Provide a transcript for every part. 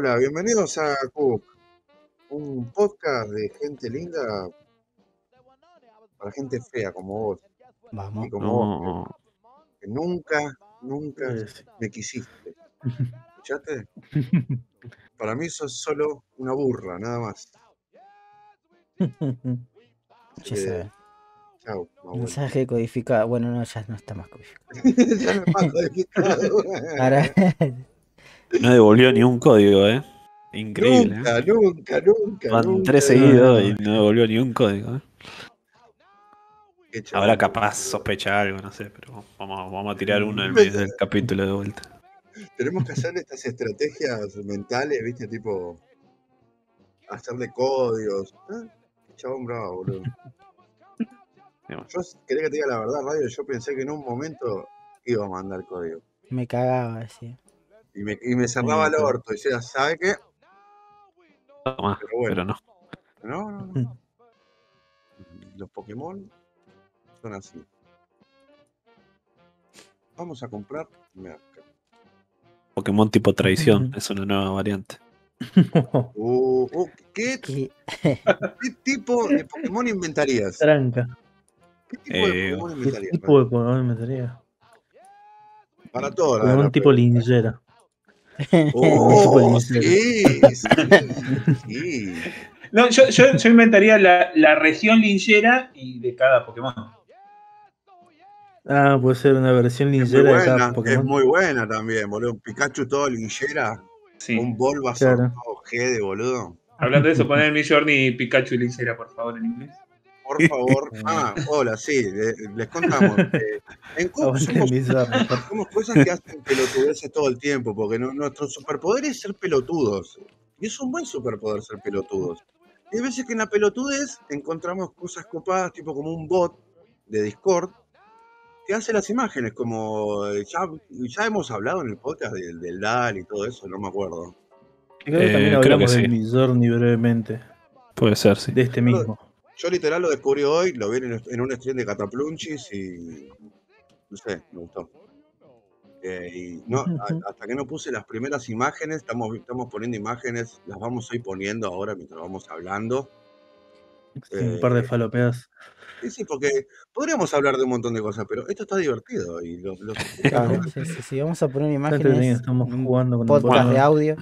Hola, bienvenidos a Cook, un podcast de gente linda para gente fea como vos Vamos. y como vos, No. que nunca, nunca Eh, sí. me quisiste. ¿Escuchaste? Para mí sos solo una burra, nada más. Ya saben. chau. Mensaje codificado. Bueno, no, ya no está más codificado. ya me paso de picado. Ahora, No devolvió ni un código, ¿eh? Increíble. ¿eh? Nunca, nunca, nunca. Van nunca. tres seguidos y no devolvió ni un código. ¿eh? Ahora capaz sospecha algo, no sé, pero vamos, vamos a tirar uno en medio del capítulo de vuelta. Tenemos que hacer estas estrategias mentales, ¿viste? Tipo, hacerle códigos. Qué chabón bravo, boludo. Yo quería que te diga la verdad, Radio. Yo pensé que en un momento iba a mandar código. me cagaba, decía. Y me, y me cerraba el orto. Y decía, ¿sabe qué? Tomá, Pero bueno. pero no. No, no, no. Los Pokémon son así. Vamos a comprar. Mira, Pokémon tipo traición, es una nueva variante. Uh, uh, ¿qué, ¿Qué? qué tipo de Pokémon inventarías? Tranca. ¿Qué tipo de Eh, Pokémon ¿Qué inventarías? tipo de Pokémon metería? Para todo. Un tipo linjera. Oh, tipo sí, linchera. sí, sí. No, yo, yo, yo inventaría la, la región linchera y de cada Pokémon. Ah, puede ser una versión de cada buena, es muy buena también, boludo. Un Pikachu todo linchera, Sí. un Bulbasaur Claro. todo Gede, boludo. Hablando de eso, poner mi Journey Pikachu y linchera, por favor, en inglés. Por favor. Ah, hola, sí, le- les contamos. eh, en Aguante somos, cosas que hacen pelotudeces todo el tiempo, porque no- nuestro superpoder es ser pelotudos. Y es un buen superpoder ser pelotudos. Y hay veces que en la pelotudez encontramos cosas copadas, tipo como un bot de Discord, que hace las imágenes, como eh, ya, ya hemos hablado en el podcast del, del DAL y todo eso, no me acuerdo. Creo que Eh, también creo que hablamos sí. de Midjourney brevemente. Puede ser, sí. De este mismo. Yo literal lo descubrí hoy, lo vi en, en un stream de Cataplunchis y no sé, me gustó. Eh, y no, a- hasta que no puse las primeras imágenes, estamos, estamos poniendo imágenes, las vamos a ir poniendo ahora mientras vamos hablando. Sí, un par de falopeas. Sí, sí, porque podríamos hablar de un montón de cosas, pero esto está divertido y los, los- Claro, sí, sí, sí, Vamos a poner imágenes. estamos jugando con un podcast de audio.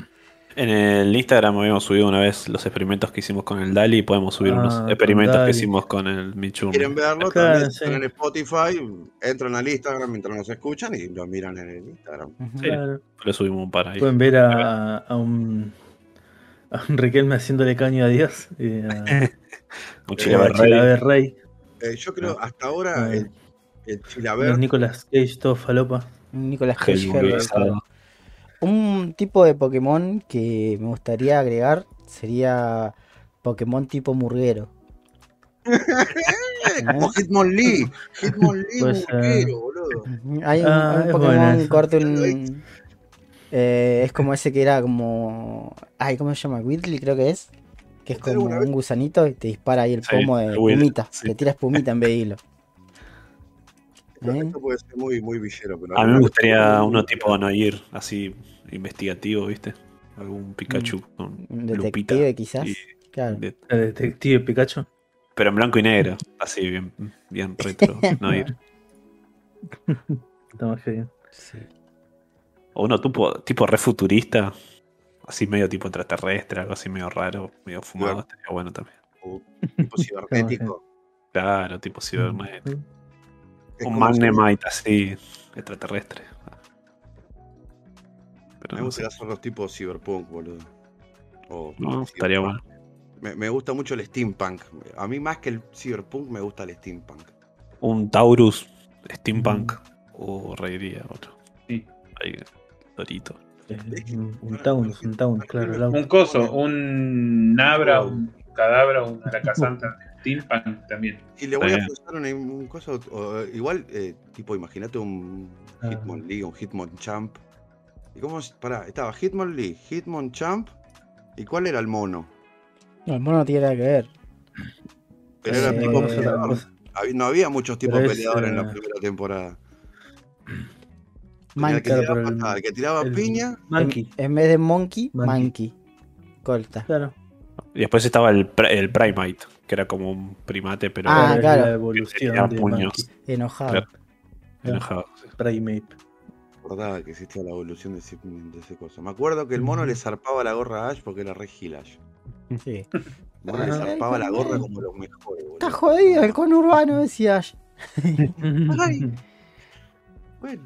En el Instagram habíamos subido una vez los experimentos que hicimos con el Dali y podemos subir Ah, unos experimentos que hicimos con el Michum. quieren verlo, Claro, también sí. en Spotify, entran al Instagram mientras nos escuchan y lo miran en el Instagram. Sí. Claro. Le subimos un par ahí. Pueden ver a, a un a un Riquelme haciéndole caño a Dios y a, Un Eh, chile a rey. Chilaver Rey, Eh, yo creo hasta ahora Ah. el, el Chilaver Nicolas Cage todo falopa. Nicolas Cage. Un tipo de Pokémon que me gustaría agregar sería Pokémon tipo murguero. Como Hitmonlee, Hitmonlee Puede ser. murguero, boludo. Hay un, Ah, un Pokémon corto un- eh, es como ese que era como. Ay, ¿cómo se llama? Whitley creo que es. Que es ¿Usted como un gusanito y te dispara ahí el pomo de espumita. sí. Te tira espumita en vez de hilo. Esto puede ser muy, muy villero, pero A mí me gustaría uno tipo Noir, así investigativo, ¿viste? Algún Pikachu con Un lupita. detective quizás. y- Claro. de- El detective Pikachu. pero en blanco y negro, así bien, bien retro, Noir. Está más que bien. Sí. O uno tipo, tipo re futurista, así medio tipo extraterrestre, algo así medio raro, medio fumado, Claro. estaría bueno también. o tipo cibernético. Claro, tipo cibernético. Un Magnemite así, extraterrestre. Pero Me no, gustaría hacer los tipos cyberpunk, boludo. O- No, estaría bueno. Me, me gusta mucho el steampunk. A mí más que el cyberpunk me gusta el steampunk. Un Taurus, Steampunk, o reiría otro. Sí. Ahí, Dorito. Eh, Un, un Taunus, un Taunus, claro. Un coso, un Nabra, un Cadabra, un También. Y le voy a pensar un, un coso, o, eh, igual, eh, tipo, imagínate un Ah. Hitmonlee, un Hitmonchamp. ¿Y cómo? es? Pará, estaba Hitmonlee, Hitmonchamp. ¿Y cuál era el mono? No, el mono no tiene nada que ver. Pero era Eh, tipo peleador. cosa. No había muchos tipos de es, peleadores en la eh, primera temporada. Tenía el que Monkey. tiraba el- patada, el que tiraba el- piña. Monkey, En vez de monkey, Monkey. monkey. Corta. claro. Y después estaba el, el Primate, que era como un primate, pero Ah, claro. la evolución Tenía de puños. Monkey. Enojado. Claro. enojado. sí. Primate. Acordaba que existía la evolución de ese, de ese coso. Me acuerdo que el mono le zarpaba la gorra a Ash porque era re gil Ash. Sí. El mono le zarpaba la gorra como los mejores, Está boludo. jodido el conurbano, decía Ash. Ay. Bueno.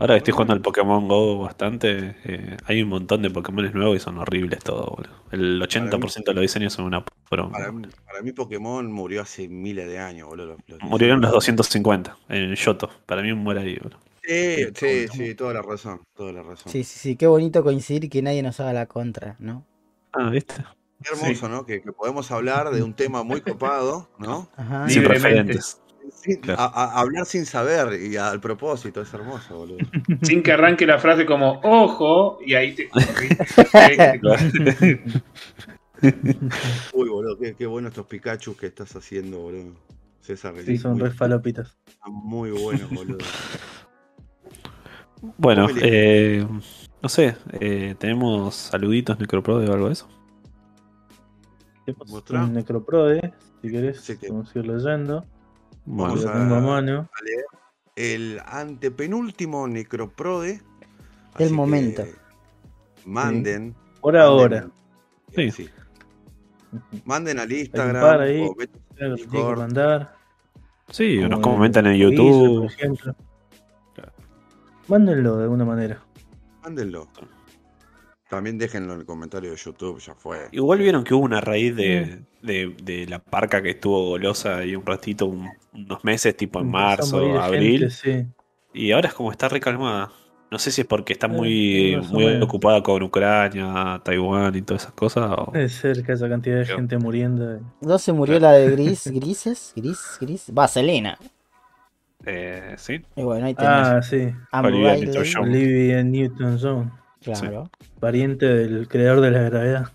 Ahora que estoy jugando al Pokémon Go bastante, eh, hay un montón de Pokémon nuevos y son horribles todos, boludo. El 80% de los diseños son una broma. Para mí, para mí Pokémon murió hace miles de años, boludo. Los- los Murieron los diseños. 250 en Yoto. Para mí muere ahí, boludo. Sí, sí, sí, toda la razón, toda la razón. Sí, sí, sí. Qué bonito coincidir y que nadie nos haga la contra, ¿no? Ah, ¿viste? Qué hermoso, ¿no? Que, que podemos hablar de un tema muy copado, ¿no? Ajá. Sin Libremente. Referentes. Sin- Claro. a- a- hablar sin saber y al propósito, es hermoso, boludo. Sin que arranque la frase como ojo, y ahí te. Uy, boludo, qué, qué bueno estos Pikachu que estás haciendo, boludo. César, Sí, son re falopitas. están muy buenos, boludo. Bueno, eh, no sé, eh, tenemos saluditos Necroprode o algo de eso. Un Necroprode, si querés, Sí que- podemos ir leyendo. Vamos a- a mano. a leer el antepenúltimo Necroprode. Del así momento. Manden. Por manden- ahora. Sí. sí. Manden al Instagram ahí. o Claro, Discord. mandar. sí, como nos comentan en YouTube. por ejemplo. Claro. Mándenlo de alguna manera. Mándenlo. También déjenlo en el comentario de YouTube, ya fue. Igual vieron que hubo una raíz de, de, de la parca que estuvo golosa ahí un ratito, un- unos meses, tipo en Empezó marzo, abril. gente, sí. Y ahora es como está recalmada. No sé si es porque está Eh, muy, muy ocupada con Ucrania, Taiwán y todas esas cosas. o- Puede ser que esa cantidad de Creo. gente muriendo. ¿No se murió la de Gris, Grises? Gris, Gris. Va, Selena. Eh, sí. Y bueno, ahí tenés. Ah, sí. Olivia Newton-John. Claro. Pariente del creador de la gravedad.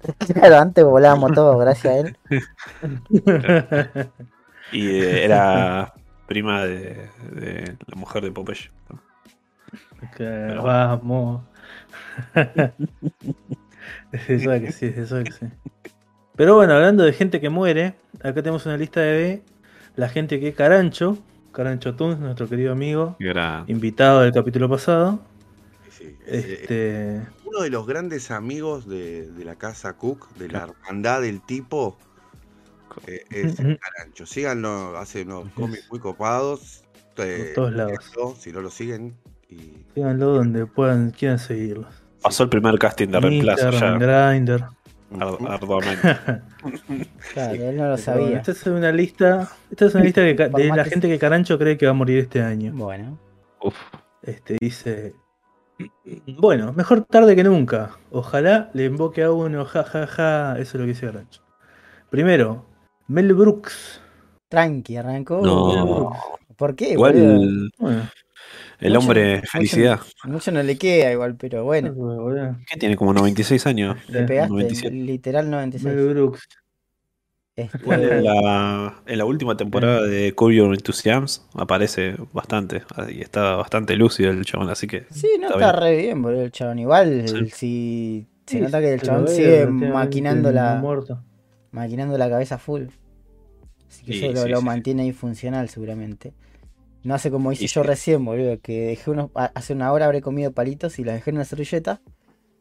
Claro, antes volábamos todos gracias a él. Y eh, era prima de, de la mujer de Popeye. Que vamos. es eso que sí, es eso que sí. Pero bueno, hablando de gente que muere, acá tenemos una lista de la gente que Carancho, Carancho Tunes, nuestro querido amigo, invitado del capítulo pasado. Eh, Este, Uno de los grandes amigos de, de la casa Cook, de la hermandad del tipo, eh, es. Carancho. Síganlo, hace unos cómics muy copados. eh, Por todos lados. síganlo, Si no lo siguen. Y síganlo donde puedan, quieran seguirlos. pasó el primer casting de reemplazo Instagram, ya. Grindr. ar- arduamente. Claro, él no lo sabía. Esta es una lista, esta es una lista que de la que- gente que Carancho cree que va a morir este año. Bueno, Uf. Este dice. Bueno, mejor tarde que nunca. Ojalá le invoque a uno, ja ja ja. Eso es lo que dice Carancho. Primero, Mel Brooks. tranqui, arrancó. No. ¿Por qué? boludo? Igual Bueno, el Mucho- hombre mucho- felicidad. Mucho no le queda igual, pero bueno. ¿Qué tiene? Como 96 años. Le pegaste 97. literal 96. Mel Brooks. Este, en la, en la última temporada de Curb Your Enthusiasm aparece bastante. Y está bastante lúcido el chabón, así que. Sí, no Está está, bien. re bien, boludo, el chabón. Igual, Sí. si se Sí, nota que el chabón veo sigue maquinando la, muerto. maquinando la cabeza full. Así que Sí, eso lo, sí, lo sí. mantiene ahí funcional seguramente. No hace como hice Y yo sí. recién, boludo, que dejé unos, hace una hora habré comido palitos y los dejé en una servilleta.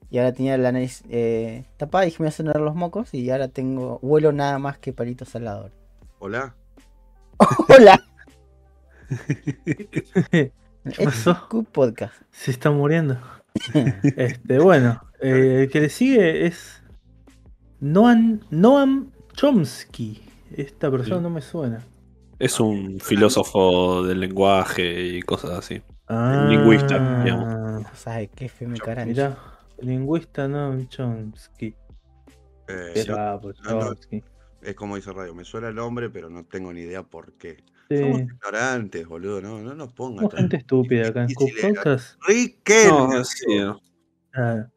Y ahora tenía la nariz eh, tapada y dije me voy a sonar los mocos y ahora tengo, huelo nada más que palitos al lado. Hola. ¡Hola! ¿Qué Es pasó? Q Podcast. Se está muriendo. este, bueno, eh, el que le sigue es Noam, Noam Chomsky. Esta persona Sí. no me suena. Es un filósofo del lenguaje y cosas así. Ah, Lingüista, digamos. ¿Sabes qué fe me carancho? Mirá, lingüista Noam Chomsky. Eh, Qué no, capo, no, no. Chomsky. es como dice Radio, me suena el nombre, pero no tengo ni idea por qué. Sí. Somos ignorantes, boludo, no, no nos pongan. Somos gente estúpida acá en. Podcast. Riquelme, No, sí, amigo. Ah,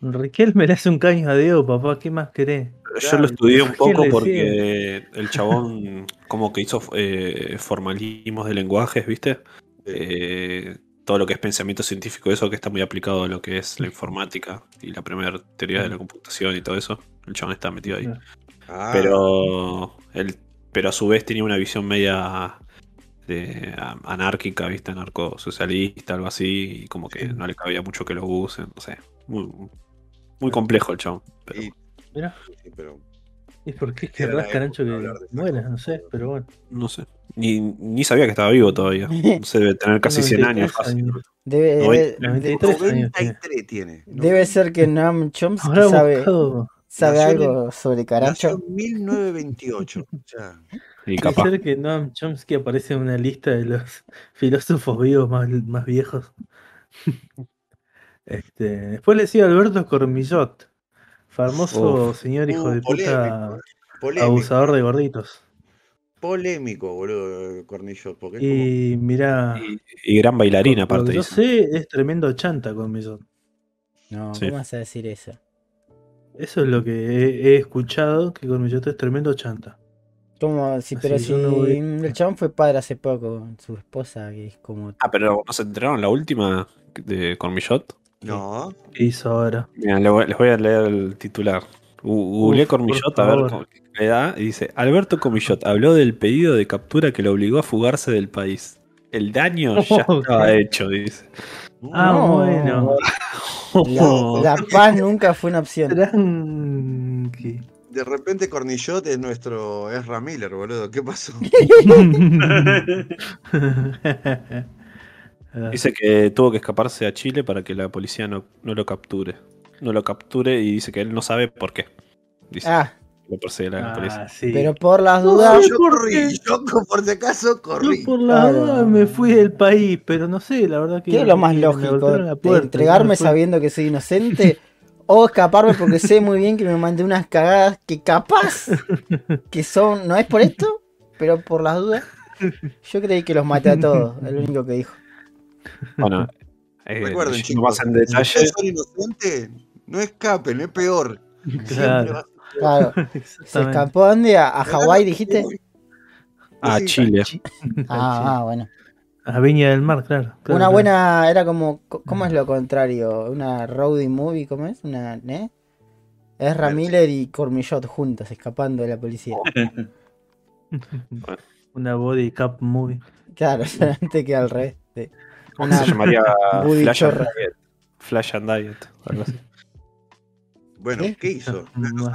Riquelme le hace un caño a Diego, papá. ¿Qué más querés? Yo lo estudié un ¿por qué poco porque el chabón como que hizo eh, formalismos de lenguajes, ¿viste? Eh, todo lo que es pensamiento científico, eso que está muy aplicado a lo que es la informática y la primera teoría de la computación y todo eso. El chabón está metido ahí. Ah, Pero, él, pero a su vez tenía una visión media de, a- anárquica, ¿viste? Anarcosocialista, algo así, y como que no le cabía mucho que lo usen, no sé. Muy, muy complejo el chabón. Pero, Y- Mira, sí, pero ¿y por qué Era querrás, Carancho, que muera? No sé, pero bueno. no sé. Ni, ni sabía que estaba vivo todavía. No sé, debe tener casi 100 años 93 fácil. años. Debe, Noven- debe, 93 años tiene. 93 tiene. debe ser que Noam Chomsky Habrá sabe, buscado. sabe Nació en- algo sobre Nació Carancho. en 1928. O sea, Y Puede capaz. ser que Noam Chomsky aparece en una lista de los filósofos vivos más, más viejos. este, después le sigue Alberto Cormillot, famoso señor hijo uh, de polémico, puta, eh, polémico, abusador de gorditos. polémico, boludo, Cornillot. Porque Y mira, Y, y gran lo aparte. yo sé, es tremendo chanta Cormillot. No, Sí. ¿cómo vas a decir eso? Eso es lo que he, he escuchado, que Cormillot es tremendo chanta. ¿Cómo? Sí, pero si yo no voy- el chabón fue padre hace poco su esposa, que es como... Ah, pero ¿no se enteraron la última de Cormillot? No, ¿Qué hizo ahora? Mira, les voy a leer el titular. Googleé Cormillot a ver cómo le da y dice: Alberto Cormillot habló del pedido de captura que lo obligó a fugarse del país. El daño ya Ok. estaba hecho, dice. Ah, No. bueno. La, la paz nunca fue una opción. Tranqui. de repente Cornillot es nuestro Ezra Miller, boludo. ¿Qué pasó? Dice que tuvo que escaparse a Chile para que la policía no, no lo capture. No lo capture y dice que él no sabe por qué. Dice Ah, que lo persigue la policía. Ah, sí. pero por las dudas... yo ¿por corrí, yo por si acaso Yo corrí. por la Claro. duda me fui del país, pero no sé, la verdad que. ¿Qué es lo más lógico? golpearon la ¿De puerta, ¿Entregarme sabiendo que soy inocente? ¿O escaparme porque sé muy bien que me mandé unas cagadas que capaz que son... ¿No es por esto? Pero por las dudas. Yo creí que los maté a todos, el único que dijo. Bueno, eh, Recuerden, yendo chicos, más en detalle. son inocentes, no escapen, es peor. Claro, Claro. ¿Se escapó a dónde? ¿A, Hawái dijiste? A Sí, Chile. Ah, ah, bueno. A Viña del Mar, claro. claro, Una claro. buena, era como, co- ¿cómo es lo contrario? Una roadie movie, ¿cómo es? Una, ¿eh? Ezra Claro. Miller y Cormillot juntos, escapando de la policía. Una body cap movie. Claro, solamente que al revés. sí. ¿Cómo se llamaría Flash and. Diet? Flash and Diet. algo así. Bueno, ¿Qué? ¿qué hizo? No.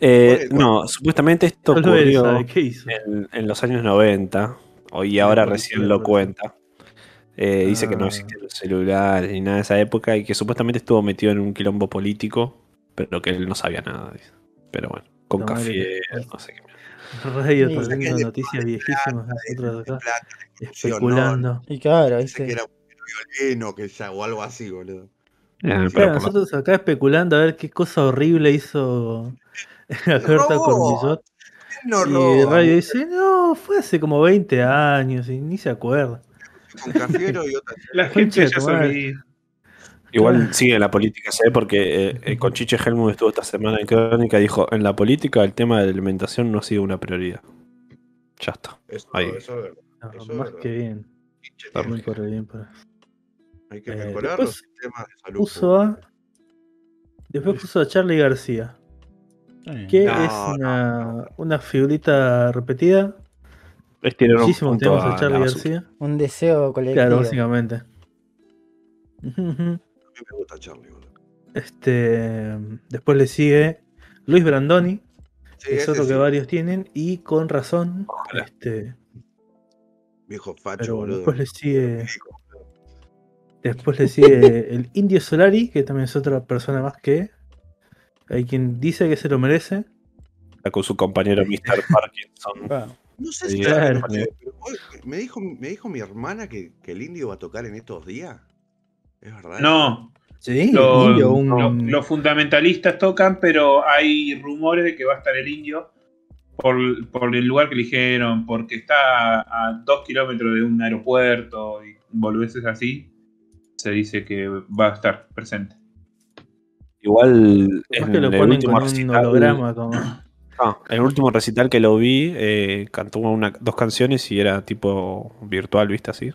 Eh, no, supuestamente esto ocurrió en, en los años 90, y ahora recién lo cuenta. Eh, Dice que no Ah. existían los celulares ni nada de esa época y que supuestamente estuvo metido en un quilombo político, pero que él no sabía nada. Pero bueno, con No, café, no sé qué. Radio Sí. trayendo noticias viejísimas, nosotros acá Plata, especulando. Y claro, Dice que era un violino que ya, o algo así, boludo. Eh, Claro, nosotros acá especulando a ver qué cosa horrible hizo Alberto robó. Cormillot. No Y roba, Radio dice, no, fue hace como 20 años y ni se acuerda. Cafiero y otra. La gente ya se olvida. Igual sigue en la política, ¿sabes? Porque eh, eh, con Chiche Helmut estuvo esta semana en Crónica y dijo, en la política el tema de la alimentación no ha sido una prioridad. Ya está. Eso, Ahí. eso es verdad. No, Eso es más verdad. que bien. Está. Bien por bien por Hay que Eh, mejorar después los sistemas de salud. Puso a. Después puso a Charlie García, que No, es una, no. una figurita repetida. Es tirar un Muchísimo punto tenemos a a Charlie. García. Un deseo colectivo. Claro, básicamente. A mí me gusta Charlie, boludo. Este, después le sigue Luis Brandoni, Sí, que es otro que varios tienen, y con razón. Ojalá. Este, Viejo facho, pero boludo. después le sigue. Después le sigue el Indio Solari, que también es otra persona más que. Hay quien dice que se lo merece. Está con su compañero Mr. Parkinson. Ah, No sé si claro. pero hoy me dijo, me dijo mi hermana que, que el indio va a tocar en estos días. ¿Es verdad? No, Sí, lo- Indio, un- lo- los fundamentalistas tocan, pero hay rumores de que va a estar el indio por, por el lugar que eligieron, porque está a dos kilómetros de un aeropuerto y boludeces así. Se dice que va a estar presente. Igual en que lo el ponen último recital, holograma. Como... Ah, el último recital que lo vi, eh, cantó una, dos canciones y era tipo virtual, ¿viste? Así.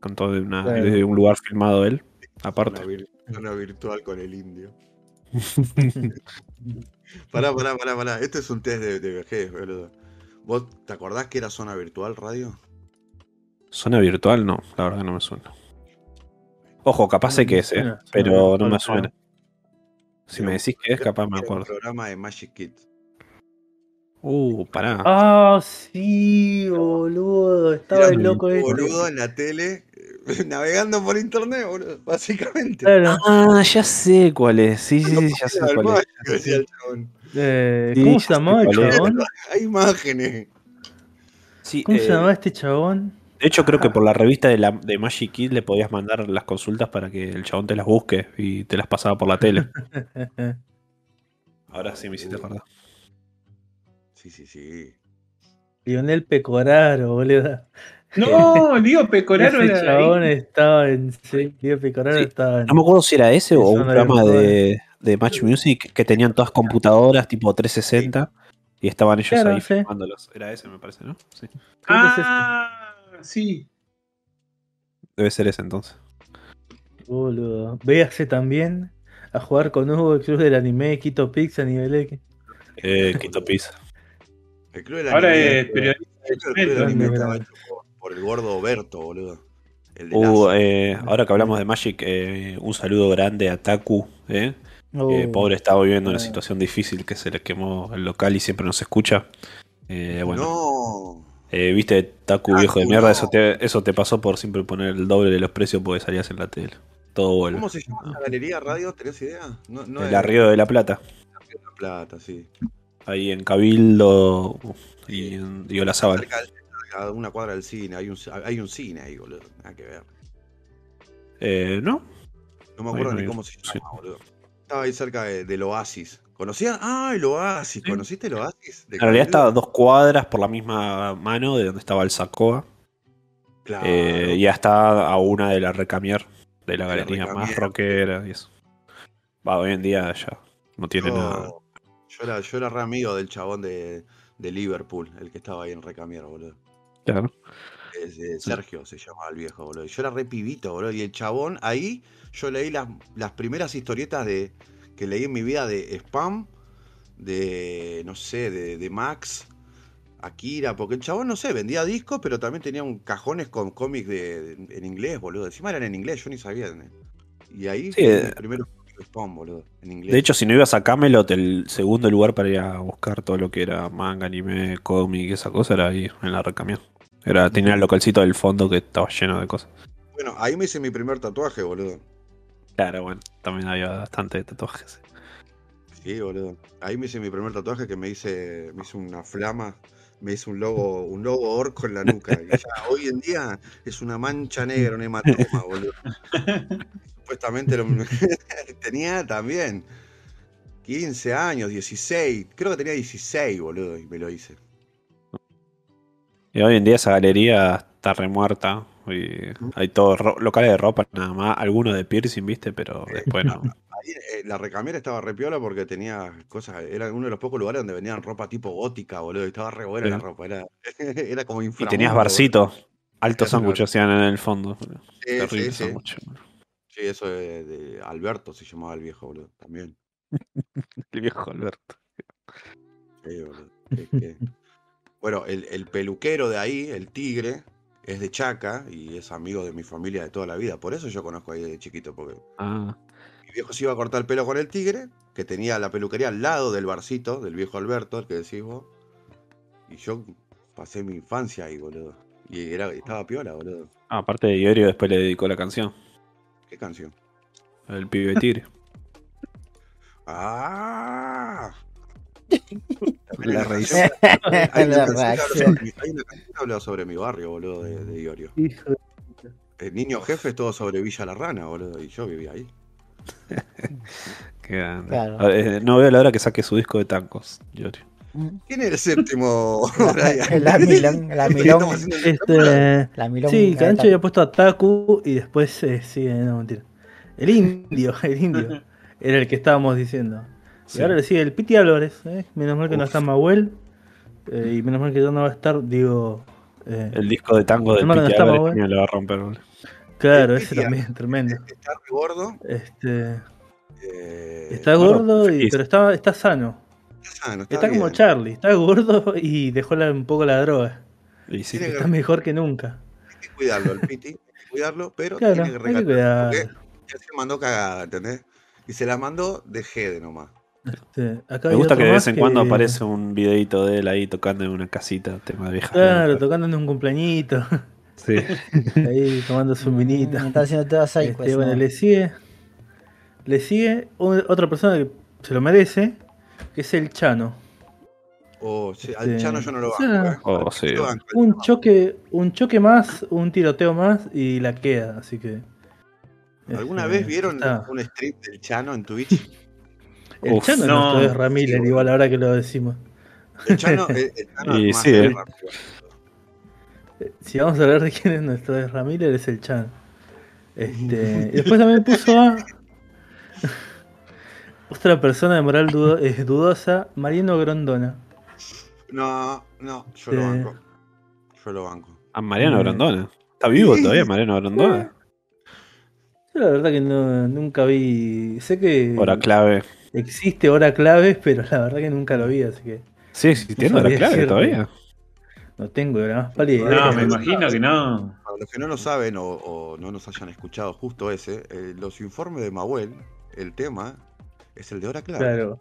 Cantó de una, Claro. desde un lugar filmado él, aparte. vir- una virtual con el indio. Pará, pará, pará, pará. Este es un test de, de vejez, boludo. ¿Vos te acordás que era zona virtual radio? Zona virtual, no, la verdad que no me suena. Ojo, capaz sé No que es, eh, pero no me suena. Si me decís que es, capaz me acuerdo. programa de Magic Kids. Uh, pará. Ah, sí, boludo. Estaba el loco este. Boludo en la tele, eh, navegando por internet, boludo, básicamente. Claro. Ah, ya sé cuál es. Sí, sí, sí, ya sé cuál es. mágico, decía el chabón. Eh, Sí, ¿Cómo se llamaba el chabón? Hay imágenes. Sí, ¿Cómo eh, se llamaba este chabón? De hecho, creo que por la revista de, la, de Magic Kid le podías mandar las consultas para que el chabón te las busque y te las pasaba por la tele. Ahora sí me hiciste acordar. Sí, sí, sí. Lionel Pecoraro, boludo. No, Diego Pecoraro Ese era chabón ahí. estaba en. Sí, Leo Pecoraro Sí. estaba en. No me acuerdo si era ese o un programa de, de Match Music que tenían todas computadoras tipo 360 y estaban ellos Claro, ahí sí. filmándolos. Era ese, me parece, ¿no? Sí. Es. Ah, sí. Debe ser ese entonces. Boludo. Véase también a jugar con Hugo, el club del anime, Quito Pix a nivel X. Eh, Quito Pizza. El club del Ahora anime, es periodista. el estaba hecho por, por el gordo Berto, boludo. El de Uh, eh, ahora que hablamos de Magic, eh, un saludo grande a Taku. Eh. Uh, Eh, pobre estaba viviendo una Ah. situación difícil que se le quemó el local y siempre nos escucha. Eh, bueno, No. eh, viste, Taku Taku, viejo de mierda, no. eso, te, eso te pasó por siempre poner el doble de los precios porque salías en la tele. Todo vuelve. ¿Cómo se llama esa galería radio? ¿Tenés idea? No, no el es Arrío de la Plata, Río de la Plata, sí. Ahí en Cabildo y en y Olazábal. A una cuadra del cine, hay un, hay un cine ahí, boludo. Nada que ver. Eh, ¿No? No me acuerdo ni cómo se Sí. llama, boludo. Estaba ahí cerca de- del Oasis. ¿Conocían? Ah, el Oasis. Sí. ¿Conociste el Oasis? En realidad estaba dos cuadras por la misma mano de donde estaba el Sacoa. Claro. Eh, ya está a una de la Recamier, de la galería más rockera y eso. Va, hoy en día ya no tiene nada. Yo era, yo era re amigo del chabón de, de Liverpool, el que estaba ahí en Recamier, boludo. Claro. Sergio se llamaba el viejo, boludo. Yo era re pibito, boludo. Y el chabón, ahí yo leí las, las primeras historietas de que leí en mi vida de Spam, de, no sé, de, de Max, Akira, porque el chabón, no sé, vendía discos, pero también tenía un cajones con cómics de, de- en inglés, boludo. Encima eran en inglés, yo ni sabía. Y ahí Sí, eh. primero de Spam, boludo, en inglés. De hecho, si no ibas a Camelot, el segundo lugar para ir a buscar todo lo que era manga, anime, cómic, esa cosa, era ahí en la Recamier. Era, tenía el localcito del fondo que estaba lleno de cosas. Bueno, ahí me hice mi primer tatuaje, boludo. Claro, bueno, también había bastante tatuajes. Sí, boludo. Ahí me hice mi primer tatuaje que me hice, me hice una flama, me hice un logo, un logo orco en la nuca. Y ya hoy en día es una mancha negra, un hematoma, boludo. Supuestamente lo- tenía también 15 años, 16, creo que tenía 16, boludo, y me lo hice. Y hoy en día esa galería está remuerta. Y hay todos locales de ropa nada más, algunos de piercing, viste, pero después no. Eh, la recamera estaba re piola porque tenía cosas, era uno de los pocos lugares donde vendían ropa tipo gótica, boludo, y estaba re buena Sí. la ropa, era, era como Y inframundo. tenías boludo. barcitos. Altos Tenías sándwiches hacían en el fondo. Sí, Terrible sí, sándwich. Sí, eso de, de Alberto se llamaba el viejo, boludo, también. El viejo Alberto. Sí, boludo. que- Bueno, el, el peluquero de ahí, el tigre, es de Chaca y es amigo de mi familia de toda la vida. Por eso yo conozco ahí de chiquito, porque Ah, viejo se iba a cortar el pelo con el tigre, que tenía la peluquería al lado del barcito, del viejo Alberto, el que decís vos. Y yo pasé mi infancia ahí, boludo. Y era, estaba piola, boludo. Ah, aparte de Iorio después le dedicó la canción. ¿Qué canción? El pibe tigre. ¡Ah! La reacción. sobre mi- hay una canción que habla sobre mi barrio, boludo, de, de Iorio. Hijo de- El niño jefe es todo sobre Villa La Rana, boludo, y yo vivía ahí. Qué grande. Claro. A ver, no veo la hora que saque su disco de tangos, Iorio. ¿Quién es el séptimo? La milón, la milón. Este. La milón. Sí, Cancho había puesto a Taku y después eh, sí, no mentira. El indio, el indio. Era el que estábamos diciendo. Y ahora le sigue el Piti Álvarez, ¿eh? menos mal que no está Mahuel. eh, y menos mal que ya no va a estar, digo, Eh, El disco de tango del no Piti Álvarez lo va a romper. boludo. Claro, ese también, tremendo. Está gordo. Este, eh, está bueno, gordo, y, pero está, está sano. está sano, Está, como bien. Charlie, está gordo y dejó la- un poco la droga. Y sí, Está mejor que nunca. Hay que cuidarlo, el Piti. Hay que cuidarlo, pero Claro, tiene que regalar. ya se mandó cagada, ¿entendés? Y se la mandó de Gede nomás. Este, acá Me gusta que de vez en cuando aparece un videito de él ahí tocando en una casita, tema de vieja. Claro, tocando en un cumpleañito, Sí. ahí tomando su vinito. Me está haciendo todas Este, psychos. bueno, ¿no? le sigue. Le sigue otra persona que se lo merece, que es el Chano. Oh, sí, al Este, Chano yo no lo banco. ¿eh? Oh, sí. Chano lo banco. Un choque, un choque más, un tiroteo más y la queda, así que. ¿Alguna este, vez vieron está. un stream del Chano en Twitch? El Uf, Chano no. nuestro es Ramírez, Sí, igual ahora que lo decimos. El Chano, el, el Chano Y es más sí, ¿eh? Si vamos a hablar de quién es nuestro es Ramírez, es el Chano. Este, y después también puso a otra persona de moral dudo- es dudosa, Mariano Grondona. No, no, yo Sí. lo banco. Yo lo banco. A Mariano Eh. Grandona. ¿Está vivo Sí. todavía Mariano Grandona? Yo la verdad que no, nunca vi. Sé que Hora clave. existe hora clave, pero la verdad que nunca lo vi, así que ¿Sigue existiendo No hora clave decirte. todavía? No tengo la más pálida idea. No, Eh, me imagino que no. Para los que no lo saben o, o no nos hayan escuchado justo ese, eh, los informes de Mahuel, el tema es el de hora clave. Claro,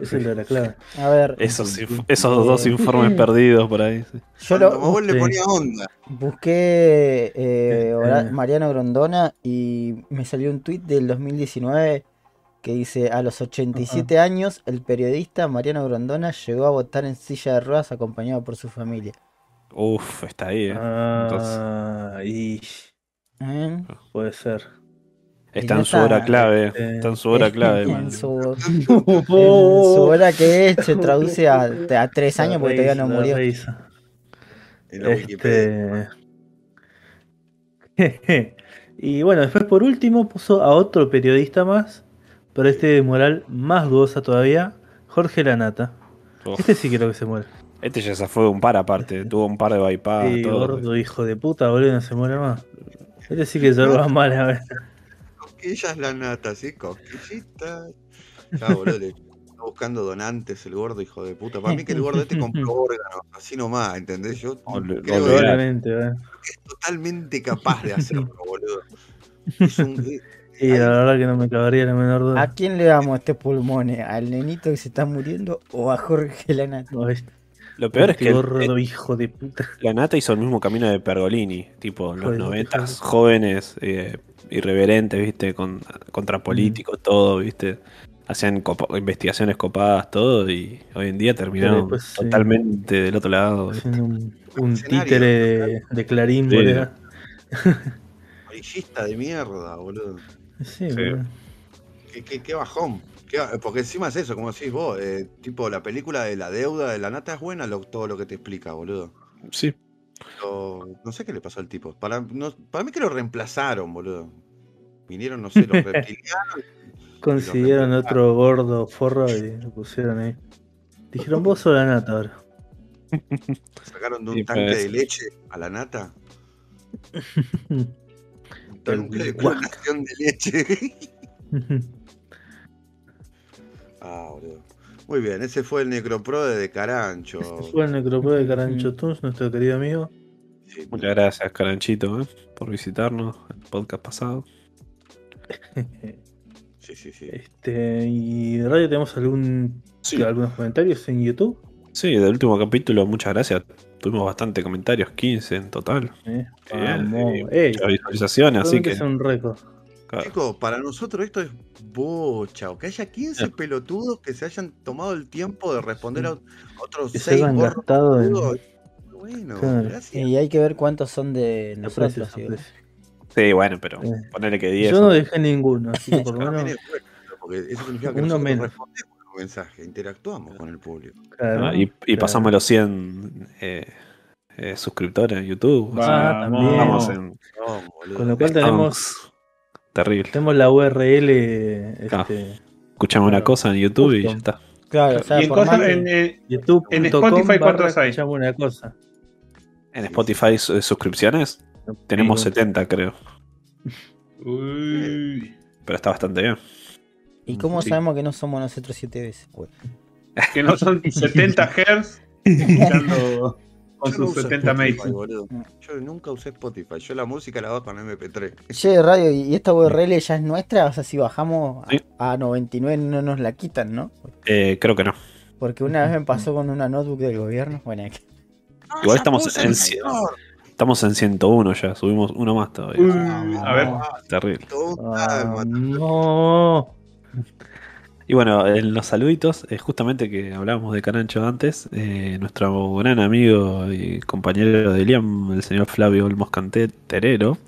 es el de hora clave. A ver, Esos, esos dos informes perdidos por ahí. sí. yo lo Mahuel le ponía onda. busqué eh, Este. Mariano Grondona y me salió un tweet del 2019 que dice, a los 87 años, el periodista Mariano Grondona llegó a votar en silla de ruedas acompañado por su familia. Uf, está ahí, eh. Ah, y ¿Eh? puede ser. Está en su hora clave. eh, Está en su hora clave, en, su, en su hora que es, se traduce a, a tres años porque todavía no murió. risa. En la Wikipedia. Este... y bueno, después por último puso a otro periodista más, pero este de moral más dudosa todavía, Jorge Lanata. Uf. Este sí creo que se muere. Este ya se fue de un par aparte. Tuvo un par de bypass. Sí, todo. gordo hijo de puta, boludo, no se muere más. Este sí que se va mal, a ver. Cosquillas la nata, ¿sí? Cosquillitas. Ya, boludo, le está buscando donantes el gordo, hijo de puta. Para mí que el gordo este compró órganos, así nomás, ¿entendés? Yo Ol- creo que es totalmente capaz de hacerlo, boludo. Es un- Y la verdad que no me cabería la menor duda. ¿A quién le damos este pulmone? ¿Al nenito que se está muriendo o a Jorge Lanata? No, Lo peor es que el- gordo hijo de puta. la Nata hizo el mismo camino de Pergolini. Tipo, en los noventas, jóvenes, eh, irreverentes, ¿viste? Con, contra políticos, todo, ¿viste? Hacían copa- investigaciones copadas, todo. Y hoy en día terminaron después, sí. totalmente del otro lado. un, un títere de, de Clarín, Sí. boludo. de mierda, boludo. Sí. Qué, qué- qué bajón. Qué porque encima es eso, como decís vos, eh, tipo la película de la deuda de la nata es buena lo- todo lo que te explica, boludo. Sí. Pero no sé qué le pasó al tipo. Para, no- para mí que lo reemplazaron, boludo. Vinieron, no sé, los reptilianos. Consiguieron otro gordo forro y lo pusieron ahí. Dijeron, vos sos la nata ahora. Sacaron de un Sí, tanque pues. de leche a la nata. De clonación de leche. ah, boludo. Muy bien, ese fue el Necropro de Carancho. Este fue el necropro de Carancho Tunes, nuestro querido amigo. Sí, Muchas gracias, Caranchito, ¿eh? por visitarnos el podcast pasado. sí, sí. sí. Este, y de radio tenemos algún Sí. algunos comentarios en YouTube. Sí, del último capítulo, muchas gracias. Tuvimos bastante comentarios, 15 en total. ¿eh? Ey, muchas visualizaciones, así que. es un récord. claro. Chicos, para nosotros esto es bocha. O que haya 15 pelotudos que se hayan tomado el tiempo de responder a otros Que se 6 hayan gorros gastado en. Bueno, Claro. gracias. Y hay que ver cuántos son de nosotros. aprecia. Sí, bueno, pero Eh. ponele que 10. Yo no dejé ninguno, así que por lo menos. porque eso significa que Uno menos. respondemos los mensajes, interactuamos con el público. claro, Ah, y, y claro. pasamos los 100 eh, eh, suscriptores en YouTube. o sea, Ah, también. Estamos en. No, boludo. Con lo cual tenemos, Terrible. tenemos la URL Ah. este, Escuchamos una cosa en YouTube y ya está. Claro, o sea, Y en, cosas- que- en, eh, Spotify, ¿cuántos hay? escuchamos una cosa. En Spotify su- suscripciones tenemos Sí. 70, creo. Uy. Pero está bastante bien. ¿Y cómo Sí. sabemos que no somos nosotros siete veces? Bueno. Que no son 70 Hz escuchando con Yo no sus uso 70 Spotify, mates. boludo. Yo nunca usé Spotify. Yo la música la bajo en MP3. Che, radio, ¿y esta URL ya es nuestra? O sea, si bajamos a- Sí. a 99 no nos la quitan, ¿no? Eh, creo que no. Porque una vez me pasó con una notebook del gobierno. Bueno, es que- Igual estamos en, estamos en 101 ya, subimos uno más todavía. Uy, a ver. Terrible. Ah, no. Y bueno, en los saluditos, eh, justamente que hablábamos de Carancho antes, eh, nuestro gran amigo y compañero de Liam, el señor Flavio Olmos Canté, Terero,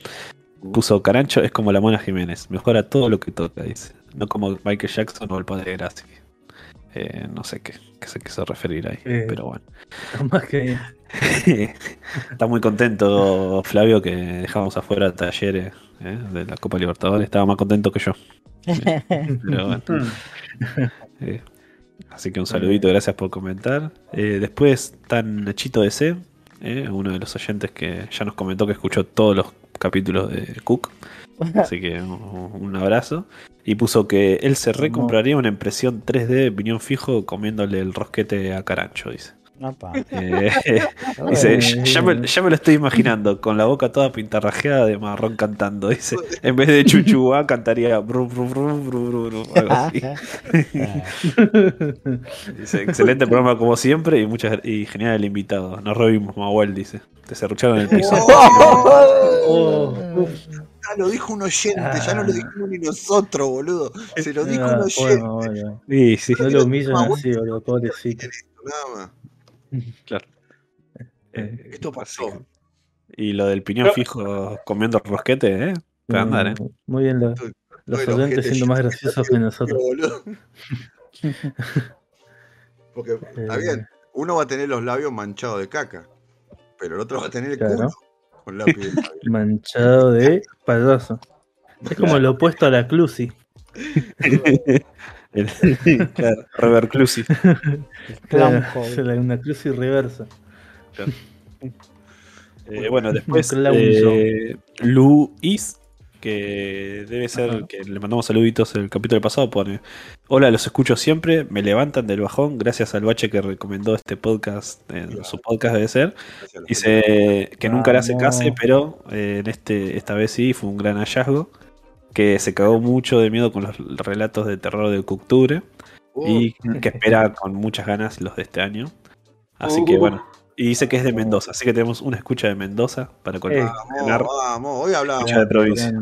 puso Carancho es como la Mona Jiménez, mejora todo lo que toca, dice. No como Michael Jackson o el padre de Gracie. Eh, no sé qué, qué se quiso referir ahí, Eh. pero bueno. Más que Está muy contento Flavio que dejamos afuera Talleres eh, de la Copa Libertadores. Estaba más contento que yo. Pero. Eh, así que un saludito, gracias por comentar. Eh, después está Nachito DC, eh, uno de los oyentes que ya nos comentó que escuchó todos los capítulos de Cook. Así que un, un abrazo. Y puso que él se recompraría una impresión 3D de piñón fijo comiéndole el rosquete a Carancho, dice. Eh, dice, ya, me, ya me lo estoy imaginando, con la boca toda pintarrajeada de marrón cantando. Dice, en vez de chuchuá cantaría bru, bru, bru, bru, bru, bru, algo así. Dice, excelente programa como siempre y muchas y genial el invitado. Nos revimos, Mahuel, dice. Te cerrucharon el piso. Oh, Ya lo dijo un oyente, ya no lo dijimos ni nosotros, boludo. Se lo dijo un Ah, oyente. bueno, bueno. Sí, sí, No lo humillan así, boludo, pobrecito. Nada más. claro. Eh, Esto pasó. Y lo del piñón fijo comiendo rosquete, ¿eh? Puede andar, ¿eh? Muy bien, lo- los oyentes siendo más graciosos que nosotros. Porque, está Eh, bien, uno va a tener los labios manchados de caca, pero el otro va a tener el Claro. culo con lápiz de labio. Manchado de payaso. Es como lo opuesto a la Clusi. El- claro, es la- una Clusi reversa. Eh, bueno, después eh, Luis, que debe ser Ajá. que le mandamos saluditos el capítulo pasado, pone Hola, los escucho siempre, me levantan del bajón gracias al bache que recomendó este podcast, en su podcast debe ser. Dice que nunca le hace Vamos. case, pero eh, en este esta vez sí fue un gran hallazgo. Que se cagó mucho de miedo con los relatos de terror de octubre Uh, y que espera con muchas ganas los de este año. Así que Uh. bueno. Y dice que es de Mendoza, así que tenemos una escucha de Mendoza para Eh, colgar. Vamos, vamos, hoy hablábamos, Escucha de provincia.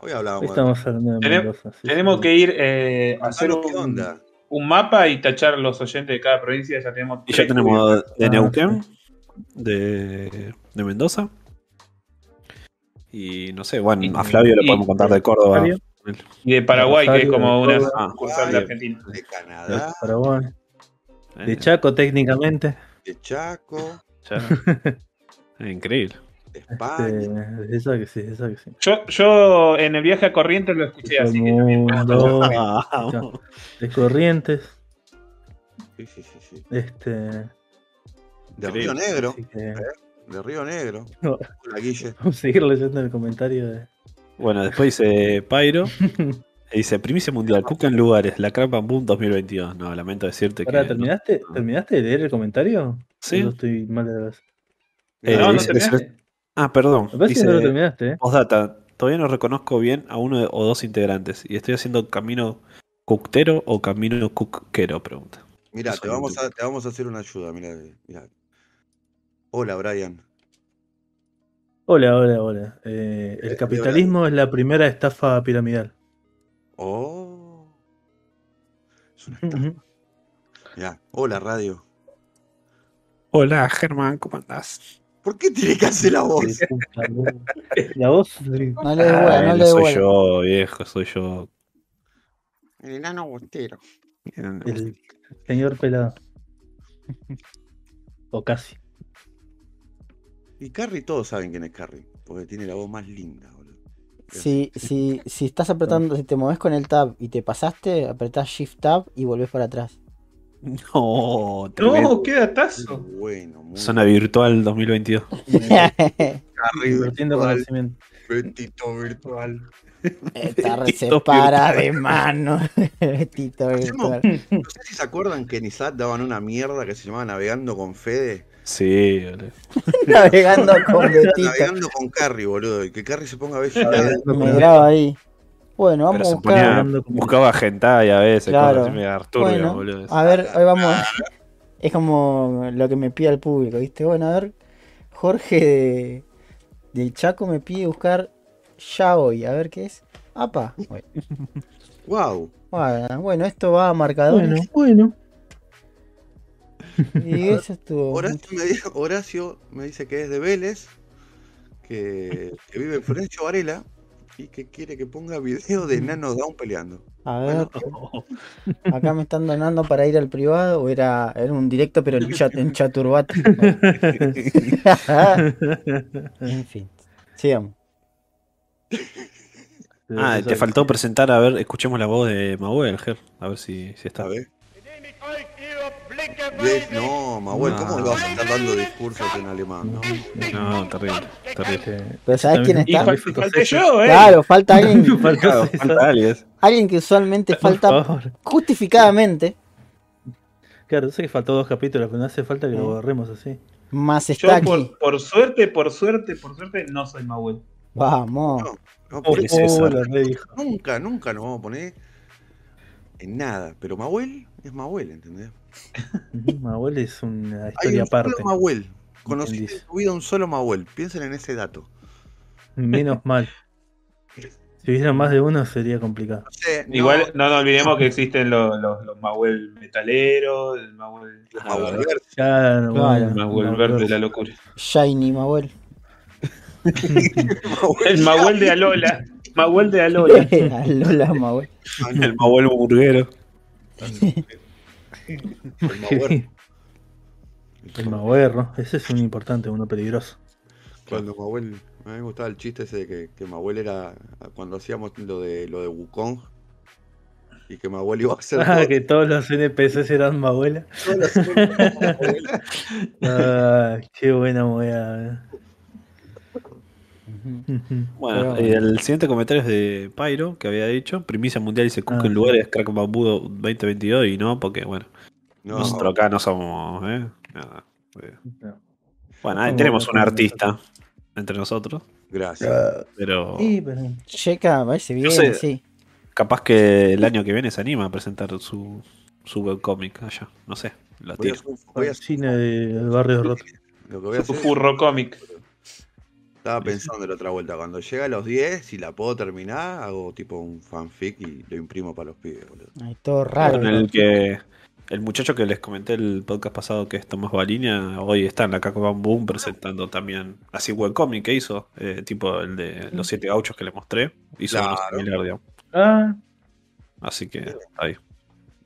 Hoy hablábamos. Hoy estamos hablando de Mendoza. sí, Tenemos sí. que ir eh, a hacer un, onda. un mapa y tachar los oyentes de cada provincia. Ya tenemos Y ya tenemos de Ah, Neuquén, de, de Mendoza. Y no sé, bueno, Y- a Flavio le podemos contar de Córdoba. Flavio. Y de Paraguay, que es como una Ah, sucursal de. Argentina. De Canadá, de Paraguay. Eh, De Chaco, técnicamente. de Chaco. Eh, Increíble. de Este, España. esa que sí, esa que sí. Yo, yo en el viaje a Corrientes lo escuché así que también de Corrientes. Sí, sí, sí, sí. Este. De. Río Negro, Así que de Río Negro. No. Guille. vamos a seguir leyendo el comentario de. Bueno, después dice Pyro. y Dice, primicia mundial, Cuca en lugares, la Crap and Boom 2022. No, lamento decirte Ahora, que... ¿terminaste, ¿terminaste de leer el comentario? Sí. Yo estoy mal de la cabeza. Eh, no, no dice terminaste. Ah, perdón. Me parece Dice, que no lo terminaste, ¿eh? Postdata, todavía no reconozco bien a uno o dos integrantes. Y estoy haciendo camino cuctero o camino cuquero, pregunta. Mira, te no vamos, a, te vamos a hacer una ayuda. Mira, mira. Hola, Brian. Hola, hola, hola. Eh, el Eh, capitalismo es la primera estafa piramidal. Oh. Es una estafa. Mirá, Hola, radio. Hola, Germán, ¿cómo andás? ¿Por qué tiene que hacer la voz? La voz. No le no le soy yo, viejo, soy yo. El enano bostero. El señor pelado. O casi. Y Carrie, todos saben quién es Carrie. Porque tiene la voz más linda, boludo. Si, si, si estás apretando, si te mueves con el tab y te pasaste, apretás Shift Tab y volvés para atrás. No, tremendo. No, qué datazo. Bueno, muy Zona virtual 2022. Harry Invirtiendo virtual, conocimiento. Betito virtual. Esta red se Betito para virtual. de mano. Betito virtual. No sé si se acuerdan que en ISAT daban una mierda que se llamaba Navegando con Fede. Sí, boludo. Navegando con Betito. Navegando con Carrie, boludo. Y que Carrie se ponga a ver Navegando Me graba ahí. Bueno, Pero vamos a se buscar. ponía, buscaba hentai a veces, Claro. Bueno, boludo. a ver, hoy vamos. Es como lo que me pide el público, ¿viste? Bueno, a ver, Jorge de, del Chaco me pide buscar ya hoy, a ver qué es. Apa. Bueno, Wow. bueno, bueno, esto va a marcadores. Bueno, bueno. Y eso estuvo. Horacio me, dijo- Horacio me dice que es de Vélez, que, que vive en Florencio Varela y que quiere que ponga video de Nano Down peleando. A ver, acá me están donando para ir al privado o era, era un directo pero en, chat, en chaturbat. en fin, sigamos. Ah, te faltó presentar, a ver, escuchemos la voz de Mahuel, Ger, a ver si, si está. A ver. Ves, No, Mahuel, ¿cómo No. le vas a estar dando discursos en alemán? No. No, terrible, terrible. Pero ¿sabes quién está? fal- falté yo, eh. Claro, falta alguien, Faltó Claro, falta alguien. alguien que usualmente Por falta favor. justificadamente, Claro, sé que faltó dos capítulos, pero no hace falta que lo borremos así. más está aquí. por, por suerte, por suerte, por suerte, no soy Mahuel. Vamos. No, no, Oh, por eso redijo. nunca, nunca nos vamos a poner en nada. Pero Mahuel es Mahuel, ¿entendés? Mahuel es una Hay historia un aparte. solo Mahuel. Conocí en tu vida un solo Mahuel. Piensen en ese dato. Menos mal. Si hubiera más de uno sería complicado. No sé, no, Igual no nos olvidemos que existen los, los, los Mahuel metaleros, el Mahuel, los Mahuel verdes. Ya, no, Claro. el Mahuel verde de la locura. Shiny Mahuel. El Mahuel de Alola. Mahuel de Alola. Lola Mahuel. El Mahuel burguero. El Mahuel. El ese es un importante, uno peligroso. Cuando Mahuel, a mí me gustaba el chiste ese de que, que Mahuel era cuando hacíamos lo de lo de Wukong y que Mahuel iba a hacer Ah, todo- que todos los NPCs eran Mahuela. las cosas con Mahuel. Ah, qué buena. Ujú. Ujú. Bueno, y el siguiente comentario es de Pyro, que había dicho, primicia mundial dice Cook Ah. en lugares Crack Bambudo 2022 y no, porque bueno, No, nosotros acá no somos, ¿eh? Nada. eh. No. Bueno, ahí tenemos un artista entre nosotros, gracias. pero Sí, pero. Checa, parece bien, sé. sí. capaz que el año que viene se anima a presentar su, su webcomic allá, no sé, la Voy a tiro. hacer voy a hacer- Cine de Barrio Roto. lo que voy a hacer furro cómic. Estaba pensando la otra vuelta, cuando llega a los 10, si la puedo terminar, hago tipo un fanfic y lo imprimo para los pibes, boludo. Ay, todo raro. Con el que el muchacho que les comenté el podcast pasado que es Tomás Baliña, hoy está en la Caco Bam Boom presentando también así webcomic que hizo, eh, tipo el de los siete gauchos que le mostré, hizo Claro. similar, digamos. Ah, Así que ahí.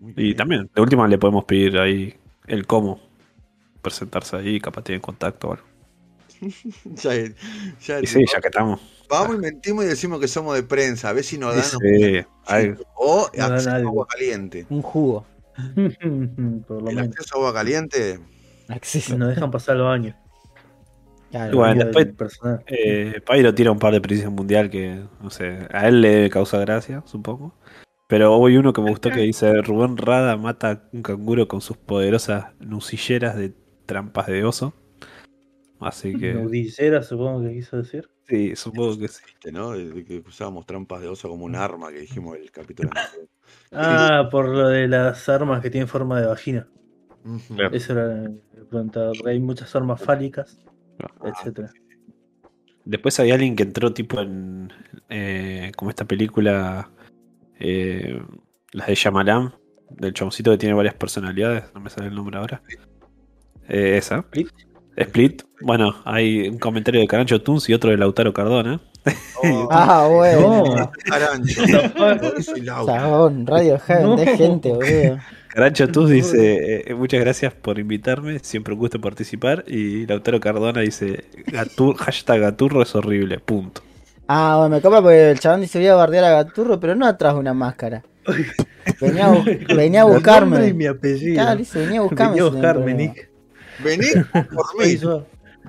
Muy Y bien. también, de última le podemos pedir ahí el cómo presentarse ahí, capaz tiene contacto o algo. Ya, ya- Y sí, ya que estamos. Vamos y mentimos y decimos que somos de prensa, a ver si nos dan Sí, hay- o dan a algo. agua caliente. Un jugo. por lo El menos. acceso a agua caliente, Acceso. Nos dejan pasar los años. Claro. Bueno, después-. Eh, Pyro tira un par de precios mundial que, no sé, a él le causa gracia, supongo. Pero hoy uno que me gustó que dice, Rubén Rada mata un canguro con sus poderosas nucilleras de trampas de oso. Así que, Nudillera, supongo que quiso decir. Sí, supongo que sí. ¿viste, ¿no? De- que usábamos trampas de oso como un arma que dijimos el capítulo anterior. Ah, por lo de las armas que tienen forma de vagina. Eso era preguntaba, porque hay muchas armas fálicas, Ah, etcétera. Después hay alguien que entró tipo en, eh, como esta película, eh, las de Shyamalan, del chaboncito que tiene varias personalidades, no me sale el nombre ahora. Eh, esa. Split. Bueno, hay un comentario de Carancho Tunes y otro de Lautaro Cardona. Oh, Ah, bueno. Arancho. Soy Lau. Chabón, Radio Heaven No. de gente, boludo. Carancho Tunes dice, eh, muchas gracias por invitarme, siempre un gusto participar. Y Lautaro Cardona dice, "Gatur- hashtag Gaturro es horrible, punto. Ah, bueno, me copa porque el chabón dice voy a bardear a Gaturro, pero no atrás de una máscara. Venía a, venía a buscarme. mi apellido. Claro, dice, venía a buscarme. Venía a buscarme. Nick. Vení por mí.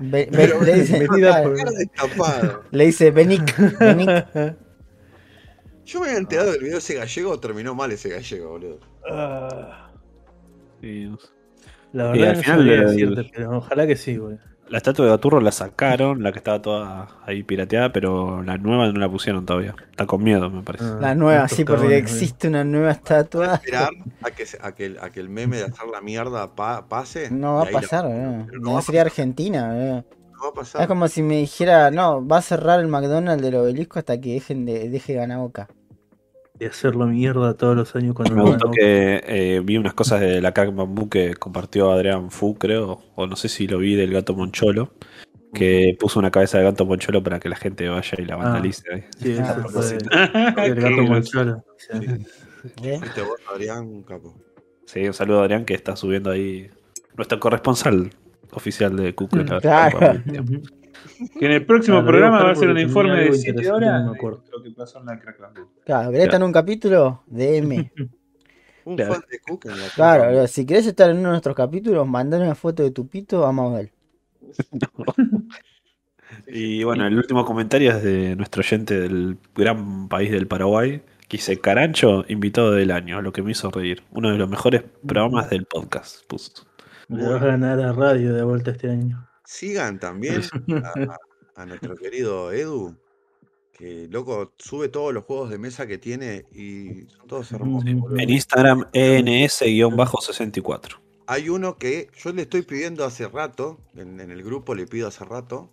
Ve- ve- Pero le dice, por- le dice, Benic, Benic. Yo me había enterado del video ese gallego, terminó mal ese gallego, boludo. Ah, sé. La Y verdad al no final sabría el- decirte, pero ojalá que sí, güey. La estatua de Gaturro la sacaron, la que estaba toda ahí pirateada, pero la nueva no la pusieron todavía. Está con miedo, me parece. Ah, La nueva, sí, porque existe una nueva estatua. Esperar a que, a que, el- a que el meme de hacer la mierda pa- pase. No va a la- pasar. Pero no No va a sería. Argentina, boludo. No va a pasar. Es como si me dijera, no, va a cerrar el McDonald's del obelisco hasta que dejen de, deje ganar boca. De hacerlo mierda todos los años cuando Me no gustó que eh, vi unas cosas de la Cac Bambú que compartió Adrián Fu, creo, o no sé si lo vi del gato Moncholo, que puso una cabeza de gato Moncholo para que la gente vaya y la vandalice. ahí. Sí, Ah, eso fue propósito. el gato Moncholo. Sí. ¿Eh? Viste vos, Adrián, un capo. Sí, un saludo a Adrián que está subiendo ahí nuestro corresponsal oficial de Cuca. Que en el próximo programa va a ser un informe de algo 7 interesante, horas no me acuerdo. de lo que pasó en la Crackland. Claro, ¿querés estar en un capítulo? DM. Un Claro. fan de Cook en la Claro, si querés estar en uno de nuestros capítulos, mandar una foto de tu pito, vamos a ver. Y bueno, el último comentario es de nuestro oyente del gran país del Paraguay, que dice Carancho, invitado del año, lo que me hizo reír. Uno de los mejores programas del podcast. puso. Le vas a ganar a radio de vuelta este año. Sigan también a, a nuestro querido Edu, que loco sube todos los juegos de mesa que tiene y son todos hermosos. En Instagram, E ENS-64. Hay uno que yo le estoy pidiendo hace rato, en, en el grupo le pido hace rato,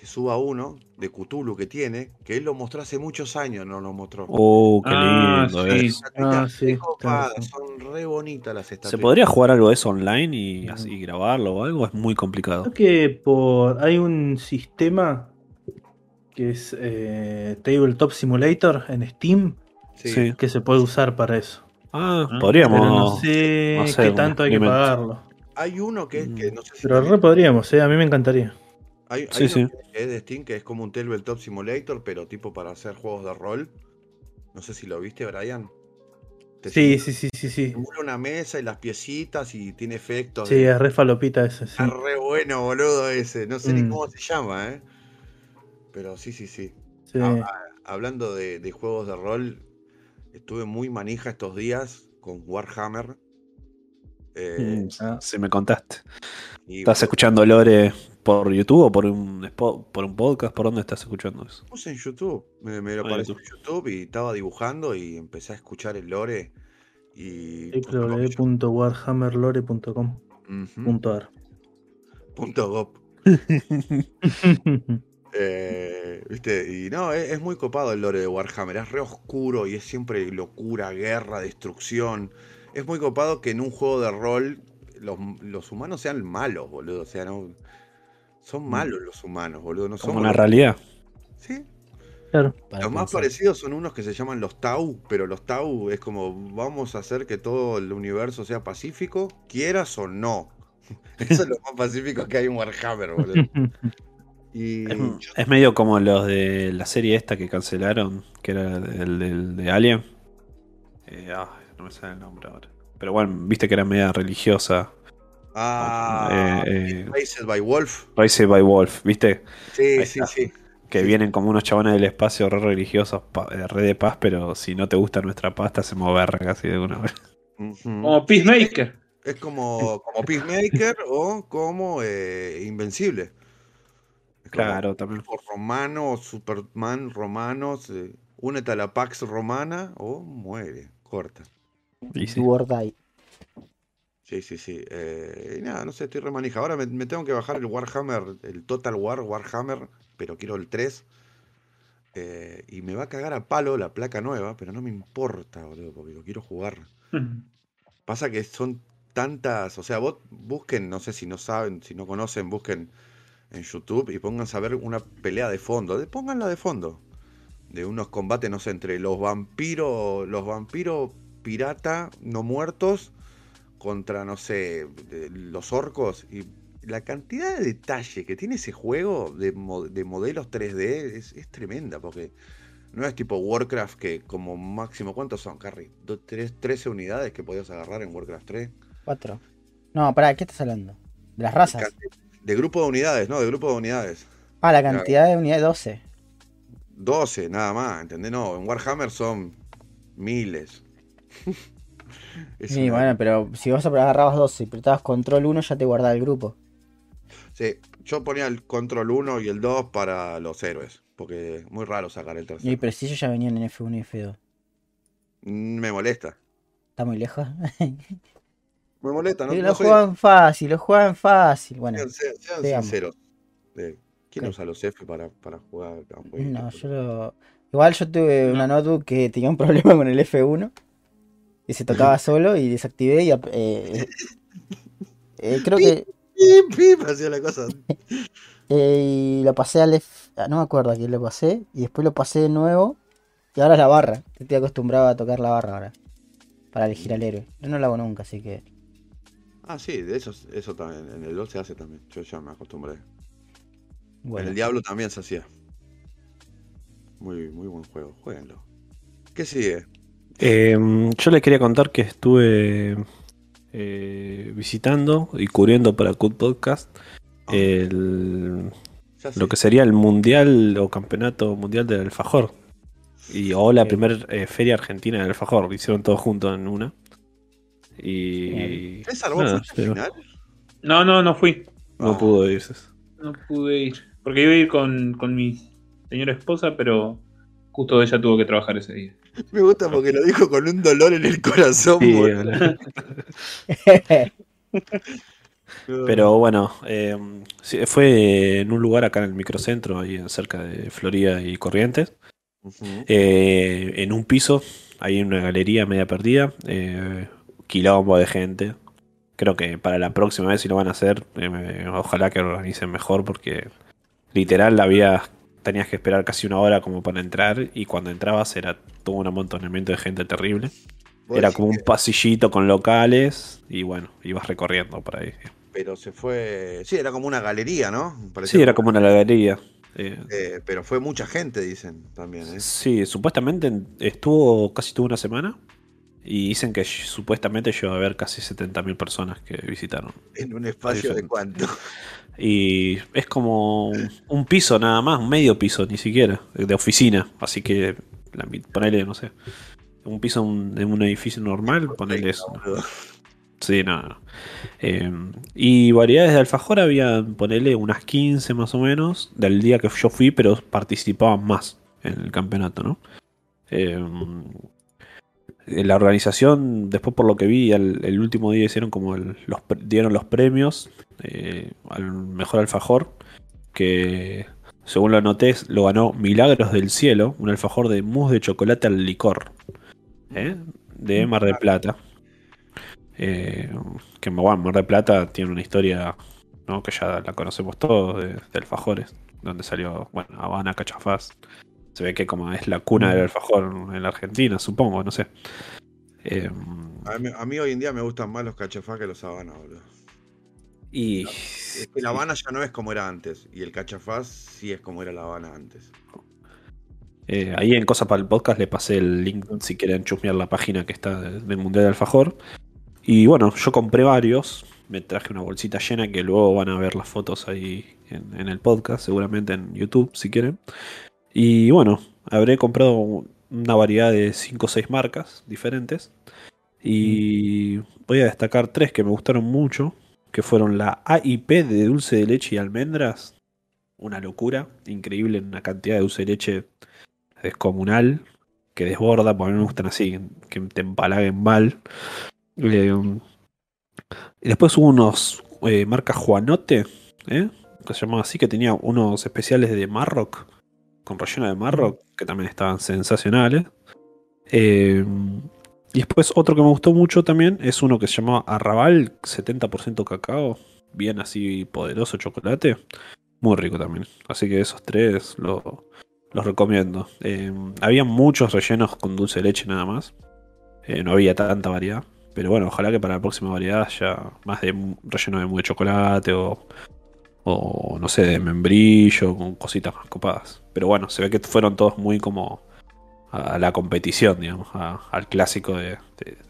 que suba uno de Cthulhu que tiene, que él lo mostró hace muchos años, no lo mostró. Oh, qué Ah, lindo sí. es. Las Ah, sí, claro, sí. son re bonitas las ¿Se estatuitas. podría jugar algo de eso online y así grabarlo o algo? Es muy complicado. Creo que por hay un sistema que es eh, Tabletop Simulator en Steam Sí. Sí. que se puede usar para eso. Ah, Ah, podríamos. Pero no sé no qué tanto hay que pagarlo. Hay uno que, que no sé si Pero re podríamos, eh, a mí me encantaría. Hay, hay Sí, uno sí. que es de Steam que es como un Tabletop Simulator, pero tipo para hacer juegos de rol. No sé si lo viste, Brian. Sí, sí, sí, sí, sí. simula una mesa y las piecitas y tiene efectos. Sí, de- es re falopita ese, sí. Está re bueno, boludo, ese. No sé ni Mm. cómo se llama, ¿eh? Pero sí, sí, sí. Sí. Ah, ah, hablando de, de juegos de rol, estuve muy manija estos días con Warhammer. Eh, Mm, Ah. Si me contaste. y ¿Estás escuchando Lore por YouTube o por un, por un podcast? ¿Por dónde estás escuchando eso? puse en YouTube. Me, me lo Ah, apareció YouTube. en YouTube y estaba dibujando y empecé a escuchar el lore. Y. www.warhammerlore.com.ar Ujú, punto gov. Eh, ¿Viste? Y no, es, es muy copado el lore de Warhammer. Es re oscuro y es siempre locura, guerra, destrucción. Es muy copado que en un juego de rol los, los humanos sean malos, boludo. O sea, no. Son malos los humanos, boludo. No Mm. Como los- realidad. Sí. Claro. Los más pensar. parecidos son unos que se llaman los Tau, pero los Tau es como vamos a hacer que todo el universo sea pacífico, quieras o no. Eso es lo más pacífico que hay en Warhammer, boludo. Y Es, yo- es medio como los de la serie esta que cancelaron, que era el del de Alien. Eh, ah, no me sale el nombre ahora. Pero bueno, viste que era media religiosa. Ah, eh, eh, Raised by Wolf. Raised by Wolf, ¿viste? Sí, sí, sí. Que Sí. vienen como unos chabones del espacio re religiosos, pa- eh, re de paz, pero si no te gusta nuestra paz, te hacemos verga casi de una vez. Como Peacemaker. Es como, como Peacemaker o como eh, Invencible. Es como Claro, también. tipo romano, Superman romanos, eh, únete a la Pax romana o muere, corta. Y sí. Do or die. Sí, sí, sí. eh, y nada, no sé, estoy remanija. Ahora me, me tengo que bajar el Warhammer, el Total War Warhammer, pero quiero el 3. eh, y me va a cagar a palo la placa nueva, pero no me importa, boludo, porque lo quiero jugar. Pasa que son tantas, o sea, vos busquen, no sé si no saben, si no conocen, busquen en YouTube y pónganse a ver una pelea de fondo. De, pónganla de fondo. De unos combates, no sé, entre los vampiros, los vampiros pirata no muertos contra, no sé, de- los orcos. Y la cantidad de detalle que tiene ese juego de, de modelos 3D es, es tremenda, porque No es tipo Warcraft que como máximo, ¿cuántos son, Carrie? ¿Do- tres- ¿13 unidades que podías agarrar en Warcraft 3? Cuatro. No, pará, ¿qué estás hablando? ¿De las razas? De grupo de unidades, no, de grupo de unidades. Ah, la cantidad de unidades 12. 12, nada más, ¿entendés? No, en Warhammer son miles. Es Sí, una- bueno, pero si vos agarrabas 12 y apretabas control 1 ya te guardaba el grupo. Sí, yo ponía el control 1 y el 2 para los héroes, porque es muy raro sacar el Y tercero. si ellos ya venían en F1 y F2. Mm, Me molesta. Está muy lejos. Me molesta, ¿no? Y no lo soy- juegan fácil, lo juegan fácil. Bueno, Sean, sean- sinceros. Eh, ¿Quién usa los F para, para jugar a un no, yo lo... Igual yo tuve una notebook que tenía un problema con el F1 y se tocaba solo y desactivé y eh, eh, creo que Pip, pip, hacía la cosa. eh, y lo pasé al F... ah, no me acuerdo a quién lo pasé y después lo pasé de nuevo y ahora es la barra. Estoy acostumbrado a tocar la barra ahora para elegir al héroe. Yo no lo hago nunca, así que Ah, sí, de eso, eso también. En el LoL se hace también. Yo ya me acostumbré. En bueno. el Diablo también se hacía. Muy, muy buen juego. Jueguenlo. ¿Qué sigue? Eh, yo les quería contar que estuve eh, visitando y cubriendo para Cut Podcast Ah, el, lo que sería el mundial o campeonato mundial del alfajor. Y o la primera feria argentina del alfajor. Lo hicieron todos juntos en una. Y ¿César, vos nada, fuiste al pero final? No, no, no fui. no Ah. pudo irse. No pude ir. Porque iba a ir con, con mi señora esposa, pero justo ella tuvo que trabajar ese día. Me gusta porque lo dijo con un dolor en el corazón. Sí. Pero bueno, eh, fue en un lugar acá en el microcentro, ahí cerca de Florida y Corrientes. Eh, en un piso, ahí en una galería media perdida, eh, quilombo de gente. Creo que para la próxima vez, si lo van a hacer, eh, ojalá que organicen mejor, porque literal había, tenías que esperar casi una hora como para entrar, y cuando entrabas era todo un amontonamiento de gente terrible. Era como un que- pasillito con locales, y bueno, ibas recorriendo por ahí. Pero se fue. Sí, era como una galería, ¿no? Parecía Sí, era como una galería. Eh, Eh, pero fue mucha gente, dicen también. ¿eh? Sí, supuestamente estuvo casi tuvo una semana y dicen que supuestamente llegó a haber casi 70.000 personas que visitaron. En un espacio de cuánto. Y es como un- piso nada más, un medio piso ni siquiera, de oficina. Así que la, ponele, no sé, un piso de un edificio normal, ponele eso. Sí, no, no. Eh, y variedades de alfajor había, ponele, unas 15 más o menos del día que yo fui, pero participaban más en el campeonato, ¿no? Eh, la organización, después por lo que vi, el, el último día hicieron como el- los, dieron los premios eh, al mejor alfajor, que según lo anoté, lo ganó Milagros del Cielo, un alfajor de mousse de chocolate al licor, ¿eh? de Mar del Plata. Eh, que bueno, Mar del Plata tiene una historia ¿no? que ya la conocemos todos de, de alfajores, donde salió, bueno, Habana, Cachafaz. Se ve que como es la cuna del alfajor en la Argentina, supongo, no sé. Eh, A mí, a mí hoy en día me gustan más los cachafás que los habanas, boludo. y Es que la habana ya no es como era antes. Y el cachafaz sí es como era la habana antes. Eh, ahí en Cosa para el Podcast le pasé el link si quieren chusmear la página que está de- del Mundial de Alfajor. Y bueno, yo compré varios. Me traje una bolsita llena que luego van a ver las fotos ahí en, en el podcast, seguramente en YouTube si quieren. Y bueno, habré comprado una variedad de 5 o 6 marcas diferentes. Y voy a destacar tres que me gustaron mucho, que fueron la AIP de dulce de leche y almendras. Una locura, increíble, una cantidad de dulce de leche descomunal, que desborda, porque a mí me gustan así, que te empalaguen mal. Eh, y después hubo unos eh, marca Juanote, ¿eh? que se llamaba así, que tenía unos especiales de Marrock, con relleno de Marrock, que también estaban sensacionales. Eh, y después otro que me gustó mucho también es uno que se llamaba Arrabal, 70% cacao, bien así poderoso chocolate. Muy rico también. Así que esos tres lo- los recomiendo. Eh, había muchos rellenos con dulce de leche nada más. Eh, no había tanta variedad. Pero bueno, ojalá que para la próxima variedad haya más de relleno de muy chocolate o, no sé, de membrillo, con cositas más copadas. Pero bueno, se ve que fueron todos muy como a la competición, digamos, al clásico de,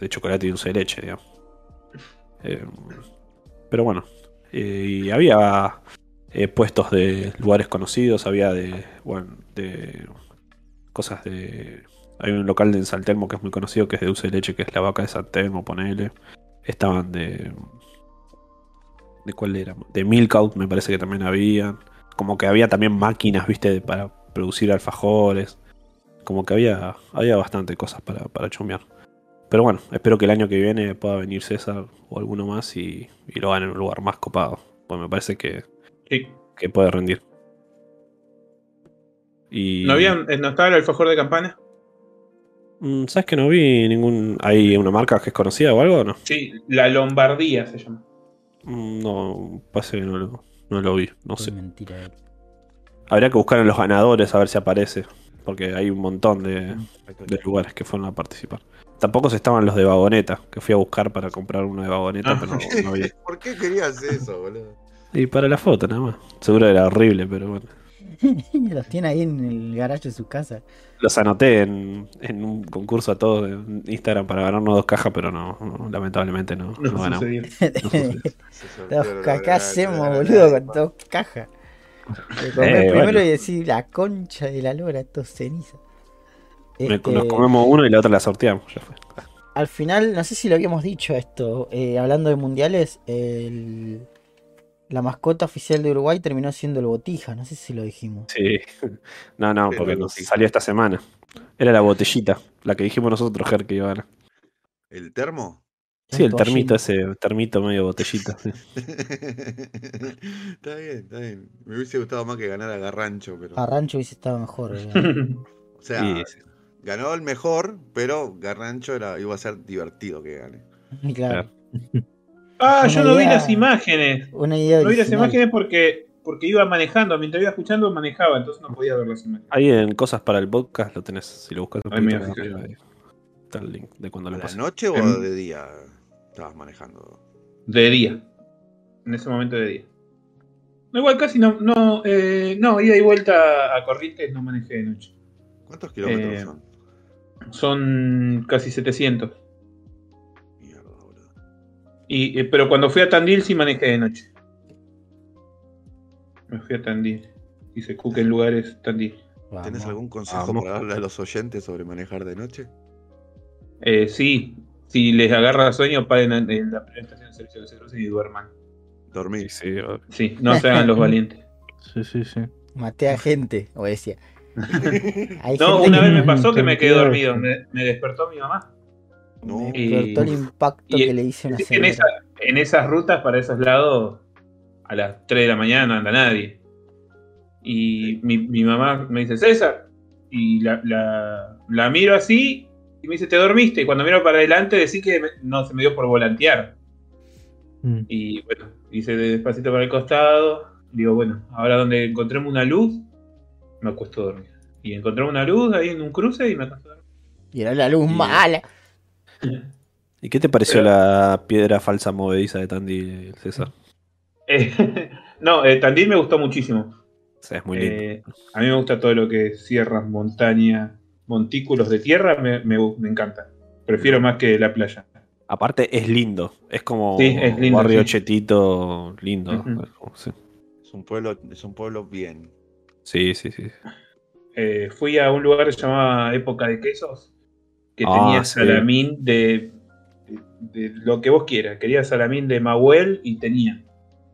chocolate y dulce de leche, digamos. Eh, pero bueno, eh, había eh, puestos de lugares conocidos, había de, bueno, de cosas de... Hay un local de San que es muy conocido, que es de dulce de leche, que es la vaca de San Telmo, ponele. Estaban de... ¿De cuál era? De Milk Out me parece que también habían. Como que había también máquinas, viste, para producir alfajores. Como que había, había bastante cosas para, para chumbear. Pero bueno, espero que el año que viene pueda venir César o alguno más y, y lo hagan en un lugar más copado. Pues me parece que, Sí. que puede rendir. Y, ¿No, había, eh, ¿No estaba el alfajor de campana? Mm, ¿Sabes que no vi ningún. ¿Hay una marca que es conocida o algo o no? Sí, la Lombardía se llama. Mm, No, parece que no lo, no lo vi. No sé. Mentira. Habría que buscar en los ganadores a ver si aparece. Porque hay un montón de, de lugares que fueron a participar. Tampoco se estaban los de vagoneta, que fui a buscar para comprar uno de vagoneta, Ah. pero no, no vi. ¿Por qué querías eso, boludo? Y para la foto nada más. Seguro era horrible, pero bueno. Los tiene ahí en el garaje de su casa. Los anoté en, en un concurso a todos en Instagram para ganarnos dos cajas, pero no, no, lamentablemente no, No, no ganamos. la- hacemos, boludo, con dos cajas. Eh, primero bueno. y decís la concha de la lora, esto es ceniza. Me- Este, Nos comemos uno y la otra la sorteamos. Ya fue. Al final, no sé si lo habíamos dicho esto, eh, hablando de mundiales, el- la mascota oficial de Uruguay terminó siendo el Botija, no sé si lo dijimos. Sí. No, no, porque nos salió esta semana. Era la botellita, la que dijimos nosotros, Ger, que iba a ganar. ¿El termo? Sí, el termito ese, termito medio botellita. sí. está bien, está bien. Me hubiese gustado más que ganara Garrancho, pero. A Rancho hubiese estado mejor. O sea, Sí, sí. ganó el mejor, pero Garrancho era, iba a ser divertido que gane. claro. Ah, yo no vi las imágenes. Una idea No vi las imágenes porque, porque iba manejando. Mientras iba escuchando, manejaba, entonces no podía ver las imágenes. Ahí en cosas para el podcast lo tenés, si lo buscas Ahí ahí está el link de cuando ¿A lo pasé. noche o Em. de día estabas manejando? De día. En ese momento de día. No, igual casi no, no, eh, no, ida y vuelta a Corrientes no manejé de noche. ¿Cuántos kilómetros Eh, son? Son casi 700. Y, pero cuando fui a Tandil sí manejé de noche. Me fui a Tandil. Hice cook en lugares Tandil. Vamos. ¿Tenés algún consejo Vamos. para darle a los oyentes sobre manejar de noche? Eh, sí, si les agarra sueño, paguen en, en la primera estación de servicio de servicio y duerman. Dormir. Sí, sí, no se hagan los valientes. Sí, sí, sí. Maté a gente, o decía. No, gente una vez me pasó que me quedé dormido. Me, me despertó mi mamá. No. me Y- el impacto y- que le hice una En, esa- en esas rutas para esos lados, a las 3 de la mañana no anda nadie. Y mi, mi mamá me dice, César. Y la, la- la miro así y me dice, ¿te dormiste? Y cuando miro para adelante, decí que me- no se me dio por volantear. Mm. Y bueno, hice despacito para el costado. Digo, bueno, ahora donde encontremos una luz, me acuesto a dormir. Y encontré una luz ahí en un cruce y me acuesto a dormir. Y era la luz Y- mala. ¿Y qué te pareció la piedra falsa movediza de Tandy, César? Eh, no, eh, Tandil me gustó muchísimo. O sea, es muy lindo. Eh, a mí me gusta todo lo que es sierras, montaña, montículos de tierra, me, me, me encanta. Prefiero más que la playa. Aparte es lindo, es como Sí, es lindo, barrio sí. chetito, lindo. Sí, Es un pueblo, es un pueblo bien. sí, sí. sí. Eh, fui a un lugar que se llamaba Época de Quesos, que Ah, tenía sí. salamín de, de, de lo que vos quieras. Quería salamín de Mahuel y tenía.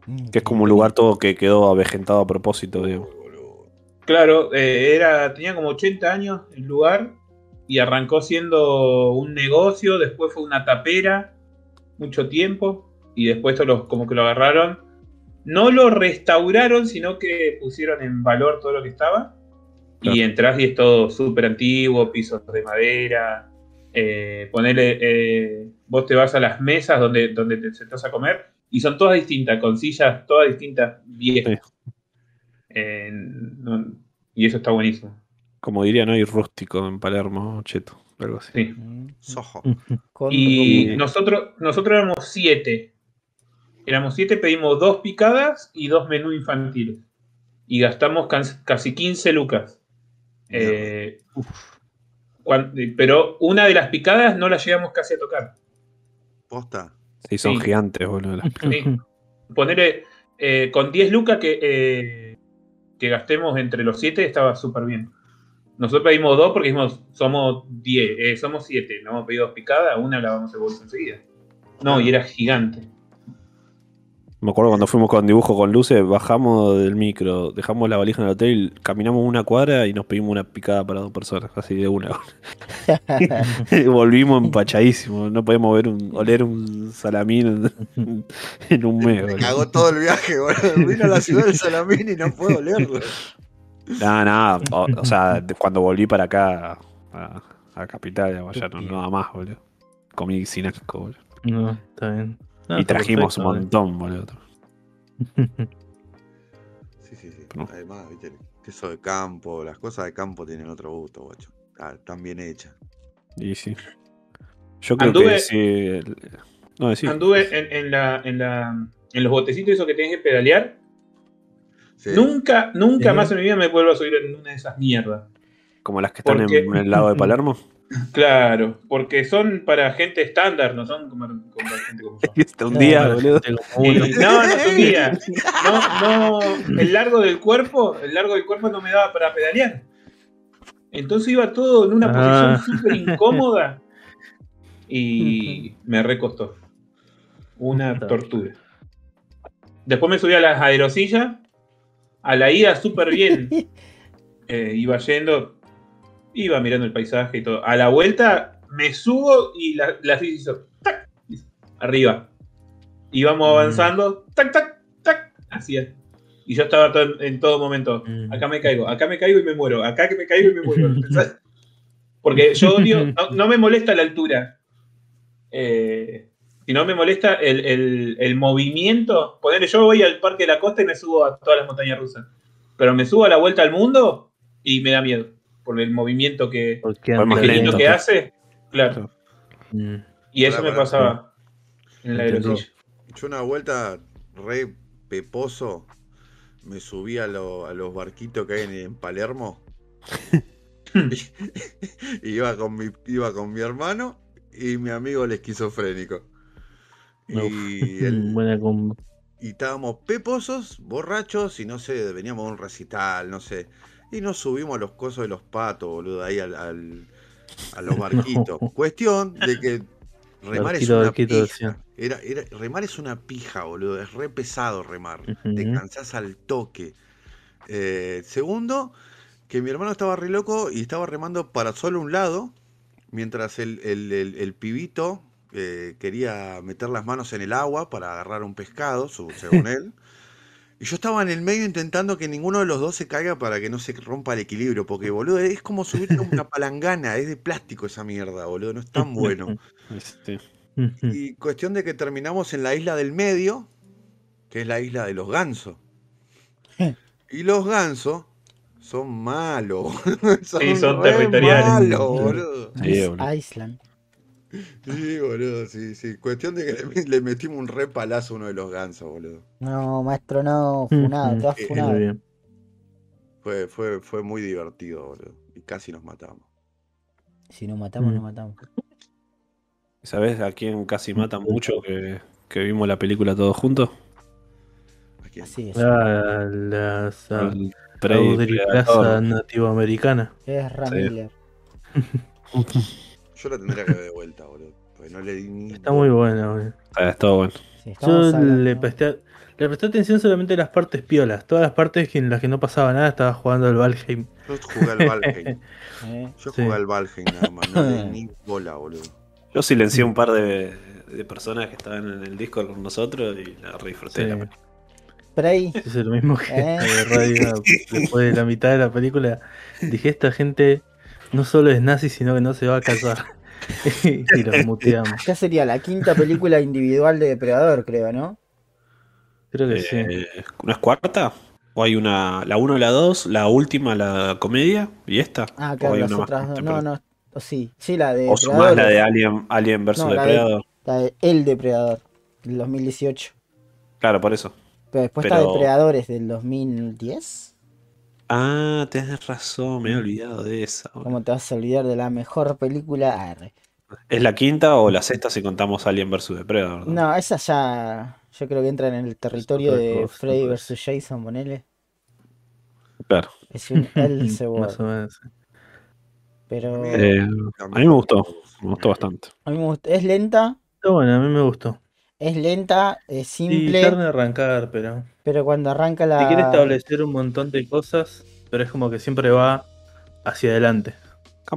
Mm, Que es como un lugar todo que quedó avejentado a propósito, digo. Claro, eh, era, tenía como 80 años el lugar y arrancó siendo un negocio, después fue una tapera, mucho tiempo, y después lo- como que lo agarraron. No lo restauraron, sino que pusieron en valor todo lo que estaba. Claro. Y entras y es todo súper antiguo, pisos de madera. Eh, ponele, eh, vos te vas a las mesas donde, donde te sentás a comer y son todas distintas, con sillas todas distintas, viejas. Eh, no- y eso está buenísimo. Como dirían hoy, rústico en Palermo, cheto, algo así. Sí. Mm, Sojo. Y nosotros, nosotros éramos siete. Éramos siete, pedimos dos picadas y dos menús infantiles. Y gastamos casi 15 lucas. Eh, pero una de las picadas no la llegamos casi a tocar. Posta. Sí, son Sí. gigantes, boludo. las- Sí. Ponerle eh, con 10 lucas que, eh, que gastemos entre los 7 estaba súper bien. Nosotros pedimos dos porque dijimos somos 10, eh, somos 7, no hemos pedido dos picadas, una la vamos a bolsa enseguida. No, y era gigante. Me acuerdo cuando fuimos con dibujo con luces, bajamos del micro, dejamos la valija en el hotel, caminamos una cuadra y nos pedimos una picada para dos personas, así de una. Volvimos empachadísimos, no podíamos ver un, oler un salamín en, en un mes. Me cagó todo el viaje, boludo. Vino a la ciudad del Salamín y no puedo olerlo. Nada, nada, o, o sea, cuando volví para acá, a, a Capital, ya no, nada más, boludo. Comí sin asco, boludo. No, está bien. No, y trajimos un perfecto, montón, boludo. Sí, sí, sí. No. Además, viste, queso de campo, las cosas de campo tienen otro gusto, guacho. Ah, están bien hechas. Y sí. Yo creo Anduve- que sí. el- No, decir. Anduve en, en la, en, la, en los botecitos esos que tenés que pedalear. Sí. Nunca, nunca Sí. más en mi vida me vuelvo a subir en una de esas mierdas. Como las que están Porque- en el lado de Palermo. Claro, porque son para gente estándar, no son como, como gente como yo. Este, un día, Claro, boludo. gente como uno. Y- no, no subía. No, no, el largo del cuerpo, el largo del cuerpo no me daba para pedalear. Entonces iba todo en una Ah. posición súper incómoda y me recostó. Una tortura. Después me subí a las aerosillas. A la ida súper bien. Eh, iba yendo, iba mirando el paisaje y todo. A la vuelta me subo y la, la hizo tac, arriba. Íbamos Mm. avanzando, tac, tac, tac, hacía. Y yo estaba todo en, en todo momento. Mm. Acá me caigo, acá me caigo y me muero, acá que me caigo y me muero. ¿Pensás? Porque yo odio, no, no me molesta la altura. Eh, si no me molesta el, el- el movimiento. Ponerle, yo voy al Parque de la Costa y me subo a todas las montañas rusas. Pero me subo a la vuelta al mundo y me da miedo. Por el movimiento que, anda el lento. que hace. Claro. Mm. Y eso me pasaba en la Entendí. aerosilla. Yo una vuelta re peposo me subí a, lo- a los barquitos que hay en, en Palermo. y iba con mi, iba con mi hermano y mi amigo el esquizofrénico. Uf. Y, el- Buena combo. y estábamos peposos, borrachos, y no sé, veníamos de un recital, no sé. Y nos subimos a los cosos de los patos, boludo, ahí al, al- a los barquitos. No. Cuestión de que remar es una barquito, pija. Era, era- remar es una pija, boludo. Es re pesado remar. Te Ujú. cansás al toque. Eh, segundo, que mi hermano estaba re loco y estaba remando para solo un lado, mientras el, el- el- el pibito eh, quería meter las manos en el agua para agarrar un pescado, según él. Y yo estaba en el medio intentando que ninguno de los dos se caiga para que no se rompa el equilibrio, porque boludo, es como subirte a una palangana, es de plástico esa mierda, boludo, no es tan bueno. Este. Y cuestión de que terminamos en la isla del medio, que es la isla de los gansos. Y los gansos son malos. Sí, son territoriales. malos, boludo. Sí, boludo. Island. Sí, boludo, sí, sí. Cuestión de que le, le metimos un re palazo a uno de los gansos, boludo. No, maestro, no. Funado, te vas funado. Fue, fue, fue muy divertido, boludo. Y casi nos matamos. Si nos matamos, Mm. nos matamos. ¿Sabes a quién casi mata mucho que, que vimos la película todos juntos? ¿A quién? Así es. Ah, Predator. Plaza nativoamericana. Es Ramiller. Yo la tendría que ver de vuelta, boludo. Porque no le di ni. Está muy buena, güey. Ah, está bueno. Sí, Yo hablando- le presté, le presté atención solamente a las partes piolas. Todas las partes en las que no pasaba nada estaba jugando al Valheim. Yo jugué al Valheim. Eh, Yo Sí. jugué al Valheim nada más. No le di ni bola, boludo. Yo silencié un par de, de personas que estaban en el Discord con nosotros y la re disfruté. Sí. la película. Ahí. Es lo mismo que Eh. Radio después de la mitad de la película. Dije, esta gente no solo es nazi, sino que no se va a casar. y los muteamos. Ya sería la quinta película individual de Depredador, creo, ¿no? Creo que sí. Eh, ¿Una es cuarta? ¿O hay una, la 1, la 2, la última, la comedia y esta? Ah, ¿O claro, hay las otras dos. Te No, no. O sí, sí, la de O sumás la de Depredador. Alien, Alien vs No, la de- Depredador. La de El Depredador, del 2018. Claro, por eso. Pero después Pero- está Depredadores del 2010. Ah, tenés razón, me he olvidado de esa. ¿Cómo te vas a olvidar de la mejor película? Arre. ¿Es la quinta o la sexta si contamos Alien vs Depredador? No, esa ya. Yo creo que entra en el territorio de Freddy vs. Jason, ponele. Claro. Es un else Más o menos. Pero. Eh, a mí me gustó, me gustó bastante. A mí me gusta. Es lenta, Está bueno, a mí me gustó. Es lenta, es Sí, simple, tarde de arrancar, pero. pero cuando arranca la. Te quiere establecer un montón de cosas, pero es como que siempre va hacia adelante.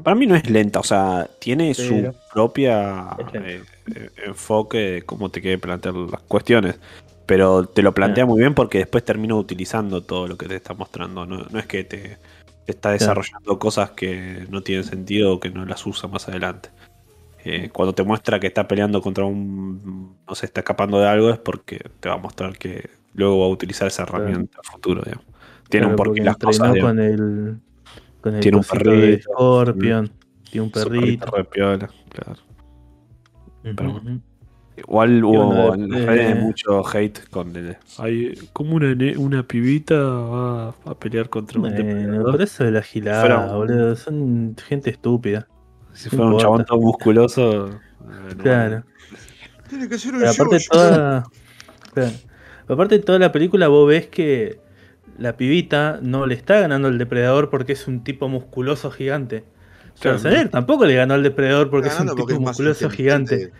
Para mí no es lenta, o sea, tiene Pero- su propia eh, eh, enfoque de cómo te quiere plantear las cuestiones. Pero te lo plantea muy bien porque después termina utilizando todo lo que te está mostrando. No, no es que te, te está desarrollando cosas que no tienen sentido o que no las usa más adelante. Eh, cuando te muestra que está peleando contra un. no se está escapando de algo, es porque te va a mostrar que luego va a utilizar esa herramienta a futuro. digamos. Tiene Claro, un porqué las cosas. digamos. con el. Con el Tiene un de perrito, Scorpion. Tiene un perrito. re piola, claro. pero. Igual hubo bueno, en las eh, redes mucho hate con el. Hay como una, una pibita va a pelear contra un Bueno, depredador. pero eso de la gilada, boludo. Son gente estúpida. Si fuera un importa. chabón todo musculoso. eh, no. Claro. Tiene que ser un Pero aparte toda. claro. Aparte de toda la película, vos ves que la pibita no le está ganando al depredador porque es un tipo musculoso gigante. Claro. Schwarzenegger tampoco le ganó al depredador porque es un tipo musculoso gigante.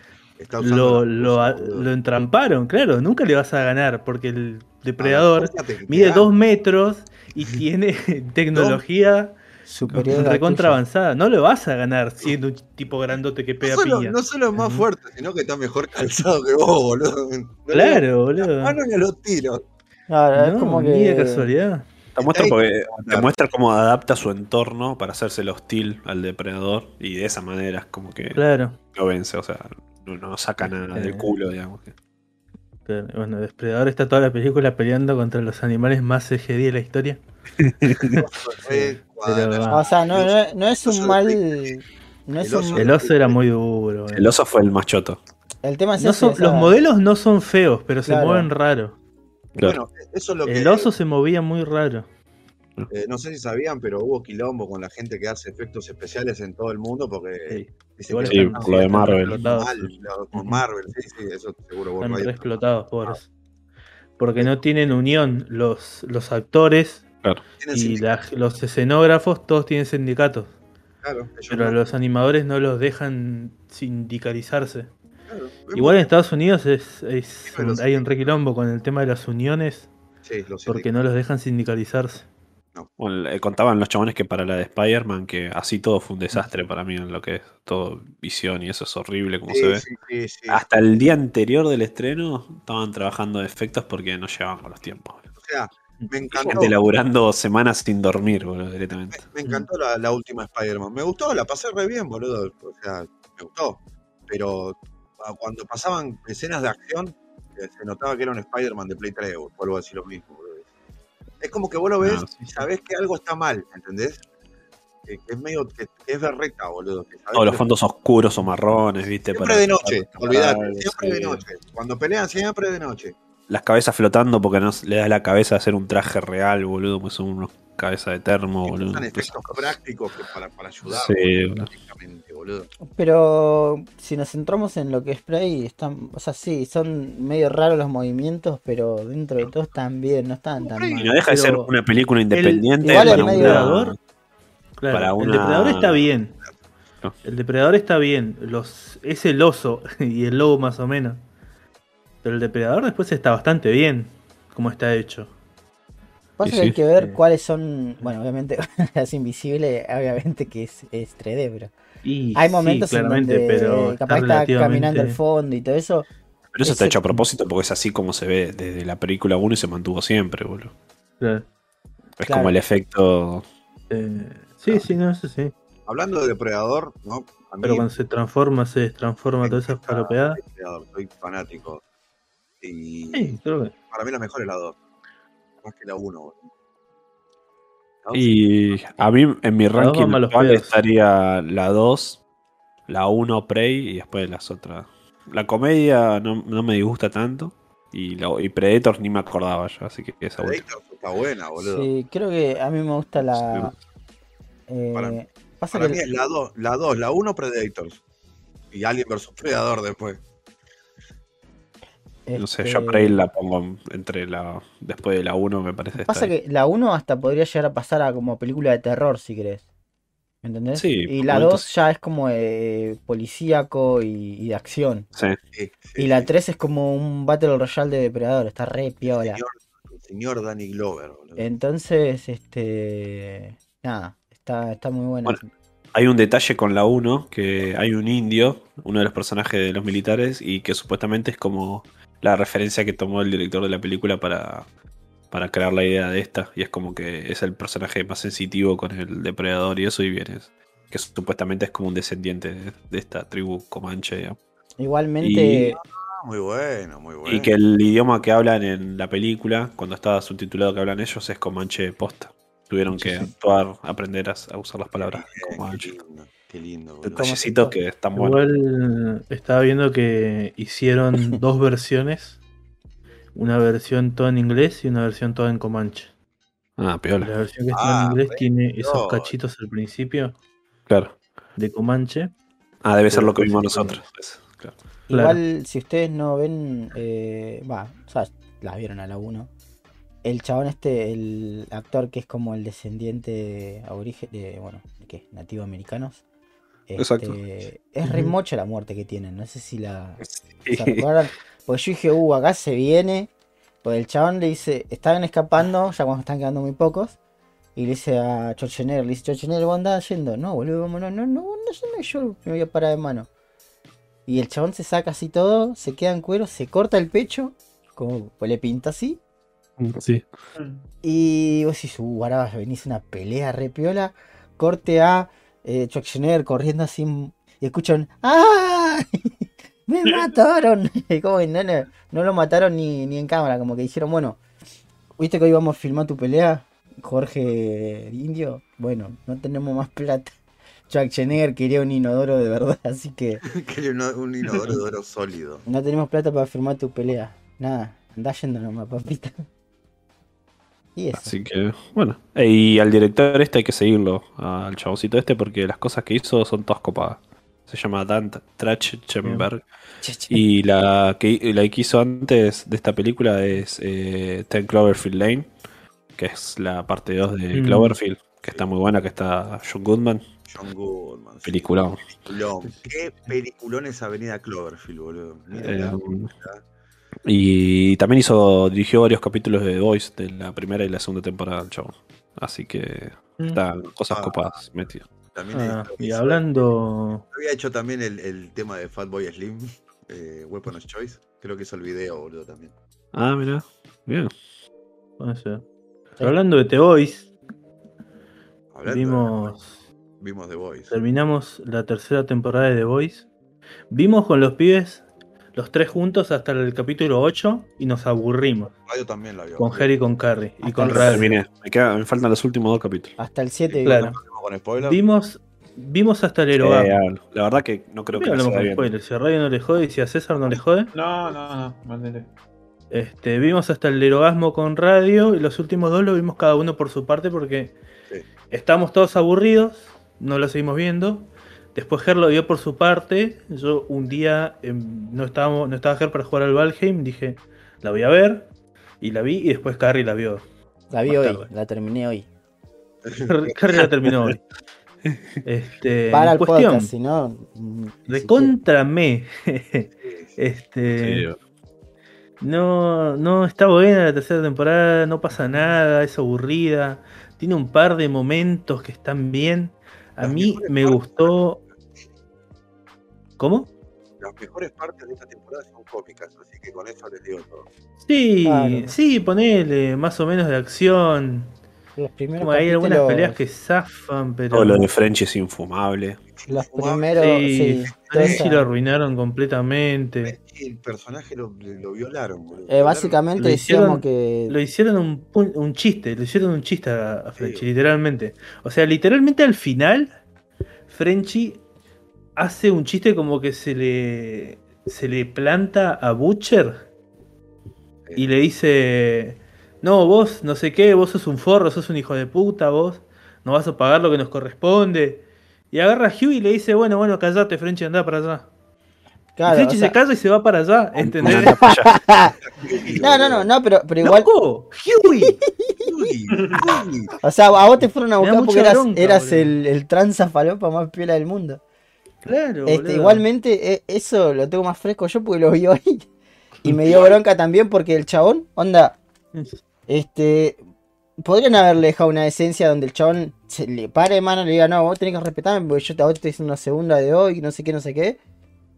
Lo, lo, lo entramparon, claro. Nunca le vas a ganar porque el depredador Ah, te mide dos metros y tiene tecnología superior recontra avanzada. No le vas a ganar siendo un tipo grandote que pega No solo, piña. no solo es más fuerte, sino que está mejor calzado que vos, boludo. No le- Claro, boludo. Ah, no ni a los tiros. Claro, es No, como ni de que. casualidad. Te muestra, porque, te muestra cómo adapta su entorno para hacérselo hostil al depredador. Y de esa manera es como que Claro. lo vence. O sea, no, no saca nada del Eh. culo, digamos. Claro, Bueno, Depredador está toda la película peleando contra los animales más CGD de la historia. Eh, Pero. O sea, no, no, no es un mal. No es El oso un. El oso era muy duro. El oso fue el machoto. El tema es No ese, son- o sea, los modelos no son feos, pero se mueven raro. Claro. Bueno, eso es lo que. El oso se movía muy raro. eh, no sé si sabían, pero hubo quilombo con la gente que hace efectos especiales en todo el mundo porque. Sí. Igual por lo de Marvel. mal, lo- con. Marvel, sí, sí, eso seguro Están nadie- re explotados, pobres. Porque no tienen unión los, los actores Y la- los escenógrafos, todos tienen sindicatos. claro, Pero no, los animadores no los dejan sindicalizarse. claro. Igual en Estados Unidos es, es un- hay un requilombo con el tema de las uniones Sí, porque no los dejan sindicalizarse. Bueno, le contaban los chabones que para la de Spider-Man, que así todo fue un desastre para mí en lo que es todo visión y eso es horrible como Sí, se ve. sí, sí, sí. Hasta el día anterior del estreno estaban trabajando efectos porque no llevaban con los tiempos. O sea, me encantó. Gente laburando semanas sin dormir, boludo, directamente. Me, me encantó la, la última Spider-Man. Me gustó, la pasé re bien, boludo. O sea, me gustó. Pero cuando pasaban escenas de acción, eh, se notaba que era un Spider-Man de Play 3, o vuelvo a decir lo mismo, boludo. Es como que vos lo ves sí, y sabés que algo está mal, ¿entendés? Que, que es medio, que, que es berreta, boludo. Que sabés Todos los fondos oscuros o marrones, viste. Siempre para- de noche, olvidate, siempre de sí. noche. Cuando pelean, siempre de noche. Las cabezas flotando porque no le da la cabeza a hacer un traje real, boludo, pues son unos cabezas de termo, Y boludo. usan Esas efectos prácticos que para, para ayudar, Sí, boludo, boludo. prácticamente, boludo. Pero si nos centramos en lo que es Prey, están, o sea, sí, son medio raros los movimientos, pero dentro de todo están bien, no están tan Prey Y mal. no deja de ser una película independiente igual para el medio- una- Depredador, claro, para El depredador está bien. No. El depredador está bien. Los, es el oso y el lobo más o menos. Pero el depredador después está bastante bien. Como está hecho. Pasa Sí, que hay sí. que ver Sí. cuáles son, bueno, obviamente es invisible, obviamente que es, es 3D, pero Y hay sí, momentos en claramente, donde pero capaz está relativamente- caminando al fondo y todo eso. Pero eso está Ese- hecho a propósito porque es así como se ve desde la película 1 y se mantuvo siempre, boludo. Claro. Es Claro. como el efecto. Eh, sí, sí, no, eso sí. Hablando de depredador, ¿no? A mí Pero cuando se transforma, se destransforma me todas esas palopeadas. Depredador, soy fanático. Y Sí, creo que. para mí la mejor es la 2. Más que la 1. Y a mí en mi ranking actual estaría la 2, la 1 Prey y después las otras. La comedia no, no me disgusta tanto. Y, la- y Predator ni me acordaba yo, así que esa. Predator, está buena, boludo. Sí, creo que a mí me gusta la. eh, Para- pasa Para que mí es la 2, la 2, la 1 Predators. Y Alien vs Predador después. No sé, este, yo por ahí la pongo entre la. Después de la 1, me parece. Pasa que la 1 hasta podría llegar a pasar a como película de terror, si querés. ¿Me entendés? Sí, y la momentos 2 ya es como eh, policíaco y, y de acción. Sí. Sí, sí, Y la sí. 3 es como un Battle Royale de depredador, está re piola. Señor, el señor Danny Glover, boludo. Entonces, este. Nada, está, está muy buena. Bueno, Hay un detalle con la 1, que hay un indio, uno de los personajes de los militares, y que supuestamente es como la referencia que tomó el director de la película para, para crear la idea de esta. Y es como que es el personaje más sensitivo con el depredador y eso, y vienes. Que supuestamente es como un descendiente de, de esta tribu comanche. digamos. Igualmente, Ah, muy bueno, muy bueno. Y que el idioma que hablan en la película, cuando estaba subtitulado que hablan ellos, es comanche posta. Tuvieron que actuar, aprender a, a usar las palabras comanche. Qué lindo, boludo. Detallecitos que están buenos. Igual estaba viendo que hicieron dos versiones. Una versión toda en inglés y una versión toda en comanche. Ah, La piola. versión que está Ah, en inglés re tiene esos cachitos al principio Claro. de comanche. Ah, debe ser lo que vimos nosotros. pues, claro. claro. igual si ustedes no ven. eh, Va, o sea, la vieron a la 1. El chabón este, el actor que es como el descendiente aborigen de, bueno, ¿de qué? Nativo americanos. Este, Exacto. Es re Ujú. mocha la muerte que tienen. No sé si la, Sí. ¿Se recuerdan? Porque yo dije, uh, acá se viene. Pues el chabón le dice, estaban escapando, ya cuando están quedando muy pocos. Y le dice a Schwarzenegger, le dice, Schwarzenegger, ¿vos andás yendo? No, boludo, vámonos, no, no, no, no, yo me voy a parar de mano. Y el chabón se saca así todo, se queda en cuero, se corta el pecho, como pues le pinta así. Sí. Y vos decís, uh, ahora va a venir una pelea re piola. Corte a eh, Schwarzenegger corriendo así. Y escuchan, ¡ah! ¡Me mataron! Como no, no, no lo mataron ni, ni en cámara, como que dijeron, bueno, ¿viste que hoy vamos a filmar tu pelea? Jorge Indio. Bueno, no tenemos más plata. Schwarzenegger quería un inodoro de verdad, así que Quería un, un inodoro de oro sólido. no tenemos plata para filmar tu pelea. Nada, andá yendo nomás, papita. Y eso. Así que, bueno. Y al director este hay que seguirlo, al chaboncito este, porque las cosas que hizo son todas copadas. Se llama Dan Trachtenberg. Y la que, la que hizo antes de esta película es eh, Ten Cloverfield Lane, que es la parte 2 de Mm. Cloverfield, que está muy buena, que está John Goodman. John Goodman. sí. Peliculón. Peliculón. Qué peliculón es Avenida Cloverfield, boludo. Mira, Eh, y también hizo, dirigió varios capítulos de The Voice de la primera y la segunda temporada del show. Así que están cosas Ah. copadas metidas. también Ah, y hablando. Había hecho también el, el tema de Fatboy Slim, eh, Weapon of Choice. Creo que hizo el video, boludo, también. Ah, mira. Bien. puede ser. Hablando de The Voice, Hablando de- vimos. vimos The Voice. Terminamos la tercera temporada de The Voice. Vimos con los pibes los tres juntos hasta el capítulo 8 y nos aburrimos. Radio también la vio. Con Harry y con Carrie. Y con. Terminé. Me, queda- me faltan los últimos dos capítulos. Hasta el 7 Claro. Con. Vimos, vimos hasta el Eh, Erogasmo. la verdad que no creo que hablamos con spoilers. Si a Radio no le jode y si a César no le jode. No, no, no, mándele. Este, vimos hasta el erogasmo con radio y los últimos dos lo vimos cada uno por su parte porque Sí. estamos todos aburridos, no lo seguimos viendo. Después Ger lo vio por su parte. Yo un día em, no, estábamos, no estaba Ger para jugar al Valheim, dije, la voy a ver. Y la vi y después Carrie la vio. La vi hoy, tarde. la terminé hoy. Carrie la terminó hoy. Este, Para el cuestión, podcast, si no. ni recontra me. Sí, sí. este, Sí, No, no está buena la tercera temporada, no pasa nada, es aburrida. Tiene un par de momentos que están bien. A Las mí me partes- gustó. ¿Cómo? Las mejores partes de esta temporada son cómicas, así que con eso les digo todo. Sí, Claro. sí, ponele más o menos de acción. Los primeros Como hay algunas peleas que zafan, pero. Todo lo de French es infumable. Los primeros. Sí, Sí, esa- lo arruinaron completamente. El personaje lo, lo violaron, boludo. Eh, básicamente Lo decíamos hicieron- que. Lo hicieron un chiste, lo hicieron un chiste a, a Frenchy, Sí. literalmente. O sea, literalmente al final, Frenchy hace un chiste como que se le, se le planta a Butcher y le dice, no, vos no sé qué, vos sos un forro, sos un hijo de puta, vos no vas a pagar lo que nos corresponde. Y agarra a Huey y le dice, bueno, bueno, callate, Frenchy, anda para allá. Claro, y Frenchy o sea- se calla y se va para allá, ¿entendés? Anda para allá. No, no, no, no, pero, pero igual. ¡Loco! O sea, a vos te fueron a buscar porque eras, bronca, eras el, el tranza falopa más piola del mundo. Claro, Este, igualmente, eh, eso lo tengo más fresco yo porque lo vi hoy. Y me dio bronca también porque el chabón, onda, este. Podrían haberle dejado una decencia donde el chabón se le pare de mano y le diga, no, vos tenés que respetarme porque yo te, vos haciendo una segunda de hoy, no sé qué, no sé qué.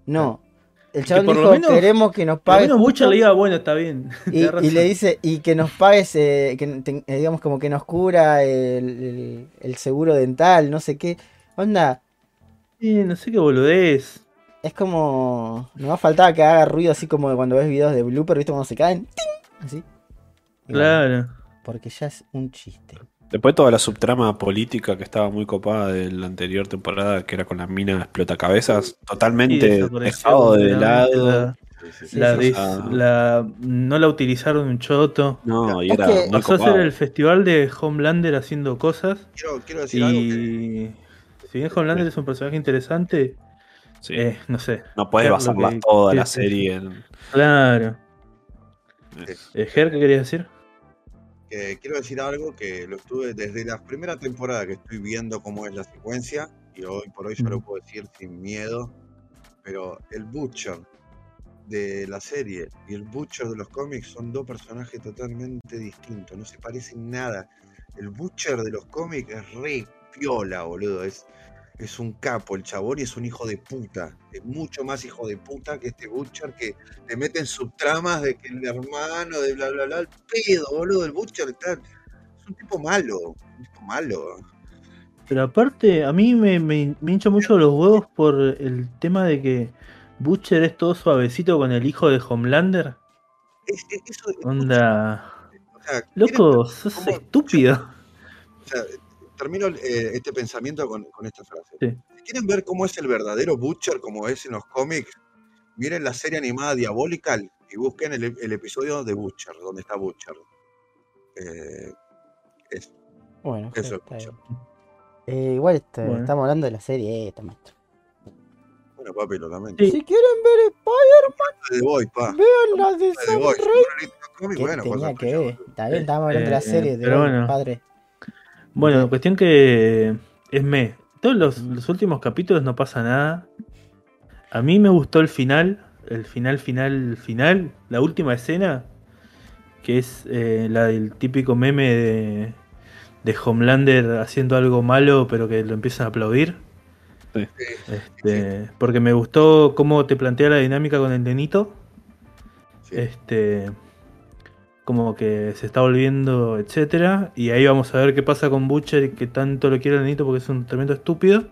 No. El chabón por lo dijo, menos- queremos que nos Por lo pagues. menos Butcher justo". le diga, bueno, está bien. Y, le dice, y que nos pagues, eh, que te- eh, digamos como que nos cura el, el- el seguro dental, no sé qué. Onda, Sí, no sé qué boludez. es como. No va a faltar que haga ruido así como cuando ves videos de blooper, ¿viste? Cuando se caen. ¡ting! Así. Y bueno, Claro. porque ya es un chiste. Después toda la subtrama política que estaba muy copada de la anterior temporada, que era con la mina explotacabezas, totalmente dejado de lado. La, Sí, la sí, des- la- no la utilizaron un choto. No, y Es era Pasó a ser el festival de Homelander haciendo cosas. Quiero, quiero decir algo que. Si bien Homelander es un personaje interesante, Sí. eh, no sé. no puedes basarla que- toda la serie en. Claro. Eh, Ger, ¿qué querías decir? que quiero decir algo que lo estuve desde la primera temporada que estoy viendo cómo es la secuencia y hoy por hoy yo lo puedo decir sin miedo, pero el Butcher de la serie y el Butcher de los cómics son dos personajes totalmente distintos, no se parecen nada. El Butcher de los cómics es re piola, boludo, es, es un capo el chabón y es un hijo de puta, es mucho más hijo de puta que este Butcher que te meten subtramas de que el hermano de bla bla bla, el pedo, boludo, el Butcher está, es un tipo malo, un tipo malo. Pero aparte, a mí me, me, me hincha mucho los huevos por el tema de que Butcher es todo suavecito con el hijo de Homelander. Es, es- eso, Onda. o sea, Loco, ¿quieren- sos estúpido. o sea, termino eh, este pensamiento con, con esta frase. Sí. Si quieren ver cómo es el verdadero Butcher, como es en los cómics, miren la serie animada Diabolical y busquen el, el episodio de Butcher, donde está Butcher. Eh, es- Bueno, Eso, escucho. bien. Eh, igual está- Bueno. estamos hablando de la serie esta, maestro. bueno, papi, lo lamento. Sí. Si quieren ver Spider, The Voice, pa. vean la de Sam. Raimi. No leíste los cómics, ¿Qué bueno, tenía que ver? Está bien, estábamos hablando de la Eh, serie de bueno. padre. Bueno, cuestión que es me. Todos los, los últimos capítulos no pasa nada. A mí me gustó el final, el final, final, final, la última escena, que es eh, la del típico meme de, de Homelander haciendo algo malo, pero que lo empiezan a aplaudir. Sí, Este, porque me gustó cómo te plantea la dinámica con el nenito. sí. Este, como que se está volviendo, etcétera. Y ahí vamos a ver qué pasa con Butcher y que tanto lo quiere el nenito porque es un tremendo estúpido.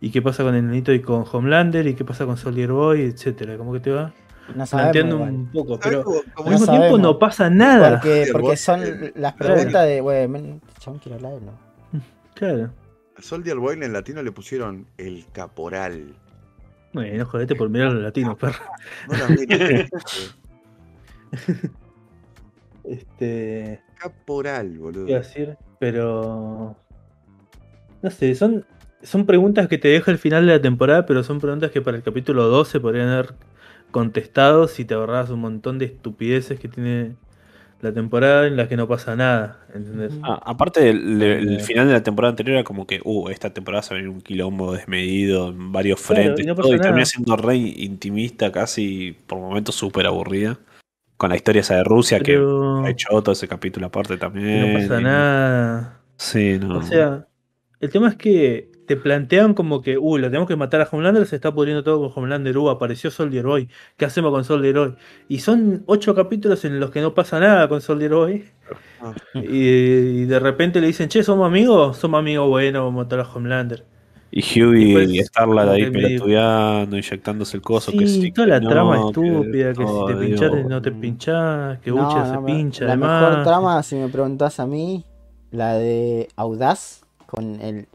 Y qué pasa con el nenito y con Homelander y qué pasa con Soldier Boy, etcétera. Como que te va No sabemos. planteando igual. un poco, ¿Sabes pero cómo- al cómo No mismo tiempo no pasa nada. Porque, porque son eh, las claro. preguntas de, güey, men, chabón quiero hablar, ¿no? Claro. A Soldier Boy en latino le pusieron el caporal. Bueno, jodete por mirar los latinos, perro. No miren. Este. caporal, boludo. iba a decir, pero. No sé, son, son preguntas que te deja el final de la temporada, pero son preguntas que para el capítulo 12 podrían haber contestado si te ahorrabas un montón de estupideces que tiene la temporada en las que no pasa nada. ¿entendés? Ah, aparte, el, el Eh. final de la temporada anterior era como que, uh, esta temporada se va a venir un quilombo desmedido en varios Claro, frentes. y no todo, pasa y termina siendo re intimista, casi por momentos súper aburrida. Con la historia esa de Rusia, Pero que ha hecho todo ese capítulo aparte también. no pasa nada. Sí, no. O sea, el tema es que te plantean como que, uh, lo tenemos que matar a Homelander, se está pudriendo todo con Homelander, uh, apareció Soldier Boy, ¿qué hacemos con Soldier Boy? Y son ocho capítulos en los que no pasa nada con Soldier Boy. Ah. Y, y de repente le dicen, che, ¿somos amigos? Somos amigos, bueno, vamos a matar a Homelander. Y Huey Después, y Starlight como ahí que pelotudeando, inyectándose el coso. que sí, sí, toda que la no, trama que estúpida, que, todo, si te pinchas no te pinchás, que No, Butcher se pincha, La además. mejor trama, si me preguntas a mí, la de Audaz, con el,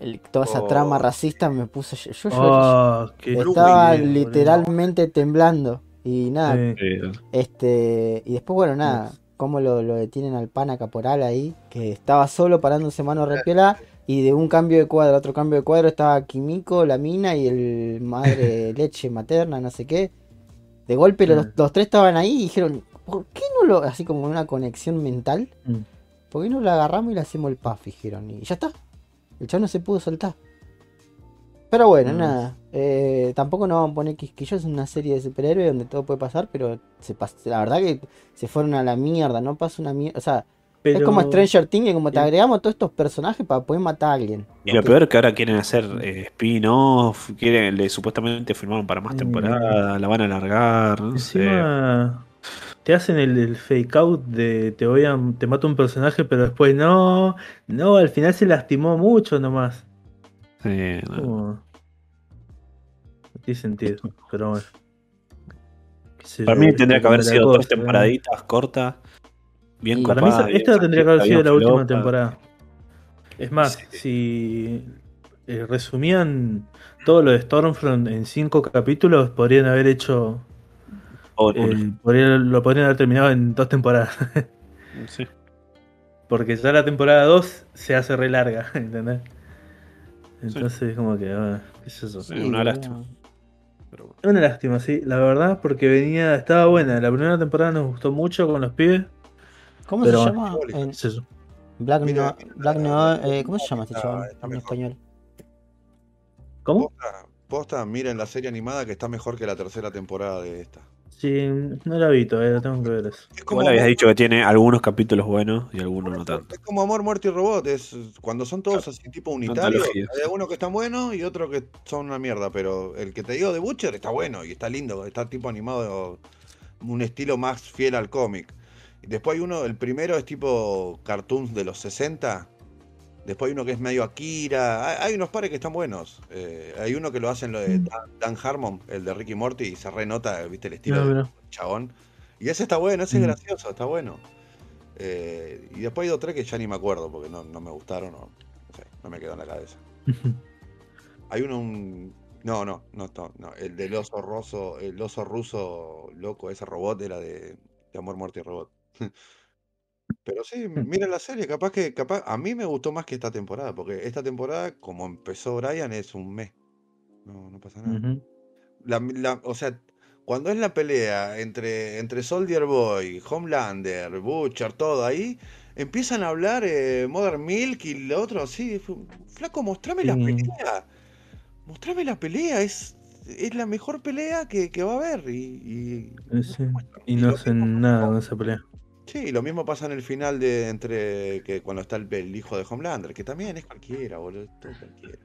el- toda esa Oh. trama racista me puso. Yo, yo- yo- Oh, qué estaba boludo. literalmente temblando. Y nada, Sí. Sí, este. Y después, bueno, nada. cómo lo, lo detienen al pana caporal ahí, que estaba solo parándose mano repiola y de un cambio de cuadro a otro cambio de cuadro estaba Kimiko, la mina y el madre leche materna, no sé qué. De golpe los, Mm. los tres estaban ahí y dijeron, ¿por qué no lo, así como una conexión mental, Mm. ¿por qué no lo agarramos y le hacemos el puff? Dijeron, y ya está. El chavo no se pudo soltar. Pero bueno, Mm. nada. eh, tampoco nos vamos a poner quisquillos, es una serie de superhéroes donde todo puede pasar, pero se pas- la verdad que se fueron a la mierda, no pasa una mierda. O sea, es como Stranger Things, que como te Sí. agregamos todos estos personajes para poder matar a alguien. Y lo peor es que ahora quieren hacer eh, spin-off, quieren, le, supuestamente firmaron para más Mm. temporadas, la van a alargar, no sé. Encima te hacen el, el fake out de te voy a te mato un personaje, pero después no, no, al final se lastimó mucho nomás. Sí, no. Como- No tiene sentido, pero bueno. Sé Para mí tendría que haber sido cosa, tres temporaditas cortas, bien Para mí bien esta tendría que haber sido la última temporada. Es más, Sí. si eh, resumían todo lo de Stormfront en cinco capítulos, podrían haber hecho. Eh, podrían- lo podrían haber terminado en dos temporadas. sí. Porque ya la temporada 2 se hace re larga, ¿entendés? Entonces, como que, ah, qué sé yo. Sí, una lástima. Pero bueno. Una lástima, sí, la verdad, porque venía, estaba buena. La primera temporada nos gustó mucho con los pibes. ¿Cómo Pero- se llama? En. Black, Mira, No- Black mira, No- mira, eh, ¿Cómo se llama este chaval está en mejor. español? ¿Cómo? Posta, posta, miren la serie animada que está mejor que la tercera temporada de esta. Sí, no la vi todavía, la tengo que ver eso. Es como, Igual habías amor, dicho que tiene algunos capítulos buenos y algunos no tanto. es como Amor, Muerte y Robot. Es, cuando son todos así tipo unitarios, hay algunos que están buenos y otros que son una mierda. Pero el que te digo de Butcher está bueno y está lindo. Está tipo animado, un estilo más fiel al cómic. Después hay uno, el primero es tipo cartoons de los 60. Después hay uno que es medio Akira. Hay, hay unos pares que están buenos. Eh, hay uno que lo hacen lo de Dan, Dan Harmon, el de Ricky Morty, y se renota, viste, el estilo No, del chabón. Y ese está bueno, ese es Mm. gracioso, está bueno. Eh, y después hay dos tres que ya ni me acuerdo porque no, no me gustaron o no sé, no me quedó en la cabeza. Hay uno, un. No, no, no, no, no, El del oso roso, el oso ruso loco, ese robot era de, de Amor, Muerte y Robot. Pero sí, miren la serie, capaz que, capaz, a mí me gustó más que esta temporada, porque esta temporada, como empezó Brian, es un mes. No, no pasa nada. La- la- o sea, cuando es la pelea entre, entre Soldier Boy, Homelander, Butcher, todo ahí, empiezan a hablar eh, Modern Milk y lo otro así. Flaco, mostrame la pelea. Mostrame la pelea. Es, es la mejor pelea que, que va a haber. Y, y- Eh, sí. Y y no hacen nada con esa pelea. Sí, y lo mismo pasa en el final de entre que cuando está el, el hijo de Homelander, que también es cualquiera, boludo. es todo cualquiera.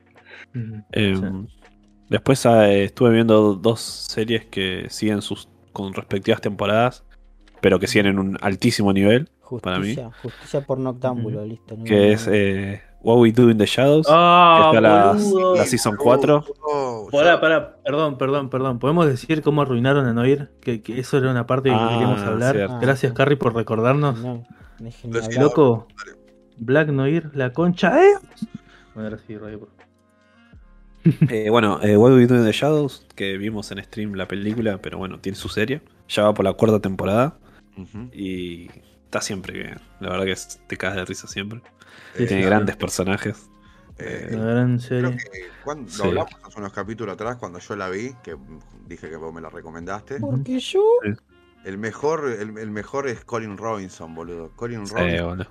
Eh, Sí. Después eh, estuve viendo dos series que siguen sus con respectivas temporadas, pero que siguen en un altísimo nivel, Para mí. Justicia, justicia por noctámbulo, listo. no que es eh, What We Do in the Shadows. Ah, está la- boludo. la season 4. Oh, Pará, pará, perdón, perdón, perdón. ¿Podemos decir cómo arruinaron a Noir? Que, que eso era una parte que Ah, queríamos hablar. cierto. Gracias, Carrie, por recordarnos. No, siento. Loco, Black Noir, la concha, ¿eh? Bueno, ahora sí. Eh, bueno, eh, What We Do in the Shadows, que vimos en stream la película, pero bueno, tiene su serie. Ya va por la cuarta temporada y está siempre bien. La verdad que es- te caes de risa siempre. Eh, Tiene sí. grandes personajes. eh, La gran Creo serie. que cuando Sí. lo hablamos hace unos capítulos atrás, cuando yo la vi, que dije que vos me la recomendaste. Porque yo. El mejor, el, el mejor es Colin Robinson, boludo. Colin Sí, Robinson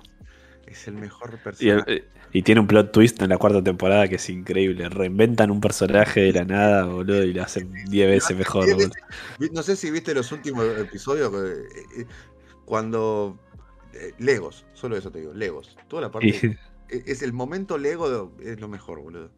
es el mejor Y, el- personaje. eh, y tiene un plot twist en la cuarta temporada que es increíble. Reinventan un personaje de la nada, boludo, y lo hacen 10 veces mejor, Diez boludo. No sé si viste los últimos episodios eh, eh, cuando eh, Legos, solo eso te digo, Legos. Toda la parte e- es el momento Lego de- es lo mejor, boludo.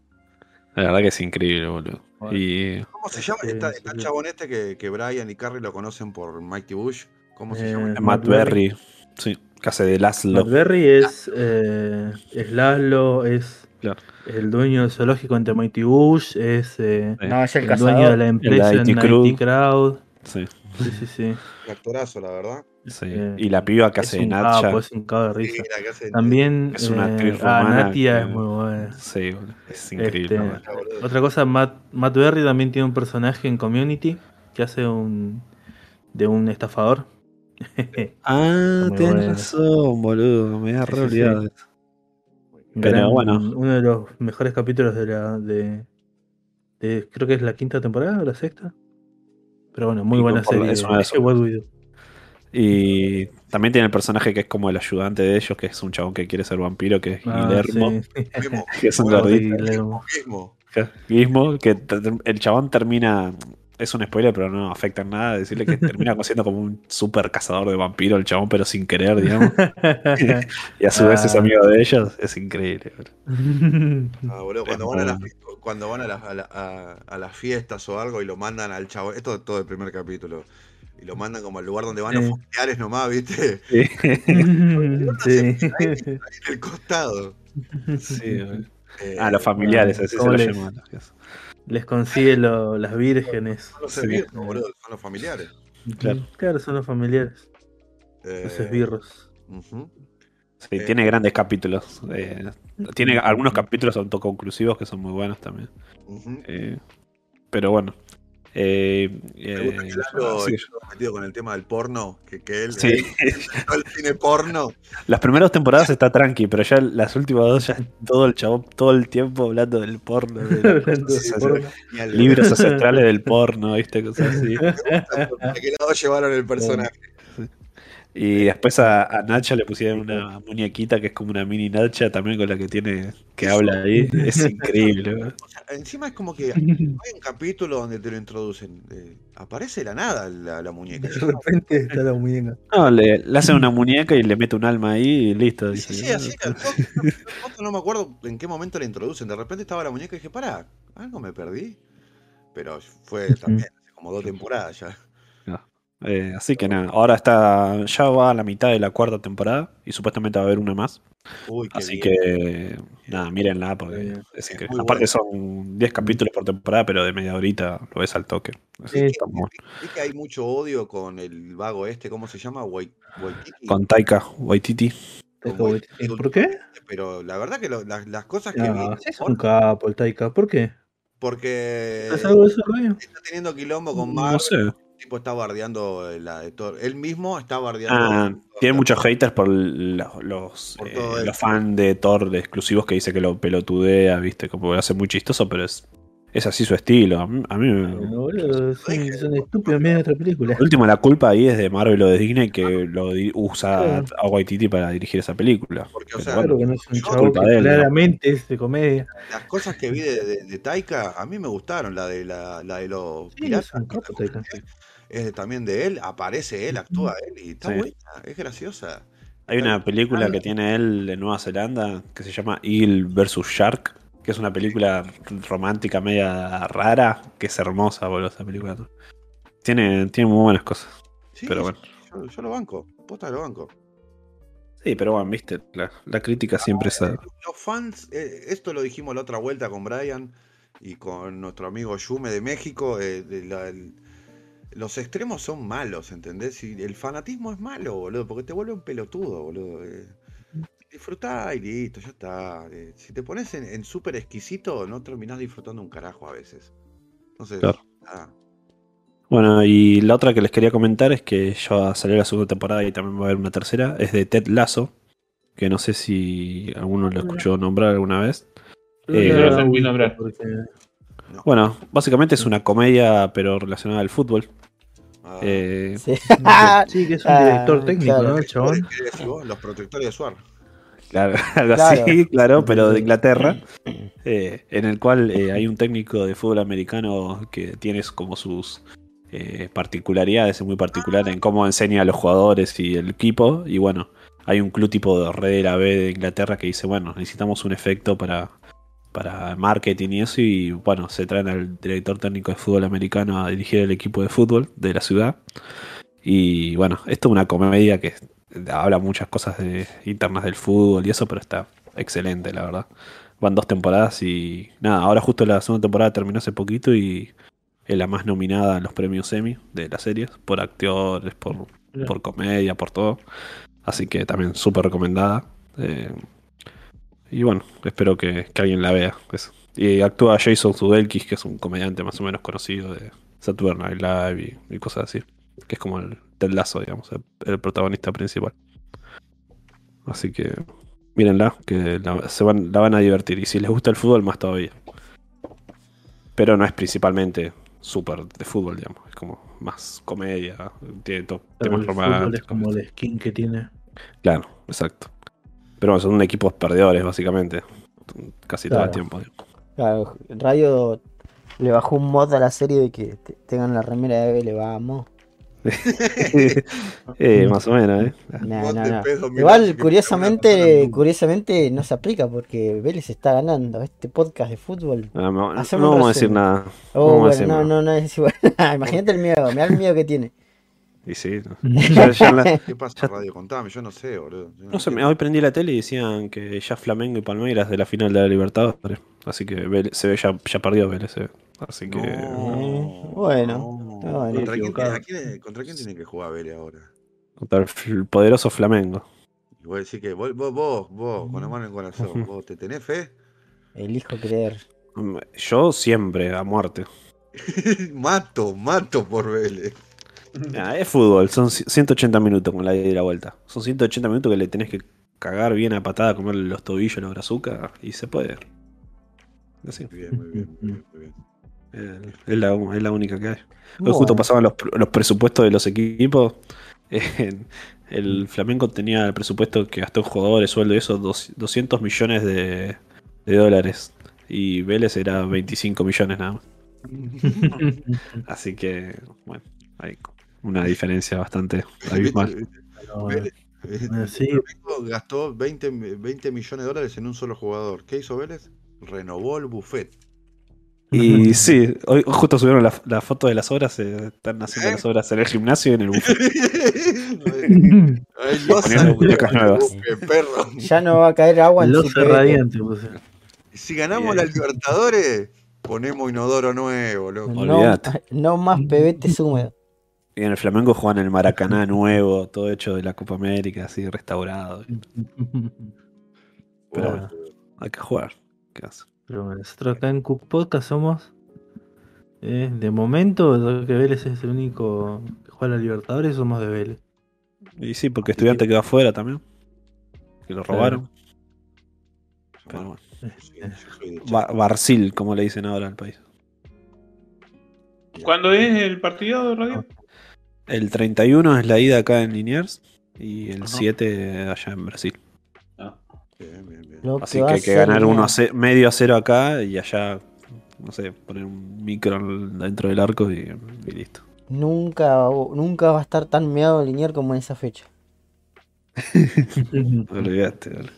la verdad que es increíble, boludo. Bueno. Y ¿Cómo se llama? Sí, Está, sí, está el chabón este que, que Brian y Carrie lo conocen por Mighty Bush. ¿Cómo se Eh, llama? Matt Matt Berry, sí, hace de Laszlo. Matt Berry es, eh, es Laszlo, es Claro. el dueño del zoológico ante Mighty Bush, es eh. No, es el el dueño de la empresa IT en Crowd. IT Crowd. Sí, Sí, sí, sí. Un actorazo, la verdad. Sí. Eh, Y la piba que hace de capo, es un cago de risa. También Es una eh, actriz ah, rumana Natia que- es muy buena. Sí, boludo, es increíble. Este. Mira, boludo. Otra cosa, Matt, Matt Berry también tiene un personaje en Community que hace un de un estafador Ah, bueno. razón, boludo. Me Sí, re sí, sí. olvidado de eso. Pero Gran- bueno. Uno de los mejores capítulos de la. De, de- creo que es la quinta temporada o la sexta. Pero bueno, muy Y buena serie. es una de Es que What We Do. Y también tiene el personaje que es como el ayudante de ellos, que es un chabón que quiere ser vampiro, que es Ah, Guillermo. sí. Que es un gordito. Guillermo. que el chabón termina. Es un spoiler, pero no afecta en nada. Decirle que termina siendo como un super cazador de vampiro el chabón, pero sin querer, digamos. Y a su vez es Ah. amigo de ellos. Es increíble. Ah, boludo, cuando van, a las, cuando van a, las- a la- a- a las fiestas o algo y lo mandan al chavo, esto es todo el primer capítulo, y lo mandan como al lugar donde van los familiares nomás, ¿viste? Sí, sí. Ahí en el costado. sí. Eh, Ah, los familiares, así se ¿Cómo lo les- llaman. Les consigue lo- las vírgenes. Son los Sí. esbirros, boludo, son los familiares. Claro. Claro, son los familiares. Eh, Los esbirros. Sí, Eh, tiene grandes capítulos. eh, tiene algunos capítulos autoconclusivos que son muy buenos también. Eh, pero bueno. Eh, eh, sí. estuvo metido con el tema del porno, que, que él, Sí. él el cine porno. Las primeras temporadas está tranqui, pero ya las últimas dos, ya todo el chabón, todo el tiempo hablando del porno, de cosas porno. Libros ancestrales del porno, viste, cosas así. ¿A qué lado llevaron el personaje? Y después a, a Nacha le pusieron una muñequita que es como una mini Nacha también con la que tiene, que habla ahí. Es increíble. ¿no? O sea, encima es como que hay un capítulo donde te lo introducen. eh, aparece de la nada la, la muñeca. De repente está la muñeca. No, le, le hacen una muñeca y le mete un alma ahí y listo. Sí, dice. sí, así. al no, no me acuerdo en qué momento la introducen. De repente estaba la muñeca y dije, pará, algo me perdí. Pero fue también hace como dos temporadas ya. Eh, así que nada, ahora está, ya va a la mitad de la cuarta temporada y supuestamente va a haber una más. Uy, Así bien. que nada, mírenla porque es Es Aparte buena. son 10 capítulos por temporada, pero de media horita lo ves al toque. Sí, que hay mucho odio con el vago este, ¿cómo se llama? Wai- Waititi. Con Taika Waititi. Con ¿Por qué? Pero la verdad que lo- las, las cosas que Ah, vi, sí es un capo el Taika. ¿Por qué? porque ¿Es algo de eso, está teniendo quilombo con No Marvel, sé. El tipo está bardeando la de Thor. Él mismo está bardeando. Ah, Thor tiene muchos haters por los, los, Por eh, los fans de Thor de exclusivos que dice que lo pelotudea, viste, como lo hace muy chistoso, pero es, es así su estilo. A mí, a mí boludo, son, son estúpidos, miren otra película. Por último, la culpa ahí es de Marvel o de Disney que lo di- usa Claro. a Waititi para dirigir esa película. Porque, o sea, Claro que no es un chavo culpa que de él, ¿no? claramente es de comedia. Las cosas que vi de, de, de Taika, a mí me gustaron. La de, la, la de los Sí, piratas. Es también de él, aparece él, actúa él y está Sí. buena, es graciosa. Hay una película que tiene él de Nueva Zelanda que se llama Eagle vs. Shark, que es una película romántica media rara, que es hermosa, boludo, esa película. Tiene, tiene muy buenas cosas. Sí, Pero yo- bueno. yo, yo lo banco, posta lo banco. Sí, pero bueno, viste, la, la crítica siempre es... a- Los fans, eh, esto lo dijimos la otra vuelta con Brian y con nuestro amigo Yume de México, eh, de la- el- los extremos son malos, ¿entendés? Y el fanatismo es malo, boludo, porque te vuelve un pelotudo, boludo. eh. Disfrutá y listo, ya está. eh. si te pones en, en súper exquisito, no terminás disfrutando un carajo a veces. Entonces, Claro. ah, Bueno, y la otra que les quería comentar es que ya salió la segunda temporada y también va a haber una tercera, es de Ted Lasso, que no sé si alguno lo escuchó nombrar alguna vez. Eh, no lo sentí nombrar. Porque- no. Bueno, básicamente es una comedia, pero relacionada al fútbol. Ah. Eh, Sí. Sí, que es un Ah, director técnico, claro. ¿no, el chabón? Los protectores de Suar. Claro, algo Claro. así, claro, pero de Inglaterra, eh, en el cual eh, hay un técnico de fútbol americano que tiene como sus eh, particularidades, es muy particular en cómo enseña a los jugadores y el equipo, y bueno, hay un club tipo de red de la B de Inglaterra que dice, bueno, necesitamos un efecto para, para marketing y eso, y bueno, se traen al director técnico de fútbol americano a dirigir el equipo de fútbol de la ciudad, y bueno, esto es una comedia que habla muchas cosas de, internas del fútbol y eso, pero está excelente, la verdad. Van dos temporadas y nada, ahora justo la segunda temporada terminó hace poquito y es la más nominada a los premios Emmy de las series, por actores, por, por comedia, por todo. Así que también súper recomendada. Eh, y bueno, espero que, que alguien la vea. eso. Y actúa Jason Sudeikis, que es un comediante más o menos conocido de Saturday Night Live y, y cosas así. que es como el Ted Lasso, digamos, el, el protagonista principal. Así que mírenla, que la, se van, la van a divertir. Y si les gusta el fútbol, más todavía. Pero no es principalmente súper de fútbol, digamos. Es como más comedia, tiene to- Pero temas el fútbol es románticos. como el skin que tiene. Claro, exacto. Pero bueno, son equipos perdedores, básicamente. Casi todo el tiempo. Claro, Radio le bajó un mod a la serie de que te- tengan la remera de Vélez, vamos. Eh, más o menos, ¿eh? No, no, no. Igual, curiosamente, curiosamente no se aplica porque Vélez está ganando este podcast de fútbol. No, no- vamos a decir nada. Oh, bueno, decir no, nada. no, no es igual. Imagínate el miedo, mirá el miedo que tiene. Y sí, no. Ya- ya en la- ¿Qué pasa, Radio? Contame, yo no sé, boludo. Yo no sé, hoy prendí la tele y decían que ya Flamengo y Palmeiras de la final de la Libertadores. Así que Vélez- se ve ya, ya perdió Vélez. se ve. Así que. No, bueno, no. bueno. ¿Contra, quién, Equivocado. a quién- contra quién tiene que jugar Vélez ahora? Contra el poderoso Flamengo. Y voy a decir que vos, vos, vos, vos, con la mano en el corazón, vos, ¿te tenés fe? Elijo creer. Mm, Yo siempre, a muerte. mato, mato por Vélez. Es fútbol, son ci- 180 minutos con la ida y la vuelta. Son 180 minutos que le tenés que cagar bien a patada, comerle los tobillos, los brazucas, y se puede. Así. Muy bien, muy bien, muy bien, muy bien. Eh, Es la, es la única que hay. Hoy Bueno, justo pasaban los, los presupuestos de los equipos. Eh, el Flamengo tenía el presupuesto que gastó en jugadores, sueldo y eso, dos- 200 millones de, de dólares. Y Vélez era 25 millones nada más. Así que, bueno, hay una diferencia bastante abismal. Pero, Vélez, eh, sí. Gastó 20, mi- 20 millones de dólares en un solo jugador. ¿Qué hizo Vélez? Renovó el buffet. Y sí, hoy justo subieron la, la foto de las obras, eh, están haciendo ¿Eh? las obras en el gimnasio y en el buffet. Ya no va a caer agua en Los radiante puse. Si ganamos la Libertadores, ponemos inodoro nuevo, loco. No, no más pebetes húmedos. Y en el Flamengo juegan el Maracaná nuevo, todo hecho de la Copa América, así restaurado. Pero bueno, hay que jugar. ¿Qué hace? Pero bueno, nosotros acá en Cook Podcast somos. eh, de momento, ya que Vélez es el único que juega a la Libertadores, somos de Vélez. Y sí, porque estudiante quedó afuera también. Que lo robaron. Pero bueno. De Chaco. Barcil, como le dicen ahora al país. ¿Cuándo es el partido, Radio? El 31 es la ida acá en Liniers y el Ajá. 7 allá en Brasil. Ah. Bien, bien, bien. Lo Así que hay que ganar uno a ce- medio a cero acá y allá, no sé, poner un micro en- dentro del arco y, y listo. Nunca, nunca va a estar tan meado Linier como en esa fecha. Olvídate, dale.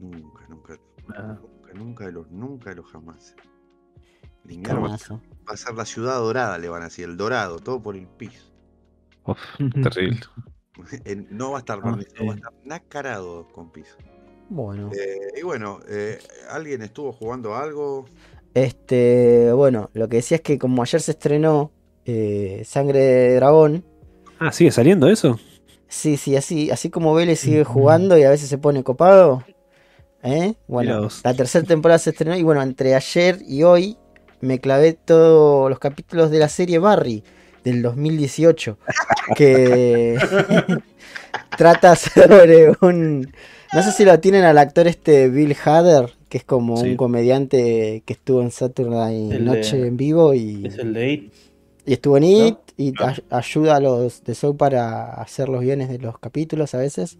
Nunca, nunca, Ah. nunca, nunca de los, nunca de los jamás. Liniers va a ser la ciudad dorada, le van a decir, el dorado, todo por el piso. Uf, terrible. No va a estar Ah, barnizado, va a estar nacarado con piso. Bueno. Eh, y bueno, eh, ¿alguien estuvo jugando algo? Este, bueno, lo que decía es que como ayer se estrenó eh, Sangre de Dragón, Ah, ¿sigue saliendo eso? sí, sí, así, así como Vélez sigue jugando y a veces se pone copado. ¿eh? Bueno, la tercera temporada se estrenó y bueno, entre ayer y hoy me clavé todos los capítulos de la serie Barry del 2018 que trata sobre un no sé si lo tienen al actor este Bill Hader que es como Sí. un comediante que estuvo en Saturday El de- Noche en vivo y, Es el de It. y estuvo en It y Ah. ay- ayuda a los de Show para hacer los guiones de los capítulos a veces.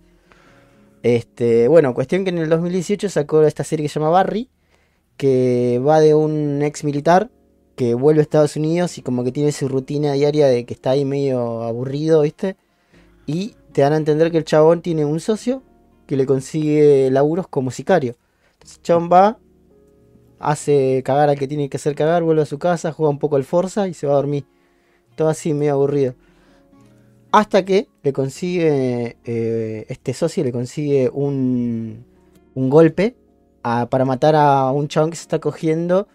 Este, bueno, cuestión que en el 2018 sacó esta serie que se llama Barry, que va de un ex militar que vuelve a Estados Unidos y como que tiene su rutina diaria de que está ahí medio aburrido, ¿viste? Y te dan a entender que el chabón tiene un socio que le consigue laburos como sicario. Entonces el chabón va, hace cagar al que tiene que hacer cagar, vuelve a su casa, juega un poco al Forza y se va a dormir. Todo así medio aburrido. Hasta que le consigue, eh, este socio le consigue un, un golpe para matar a un chabón que se está cogiendo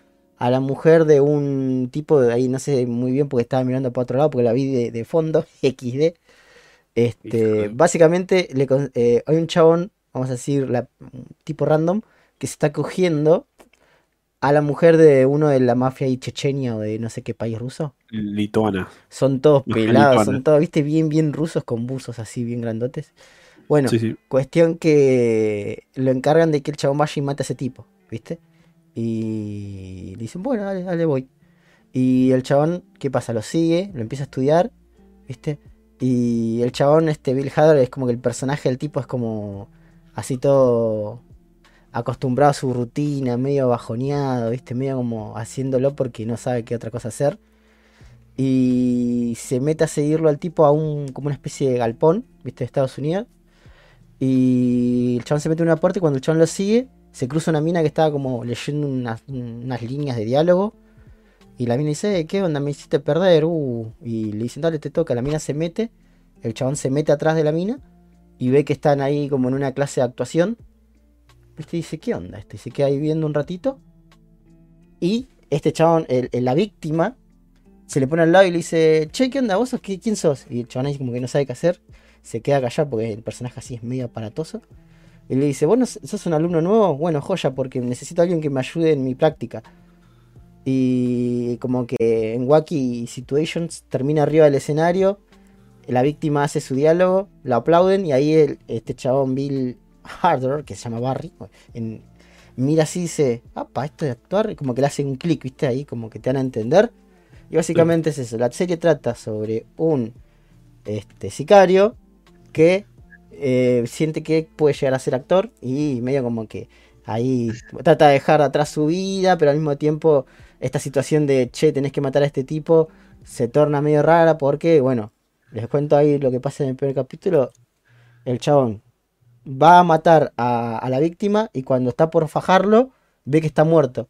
a la mujer de un tipo de ahí, no sé muy bien porque estaba mirando para otro lado porque la vi de, de fondo, XD. Este, Híjole. básicamente le eh, hay un chabón, vamos a decir, la, un tipo random, que se está cogiendo a la mujer de uno de la mafia ahí chechenia o de no sé qué país ruso. Lituana. Son todos pelados, lituana. son todos, viste, bien, bien rusos con buzos así, bien grandotes. Bueno, Sí, sí. cuestión que lo encargan de que el chabón vaya y mate a ese tipo, ¿viste? Y dicen, bueno, dale, dale, voy. Y el chabón, ¿qué pasa? Lo sigue, lo empieza a estudiar, ¿viste? Y el chabón, este Bill Hader, es como que el personaje del tipo es como así todo acostumbrado a su rutina, medio bajoneado, ¿viste? Medio como haciéndolo porque no sabe qué otra cosa hacer. Y se mete a seguirlo al tipo a un, como una especie de galpón, ¿viste? De Estados Unidos. Y el chabón se mete en una puerta y cuando el chabón lo sigue, se cruza una mina que estaba como leyendo unas, unas líneas de diálogo. Y la mina dice, "Eh, ¿qué onda? Me hiciste perder. Uh. Y le dicen, dale, te toca. La mina se mete. El chabón se mete atrás de la mina. Y ve que están ahí como en una clase de actuación. ¿Viste? Y dice, ¿qué onda? Este se queda ahí viendo un ratito. Y este chabón, el- la víctima, se le pone al lado y le dice, che, ¿qué onda? ¿Vos sos quién sos? Y el chabón ahí como que no sabe qué hacer. Se queda callado porque el personaje así es medio aparatoso. Y le dice, ¿vos no sos un alumno nuevo? Bueno, joya, porque necesito a alguien que me ayude en mi práctica. Y como que en Wacky Situations termina arriba del escenario. La víctima hace su diálogo, lo aplauden y ahí el- este chabón Bill Harder, que se llama Barry, en- mira así y dice, apa, esto de actuar, y como que le hace un clic, viste, ahí como que te dan a entender. Y básicamente es eso, la serie trata sobre un este, sicario que eh, siente que puede llegar a ser actor y medio como que ahí trata de dejar atrás su vida, pero al mismo tiempo esta situación de, che, tenés que matar a este tipo, se torna medio rara porque, bueno, les cuento ahí lo que pasa en el primer capítulo, el chabón va a matar a, a la víctima y cuando está por fajarlo, ve que está muerto.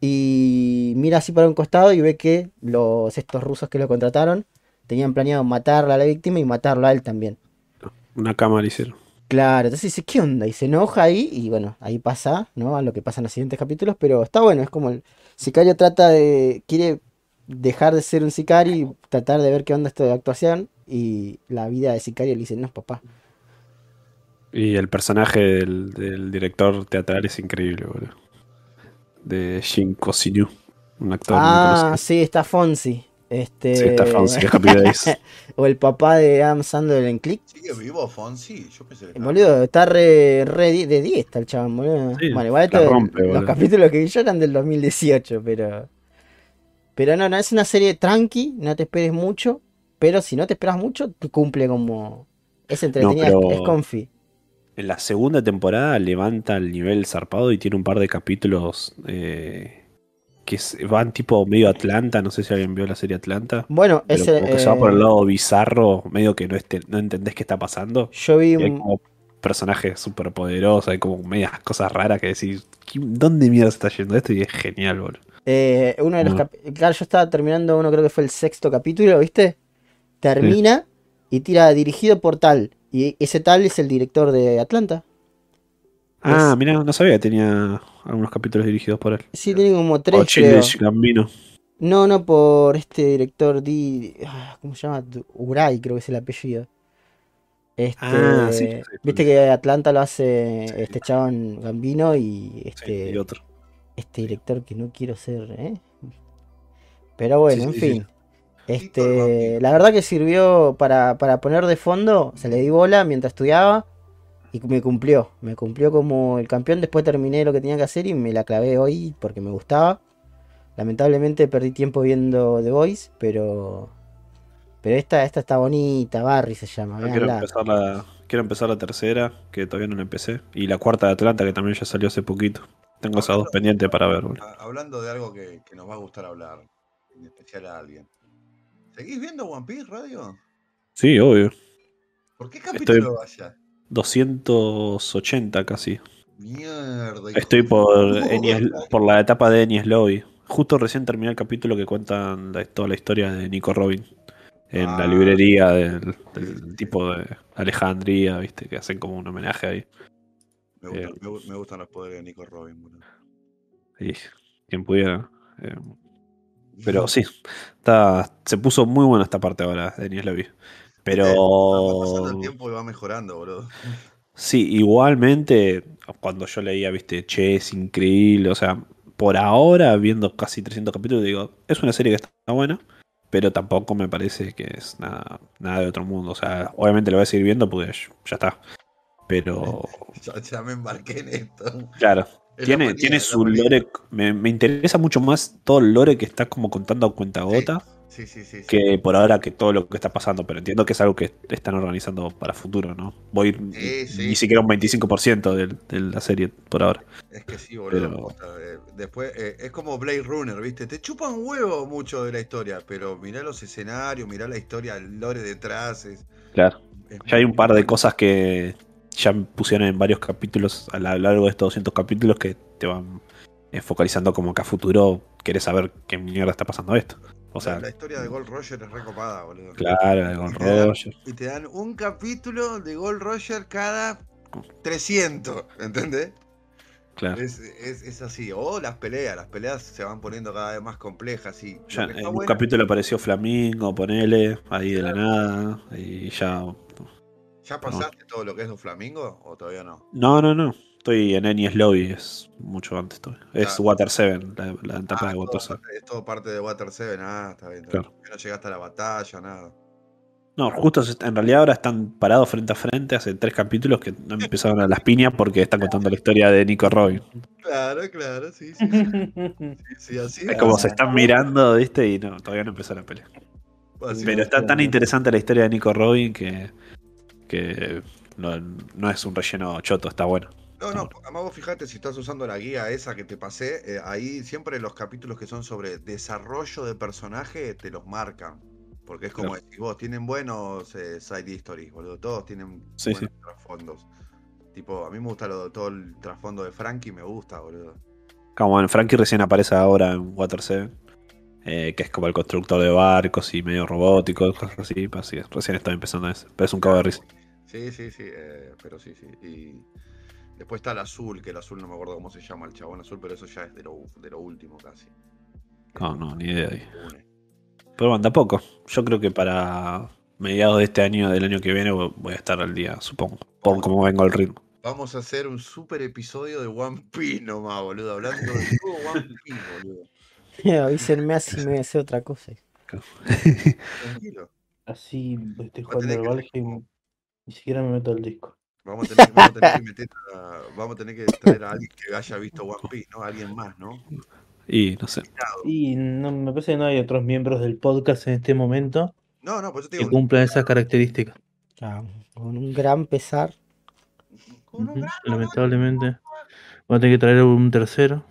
Y mira así para un costado y ve que los estos rusos que lo contrataron tenían planeado matarla a la víctima y matarlo a él también. Una cámara hicieron. Claro, entonces dice, ¿qué onda? Y se enoja ahí y bueno, ahí pasa, ¿no? A lo que pasa en los siguientes capítulos, pero está bueno, es como el sicario trata de, quiere dejar de ser un sicario y tratar de ver qué onda esto de actuación y la vida de sicario le dice, no, papá. Y el personaje del, del director teatral es increíble, boludo. De Jim Cosinu, un actor muy Ah, sí, está Fonsi. Este... Sí, está Fonsi, Days. o el papá de Adam Sandler en Click. ¿Sigue vivo Fonsi? Yo pensé que estaba- Boludo, está re, re de 10 está el chabón, boludo. Sí, bueno, igual la esto- rompe, los boludo. capítulos que vi yo eran del 2018, pero. Pero no, no, es una serie tranqui, no te esperes mucho, pero si no te esperas mucho, te cumple como. Es entretenida, es- es confi. En la segunda temporada levanta el nivel zarpado y tiene un par de capítulos eh, que van tipo medio Atlanta. No sé si alguien vio la serie Atlanta. Bueno, Pero ese. como que se va eh, por el lado bizarro, medio que no, este- no entendés qué está pasando. Yo vi Y hay un- como personajes súper poderosos, hay como medias cosas raras que decís, ¿qué- ¿dónde mierda se está yendo esto? Y es genial, boludo. eh, uno de los No. cap- Claro, yo estaba terminando uno, creo que fue el sexto capítulo, ¿viste? Termina y tira dirigido por tal. Y ese tal es el director de Atlanta. Ah, Es- mira, no sabía que tenía algunos capítulos dirigidos por él. Sí, tiene como tres, creo. Childish Gambino. No, no, por este director Di. ah, ¿Cómo se llama? Uray, creo que es el apellido. Este, Ah, sí, sí, sí. Viste que Atlanta lo hace este chabón Gambino y Sí, este, y otro. este director que no quiero ser, ¿eh? Pero bueno, Sí, en sí, fin. Este, la verdad que sirvió para, para poner de fondo, se le di bola mientras estudiaba y me cumplió, me cumplió como el campeón, después terminé lo que tenía que hacer y me la clavé hoy porque me gustaba. Lamentablemente perdí tiempo viendo The Voice, pero pero esta, esta está bonita, Barry se llama, Ah, quiero, empezar la, quiero empezar la tercera, que todavía no la empecé. Y la cuarta de Atlanta, que también ya salió hace poquito. Tengo esas dos pendientes para ver, boludo. Ah, Hablando de algo que, que nos va a gustar hablar, en especial a alguien. ¿Seguís viendo One Piece Radio? Sí, obvio. ¿Por qué capítulo vaya? 280 casi. Mierda. Estoy por. Enies- por la etapa de Enies Lobby. Justo recién terminé el capítulo que cuentan la- toda la historia de Nico Robin. En Ah. la librería del, del tipo de Alejandría, viste, que hacen como un homenaje ahí. Me, gustan, Eh. me me gustan los poderes de Nico Robin. boludo. Y quien pudiera. eh, pero sí, está, se puso muy buena esta parte ahora de Enies Lobby. Pero. Va pasando el tiempo y va mejorando, boludo. Sí, igualmente, cuando yo leía, viste, che, es increíble, o sea, por ahora, viendo casi 300 capítulos, digo, es una serie que está buena, pero tampoco me parece que es nada, nada de otro mundo. O sea, obviamente lo voy a seguir viendo porque ya está. Pero, Ya, ya me embarqué en esto. claro, tiene, manía, tiene su lore. Me, me interesa mucho más todo el lore que está como contando a cuenta gota Sí, sí, sí. que por ahora que todo lo que está pasando. Pero entiendo que es algo que están organizando para futuro, ¿no? Voy ni siquiera un 25% de, de la serie por ahora. Es que sí, boludo. Pero- eh, después, eh, es como Blade Runner, ¿viste? Te chupan huevo mucho de la historia, pero mirá los escenarios, mirá la historia, el lore detrás. Es, Claro. es Ya hay un par de cosas que ya pusieron en varios capítulos a lo largo de estos 200 capítulos que te van eh, focalizando como que a futuro querés saber qué mierda está pasando esto. O sea, la, historia de Gold Roger es recopada, boludo. claro, te dan- Roger. Y te dan un capítulo de Gold Roger cada 300, ¿entendés? Claro. Es, es, es así. O las peleas, las peleas se van poniendo cada vez más complejas. Y Ya en un capítulo apareció Flamingo, ponele, ahí de la nada, y ya. ¿Ya pasaste todo lo que es los flamingos o todavía no? No, no, no. Estoy en Enies Lobby, es mucho antes todavía. Es Ah. Water 7, la, la etapa Ah, de todo Water 7. parte- es todo parte de Water 7, ah, está bien. está Claro. bien. No llegaste a la batalla, nada. No, justo en realidad ahora están parados frente a frente hace tres capítulos que no empezaron a las piñas porque están contando la historia de Nico Robin. Claro, claro, sí, sí. sí, sí, sí, así. Es como se están mirando, ¿viste? Y no, todavía no empezó la pelea. así- Pero está tan interesante la historia de Nico Robin que, que no, no es un relleno choto, está bueno. No, no, además vos fijate si estás usando la guía esa que te pasé, eh, ahí siempre los capítulos que son sobre desarrollo de personaje te los marcan. Porque es como Claro. decís vos, tienen buenos eh, side stories, boludo. Todos tienen Sí, buenos trasfondos. Tipo, a mí me gusta lo, todo el trasfondo de Frankie, me gusta, boludo. Como en Frankie recién aparece ahora en Water 7, eh, que es como el constructor de barcos y medio robótico, cosas así. recién está empezando eso. Pero es un cago de risa. Sí, sí, sí, eh, pero sí, sí. Y después está el azul, que el azul no me acuerdo cómo se llama, el chabón azul, pero eso ya es de lo, de lo último casi. No, no, ni idea. ahí. Pero bueno, tampoco. Yo creo que para mediados de este año, del año que viene, voy a estar al día, supongo. Por cómo vengo el ritmo. Vamos a hacer un super episodio de One Piece nomás, boludo. Hablando de todo One Piece, boludo. Avísenme así me voy a hacer otra cosa. Tranquilo. Así estoy jugando al que- Valheim. Ni siquiera me meto al disco. Vamos a tener, vamos a tener que meter a- vamos a tener que traer a alguien que haya visto One Piece, ¿no? Alguien más, ¿no? Y no sé. Y no, me parece que no hay otros miembros del podcast en este momento No, no, pues yo te que cumplan esas características. Con un gran pesar. Lamentablemente. Voy a tener que traer un tercero.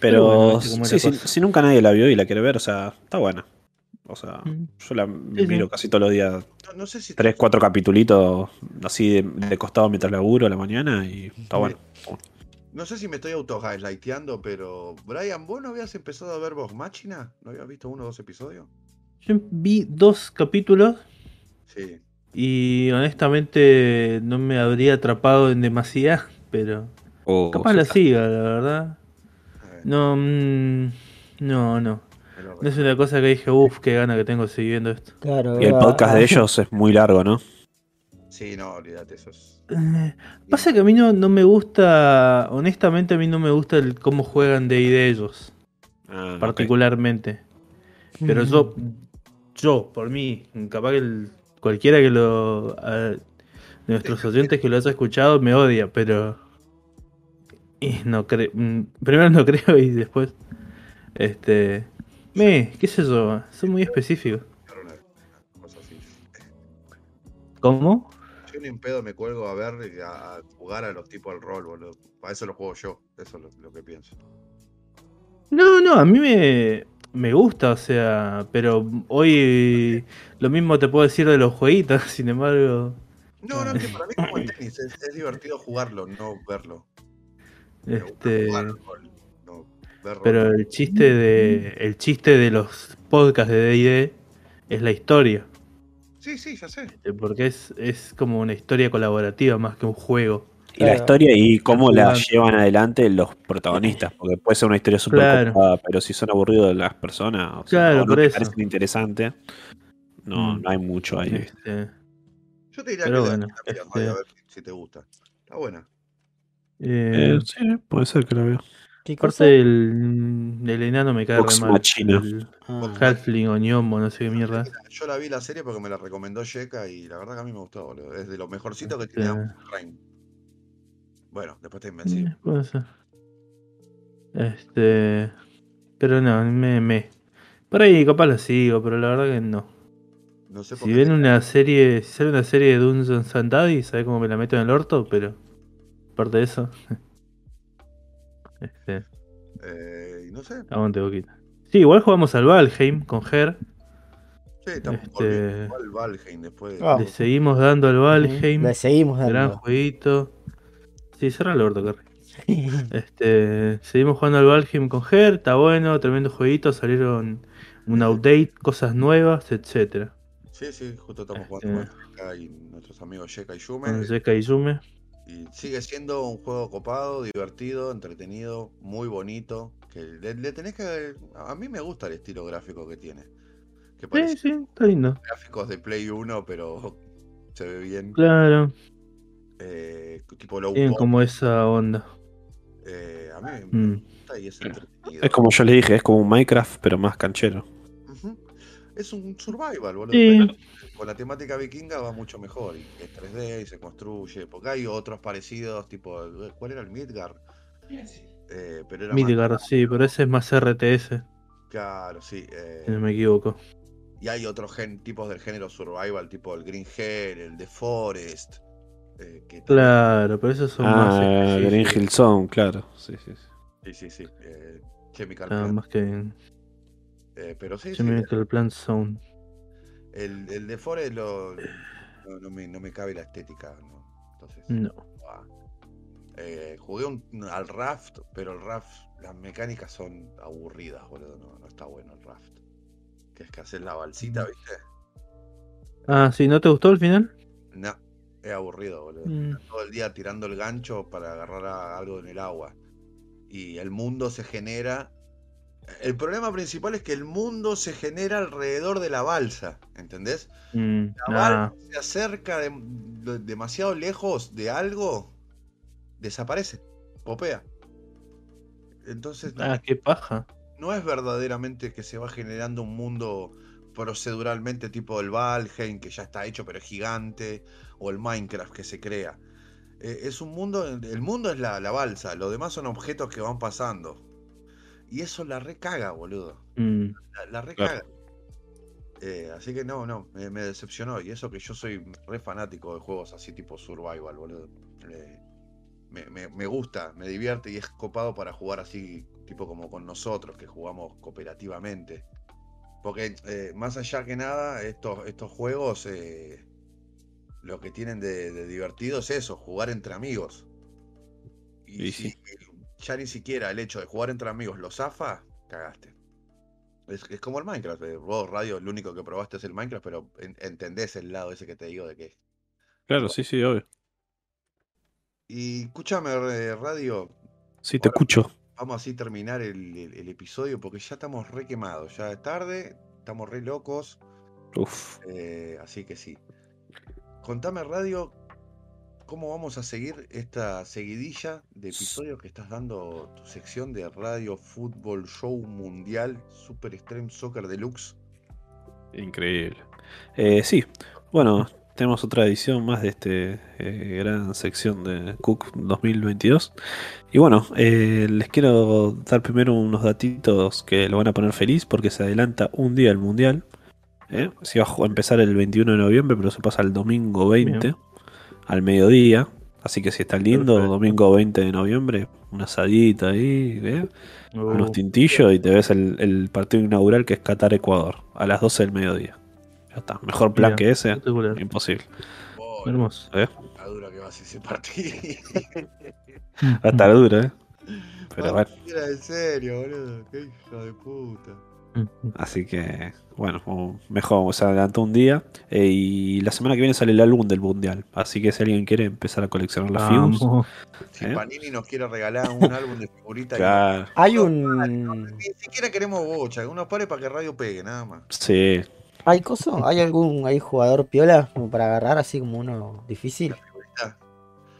Pero bueno, viste cómo es sí, la si, cosa. si nunca nadie la vio y la quiere ver, o sea, está buena. O sea, Mm. yo la Sí, miro sí. casi todos los días, No, no sé si tres, cuatro capitulitos así de, de costado mientras laburo a la mañana y está bueno. No sé si me estoy auto-gaslighteando, pero. Brian, ¿vos no habías empezado a ver Vox Machina? ¿No habías visto uno o dos episodios? Yo vi dos capítulos Sí. y honestamente no me habría atrapado en demasía, pero O- capaz la siga, la verdad. No, mm, no, no. No es una cosa que dije, uff, qué gana que tengo de seguir viendo esto. Claro. Y el podcast ah, de ellos es muy largo, ¿no? Sí, no, olvídate, eso es. Eh, Pasa que a mí no, no me gusta, honestamente a mí no me gusta el cómo juegan de de ellos, Ah, particularmente. Pero ujú. yo, yo, por mí, capaz que el- cualquiera que lo... a- de nuestros oyentes que lo haya escuchado me odia, pero... Y no creo... Primero no creo y después... Este... Me, qué sé yo, son muy específicos. ¿Cómo? Yo ni en pedo me cuelgo a ver, y a, a jugar a los tipos al rol, boludo. Para eso lo juego yo. Eso es lo, lo que pienso. No, no, a mí me, me gusta, o sea, pero hoy lo mismo te puedo decir de los jueguitos, sin embargo, No, no, que para mí como el tenis. Es, es divertido jugarlo, no verlo. Me gusta este, jugar pero el chiste de, el chiste de los podcasts de D&D es la historia, Sí, sí, ya sé. eh, porque es, es como una historia colaborativa más que un juego. Y la historia y cómo la llevan adelante los protagonistas, porque puede ser una historia súper Claro. copada, pero si son aburridos las personas, o sea, Claro, no por eso. parecen interesantes, no, Mm. no hay mucho ahí. Este, Yo te diría Pero que bueno, la miras, este- a ver si te gusta. Está buena. Eh, Eh, sí, puede ser que lo veo. ¿Qué aparte cosa? del, del enano me cae re mal. Machina. El Ah, Halfling o Ñomo, no sé qué mierda. Yo la vi la serie porque me la recomendó Sheka y la verdad que a mí me gustó, boludo. Es de lo mejorcito que tiene. Bueno, después está invencible. puede ser. Este. Pero no, me, me. Por ahí capaz lo sigo, pero la verdad que no. No sé por Si qué. ven una serie, si sale una serie de Dungeons and Daddy, ¿sabes cómo me la meto en el orto? Pero. Aparte de eso. este, Eh, no sé. aguante boquita. Sí, igual jugamos al Valheim con Ger. Sí, estamos Este- Valheim después de. Ah. Le seguimos dando al Valheim. Le seguimos Gran dando. jueguito. Sí, cerra el orto, Kerry. Este, seguimos jugando al Valheim con Ger, está bueno, tremendo jueguito, salieron un update, cosas nuevas, etcétera. Sí, sí, justo estamos Este- jugando con y nuestros amigos Sheka y Yume. Zeka y Yume. Y sigue siendo un juego copado, divertido, entretenido, muy bonito. Que le, le tenés que. A mí me gusta el estilo gráfico que tiene. Que Sí, parece sí, está lindo. gráficos de Play 1, pero se ve bien. Claro, Eh, tipo low tienen como esa onda. Eh, a mí me Mm. gusta y es entretenido. Es como yo le dije, es como un Minecraft, pero más canchero. Es un survival, boludo. Sí. pero Con la temática vikinga va mucho mejor. Y es 3D y se construye. Porque hay otros parecidos, tipo. ¿Cuál era el Midgar? Eh, pero era más- Midgar, sí, pero ese es más RTS, Claro, sí. eh, si no me equivoco. y hay otros gen- tipos del género survival, tipo el Green Hell, el The Forest. eh, que Claro, pero esos son más. Ah, Green. Hill Zone, claro. Sí, sí, sí. Sí, sí, sí. eh, Chemical Plant, más que eh, pero sí, sí. Zone. El, el The Forest lo, no, no me, no me cabe la estética. ¿no? Entonces, No. ah. Eh, jugué un- al Raft, pero el Raft, las mecánicas son aburridas, boludo. No, no está bueno el Raft. Que es que haces la balsita, Mm. ¿viste? Ah, sí, ¿no te gustó el final? No, es aburrido, boludo. Mm. todo el día tirando el gancho para agarrar a- algo en el agua. Y el mundo se genera. El problema principal es que el mundo se genera alrededor de la balsa, ¿entendés? Mm, La balsa se acerca de- de- demasiado lejos de algo, desaparece, popea. Entonces no, ah, qué paja. no es verdaderamente que se va generando un mundo proceduralmente tipo el Valheim, que ya está hecho pero es gigante, o el Minecraft que se crea. Eh, es un mundo, el mundo es la, la balsa, los demás son objetos que van pasando. Y eso la recaga, boludo. Mm, La, la Claro. recaga. Eh, así que no, no, me, me decepcionó. Y eso que yo soy re fanático de juegos así tipo survival, boludo. Eh, me, me- me gusta, me divierte y es copado para jugar así, tipo como con nosotros, que jugamos cooperativamente. Porque eh, más allá que nada, estos, estos juegos lo que tienen de, de divertido es eso, jugar entre amigos. Y sí. Ya ni siquiera el hecho de jugar entre amigos lo zafa, cagaste. Es, es como el Minecraft. eh, Vos, Radio, lo único que probaste es el Minecraft, pero en- entendés el lado ese que te digo de que. Claro, sí, sí, obvio. Y escúchame, Radio, Sí, te Ahora- escucho. vamos así a terminar el, el- el episodio porque ya estamos re quemados. Ya es tarde, estamos re locos. Uf. eh, así que sí. Contame, Radio, cómo vamos a seguir esta seguidilla de episodios que estás dando tu sección de Radio Fútbol Show Mundial Super Extreme Soccer Deluxe. Increíble. Eh, sí, bueno, tenemos otra edición más de este eh, gran sección de Cook 2022. Y bueno, eh, les quiero dar primero unos datitos que lo van a poner feliz porque se adelanta un día el Mundial. ¿eh? Se iba a empezar el 21 de noviembre, pero se pasa al domingo 20 Bien. Al mediodía. Así que si está lindo, Perfecto. domingo 20 de noviembre, una asadita ahí, ¿eh? unos Uh, tintillos y te ves el, el partido inaugural que es Qatar-Ecuador a las 12 del mediodía. Ya está, mejor plan Mira, que ese, espectacular. imposible. Oh, Hermoso. ¿eh? la dura que va a ser ese partido. Va a estar duro, ¿eh? Pero bueno, Era en serio, boludo. Qué hijo de puta. Así que, bueno, mejor, se adelantó un día. eh, y la semana que viene sale el álbum del Mundial. Así que si alguien quiere empezar a coleccionar las figures, Vamos. Si ¿Eh? Panini nos quiere regalar un álbum de figuritas. claro, Hay No, un. Ni siquiera queremos bocha, unos pares para que radio pegue, nada más. sí. ¿Hay coso? ¿Hay algún hay jugador piola como para agarrar así como uno difícil?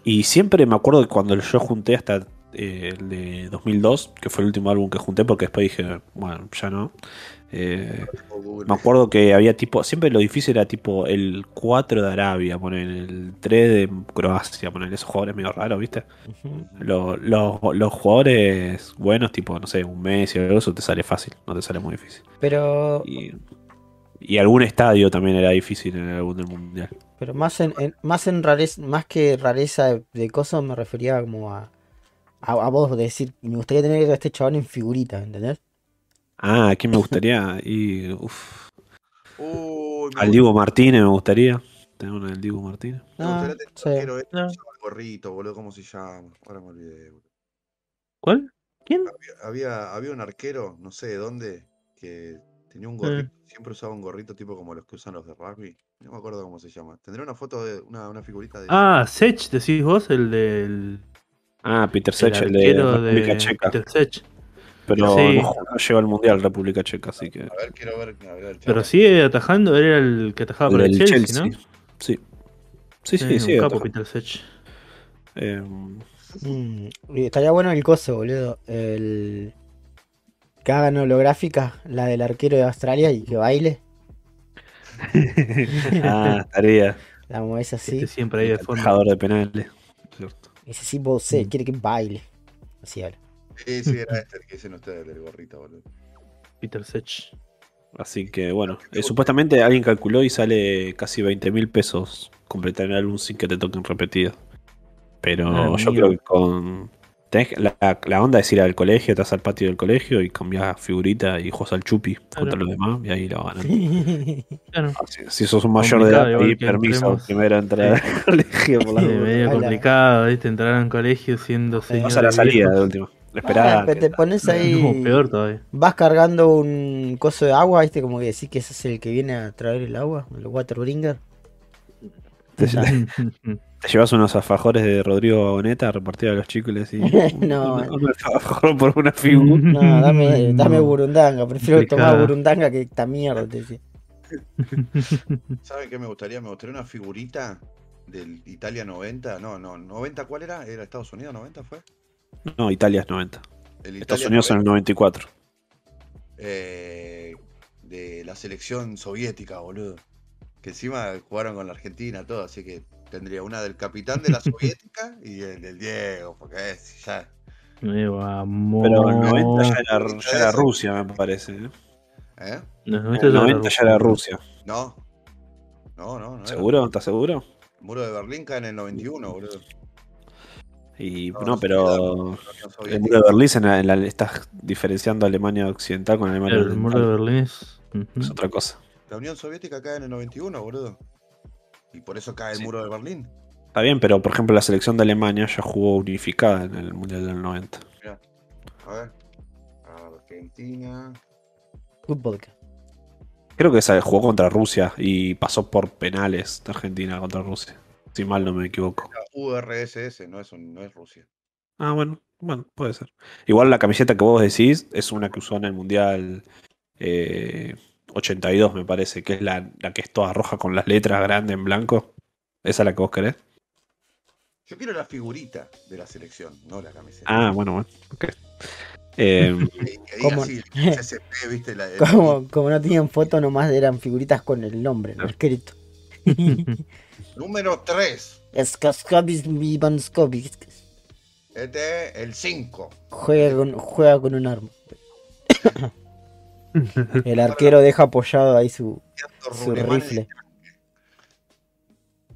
Y siempre me acuerdo que cuando yo junté hasta eh, el de 2002, que fue el último álbum que junté, porque después dije, bueno, ya no. Eh, me acuerdo que había tipo, siempre lo difícil era tipo el 4 de Arabia, poner el 3 de Croacia, poner esos jugadores medio raros, ¿viste? Ujú. Lo- lo- los jugadores buenos, tipo, no sé, un Messi o algo, eso te sale fácil, no te sale muy difícil. Pero, Y, y algún estadio también era difícil en el álbum del mundial. pero más en, en- más en rareza, más que rareza de, de cosas me refería como a, a, a vos de decir, me gustaría tener a este chabón en figurita, ¿entendés? Ah, ¿a quién me gustaría? Y, uf, Uy, me al Diego Martínez me gustaría. Tener una del Diego Martínez. Me Ah, gustaría tener sí. un arquero, este, No. el gorrito, boludo, ¿cómo se llama? Ahora me olvidé. boludo. ¿Cuál? ¿Quién? Había, había, había un arquero, no sé de dónde, que tenía Eh. un gorrito, siempre usaba un gorrito tipo como los que usan los de rugby. No me acuerdo cómo se llama. Tendré una foto de una, una figurita de Ah, Sech, decís vos, el del. Ah, Peter El Sech, el, de arquero República de Checa. Peter Sech. Pero Sí. no, no llegó al mundial República Checa, así que. A ver, quiero ver. a ver, Pero sigue atajando, era el que atajaba El para el Chelsea, ¿no? Sí. Sí, sí, Eh, sí. un capo. Peter Sech. Eh, Mm, y estaría bueno el coso, boludo. El... Que hagan holográfica, la del arquero de Australia y que baile. ah, tarea. La mueves así. Este siempre ahí de fondo. De penales. Cierto. Dice, sí, vos sé, Mm. quiere que baile. Así habla. Sí, sí, era este que dicen ustedes del gorrito, boludo. Peter Sech. Así que bueno, eh, supuestamente alguien calculó y sale casi 20 mil pesos completar el álbum sin que te toquen repetido. Pero Ah, yo mío. creo que con. Tenés la, la onda es ir al colegio, te vas al patio del colegio y cambias figurita y juegas al chupi contra los demás y ahí lo van a Claro. si, si sos un mayor de edad, pedí permiso entremos. primero a entrar al colegio por la Sí, medio complicado, ¿viste? Entrar a un colegio siendo señor. Vas a la salida de última. Ah, Esperá. pero te pones ahí. No, peor todavía. Vas cargando un coso de agua, ¿viste? Como que decís que ese es el que viene a traer el agua, el waterbringer. Te, llevas unos alfajores de Rodrigo Boneta a repartir a los chicos y decís, No. un, un alfajor por una figura. No, dame, dame burundanga, prefiero tomar burundanga que esta mierda. te decía. ¿Saben qué me gustaría? Me gustaría una figurita del Italia 90. No, no, 90 ¿cuál era? ¿Era Estados Unidos 90 fue? No, Italia es 90. El Estados Italia Unidos en el 94. eh, de la selección soviética, boludo. Que encima jugaron con la Argentina, todo, así que tendría una del capitán de la soviética y el del Diego, porque es ya. Me vamos. Pero el 90 ya era, ya era Rusia, me parece. ¿eh? ¿Eh? Los El 90 ya era 90 ya era Rusia. No. No, no, no. era. ¿Seguro? ¿Estás seguro? El muro de Berlín cae en el 91, boludo. Y No, pero el muro de Berlín en la- en la- estás diferenciando Alemania occidental con Alemania El muro de. Berlín es. Es otra cosa. La Unión Soviética cae en el 91, boludo. Y por eso cae el Sí. muro de Berlín. Está bien, pero por ejemplo la selección de Alemania ya jugó unificada en el Mundial del 90. A ver. Argentina. Fútbol. Creo que se jugó contra Rusia y pasó por penales de Argentina contra Rusia. Si mal no me equivoco. La URSS, no es, un- no es Rusia. Ah, bueno, bueno, puede ser. Igual la camiseta que vos decís es una que usó en el Mundial eh, 82, me parece, que es la, la que es toda roja con las letras grandes en blanco. ¿Esa es la que vos querés? Yo quiero la figurita de la selección, no la camiseta. Ah, bueno, bueno. ok. Eh, Como, como no tenían foto, nomás eran figuritas con el nombre, no escrito. número 3. Skaskabis Vivanskobis. Este es el 5. Juega con, juega con un arma. El arquero deja apoyado ahí su, su rifle.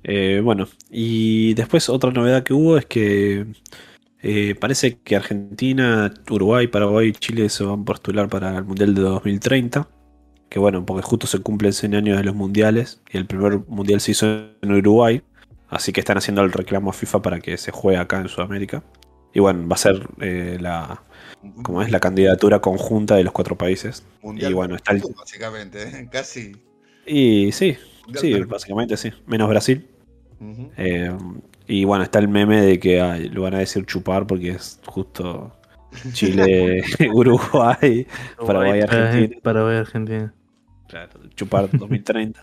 Eh, bueno, y después otra novedad que hubo es que eh, parece que Argentina, Uruguay, Paraguay y Chile se van a postular para el Mundial de 2030. Que bueno, porque justo se cumplen 100 años de los mundiales y el primer mundial se hizo en Uruguay. Así que están haciendo el reclamo a FIFA para que se juegue acá en Sudamérica. Y bueno, va a ser eh, la, como es la candidatura conjunta de los cuatro países. Mundial y bueno, está el- básicamente, ¿eh? casi. Y sí, Mundial sí, básicamente sí. Menos Brasil. Eh, y bueno, está el meme de que ay, lo van a decir chupar porque es justo Chile, Uruguay, Paraguay, Eh, Argentina. Paraguay, Argentina. Claro, chupar 2030.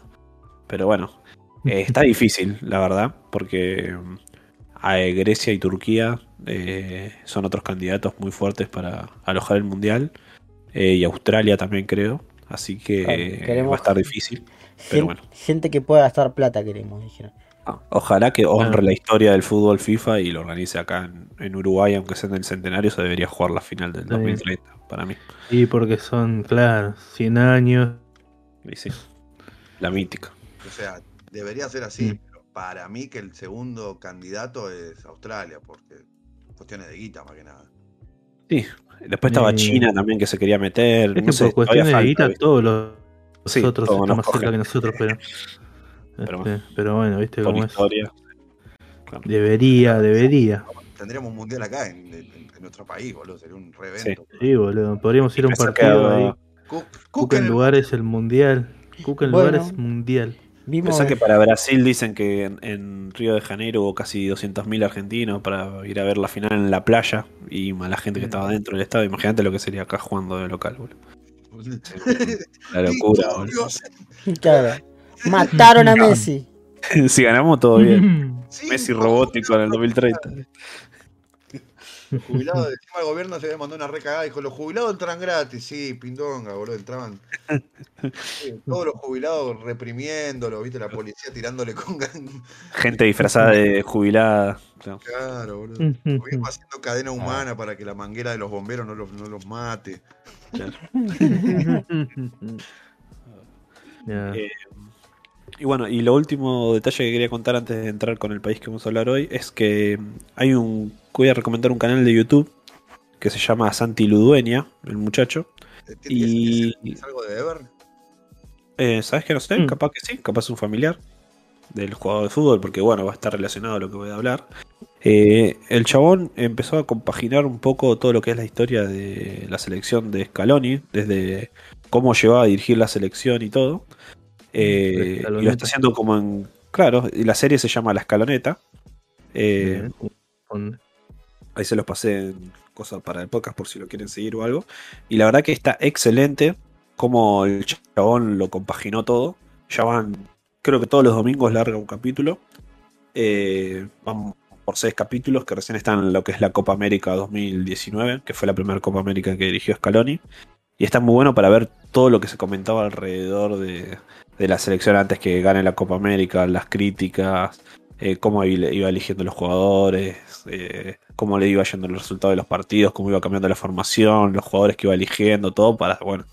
Pero bueno, eh, está difícil, la verdad, porque mm, a Grecia y Turquía eh, son otros candidatos muy fuertes para alojar el mundial. Eh, y Australia también creo. Así que Claro, queremos- va a estar difícil. Gen- Pero bueno. Gente que pueda gastar plata, queremos, dijeron. Ah, Ojalá que honre la historia del fútbol FIFA y lo organice acá en, en Uruguay, aunque sea en el centenario, se debería jugar la final del Sí. 2030, para mí. Y porque son, claro, 100 años. Y sí, la mítica. O sea, debería ser así, Mm. pero para mí que el segundo candidato es Australia, porque cuestiones de guita más que nada. Sí, después estaba Eh, China también que se quería meter. Es no que sé, por cuestiones de guita, ¿viste? todos los, Sí, otros todos están más cerca que nosotros, pero. Pero este, pero bueno, viste cómo es. Debería, debería. Tendríamos un mundial acá en, en- en nuestro país, boludo, sería un revento. Sí, boludo. Podríamos ir a un partido ahí. Cook, Cook en el- lugares el mundial. Cuca en Bueno. lugares mundial. Vimos. Pensá que para Brasil dicen que en, en Río de Janeiro hubo casi 200.000 argentinos para ir a ver la final en la playa y a la gente que estaba dentro del estado. Imagínate lo que sería acá jugando de local, boludo. La locura, boludo. Claro. Mataron a Messi. si ganamos todo bien. sí, Messi robótico en el 2030. Jubilados, encima el gobierno se había mandado una recagada, dijo, los jubilados entran gratis, sí, pindonga, boludo, entraban. Sí, todos los jubilados reprimiéndolo, viste, la policía tirándole con Gente disfrazada de jubilada. Claro. Claro, boludo. El gobierno haciendo cadena humana para que la manguera de los bomberos no los, no los mate. Ya. Eh, Y bueno, y lo último detalle que quería contar antes de entrar con el país que vamos a hablar hoy es que hay un. Voy a recomendar un canal de YouTube que se llama Santi Ludueña, el muchacho. ¿Es, Y- es- es algo de Ever? Eh, ¿Sabes que no sé? Mm. Capaz que sí, capaz es un familiar del jugador de fútbol, porque bueno, va a estar relacionado a lo que voy a hablar. Eh, el chabón empezó a compaginar un poco todo lo que es la historia de la selección de Scaloni, desde cómo llevaba a dirigir la selección y todo. Eh, y lo está haciendo como en. Claro, y la serie se llama La Escaloneta. Eh, Ahí se los pasé en cosas para el podcast por si lo quieren seguir o algo. Y la verdad que está excelente como el chabón lo compaginó todo. Ya van, creo que todos los domingos larga un capítulo. Eh, van por seis capítulos que recién están en lo que es la Copa América 2019, que fue la primera Copa América que dirigió Scaloni. Y está muy bueno para ver todo lo que se comentaba alrededor de, de la selección antes que gane la Copa América, las críticas, eh, cómo iba eligiendo los jugadores, eh, cómo le iba yendo el resultado de los partidos, cómo iba cambiando la formación, los jugadores que iba eligiendo, todo para, bueno,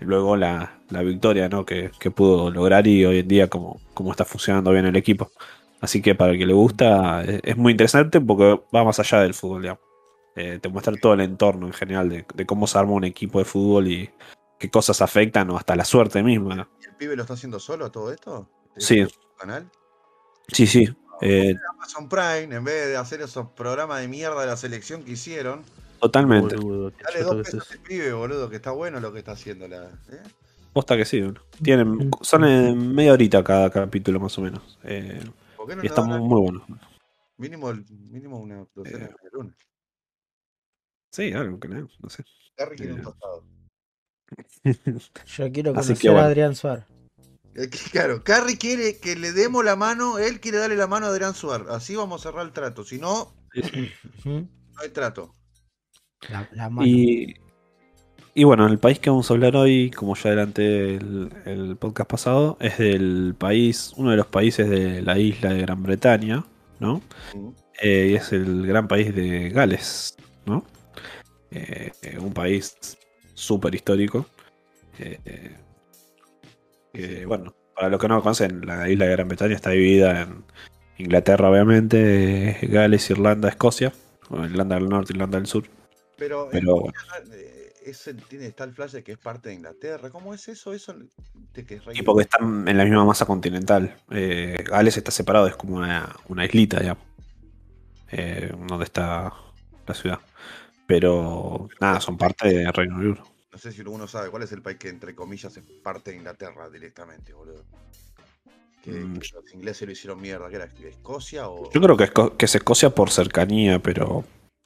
luego la, la victoria ¿no? que, que pudo lograr y hoy en día cómo, cómo está funcionando bien el equipo. Así que para el que le gusta, eh, es muy interesante porque va más allá del fútbol, te muestra todo el entorno en general de, de cómo se arma un equipo de fútbol y qué cosas afectan o hasta la suerte misma. ¿Y el pibe lo está haciendo solo todo esto? Sí. ¿En su canal? Sí, sí. eh, Amazon Prime, en vez de hacer esos programas de mierda de la selección que hicieron, totalmente. boludo, dale dos pesos a sos. ese pibe, boludo, que está bueno lo que está haciendo la. ¿eh? Posta que sí. Tienen, son en media horita cada capítulo más o menos. Eh, ¿Por qué no y le está dan muy, muy bueno. mínimo, mínimo una docena Eh. de lunes? Sí, algo que no, no sé. Un eh. tostado. Yo quiero conocer que bueno. a Adrián Suárez. Claro, Carrie quiere que le demos la mano, él quiere darle la mano a Adrián Suárez. Así vamos a cerrar el trato. Si no, no hay trato. La, la mano. Y, y bueno, el país que vamos a hablar hoy, como ya adelanté el, el podcast pasado, es del país, uno de los países de la isla de Gran Bretaña, ¿no? Eh, y es el gran país de Gales, ¿no? Eh, un país súper histórico. Eh, eh, bueno, para los que no conocen, la isla de Gran Bretaña está dividida en Inglaterra, obviamente, eh, Gales, Irlanda, Escocia, o Irlanda del Norte, Irlanda del Sur. Pero, Pero bueno. ese tiene está el flash de que es parte de Inglaterra. ¿Cómo es eso? Eso de que es Y porque están en la misma masa continental. Eh, Gales está separado, es como una, una islita. Eh, donde está la ciudad. Pero nada, son parte del Reino Unido. No sé si uno sabe cuál es el país que, entre comillas, es parte de Inglaterra directamente, boludo. Que, Mm. que los ingleses lo hicieron mierda. ¿Qué era? ¿Escocia o.? Yo creo que es, Co- que es Escocia por cercanía, pero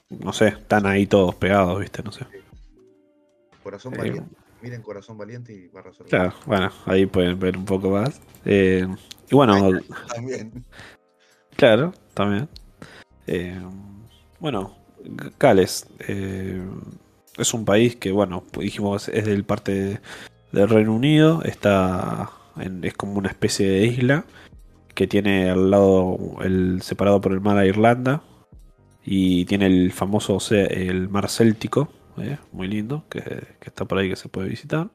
no sé, están ahí todos pegados, ¿viste? No sé. Corazón Eh, Valiente. Miren Corazón Valiente y va a resolver. Claro, bueno, ahí pueden ver un poco más. Eh, y bueno, También. Claro, también. Eh, bueno, Gales eh, es un país que, bueno, dijimos es del parte del Reino Unido, está es como una especie de isla que tiene al lado el separado por el mar a Irlanda y tiene el famoso océ- el mar Céltico, eh, muy lindo, que, que está por ahí que se puede visitar.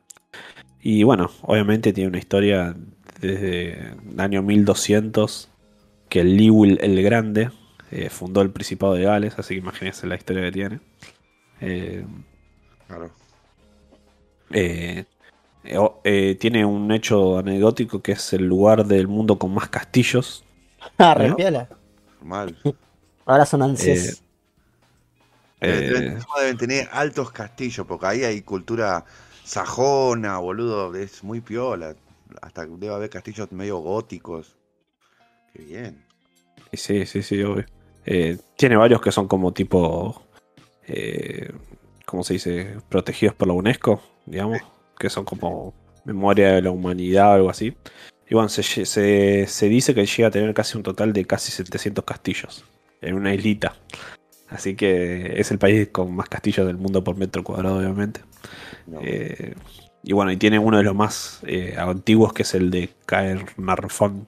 Y bueno, obviamente tiene una historia desde el año 1200 que el Lewis el Grande eh, fundó el Principado de Gales, así que imagínense la historia que tiene. Eh, Claro. eh, eh, eh, tiene un hecho anecdótico que es el lugar del mundo con más castillos. Ah, ¿Eh? re piola. Mal. Ahora son ansias. Deben- Eh, deben- deben tener altos castillos, porque ahí hay cultura sajona, boludo. Es muy piola. Hasta debe haber castillos medio góticos. Qué bien. Sí, sí, sí, obvio. Eh, tiene varios que son como tipo. Eh, ¿Cómo se dice? Protegidos por la UNESCO, digamos. Que son como memoria de la humanidad o algo así. Y bueno, se, lle- se- se dice que llega a tener casi un total de casi 700 castillos en una islita. Así que es el país con más castillos del mundo por metro cuadrado, obviamente. No. Eh, y bueno, y tiene uno de los más eh, antiguos que es el de Caernarfon.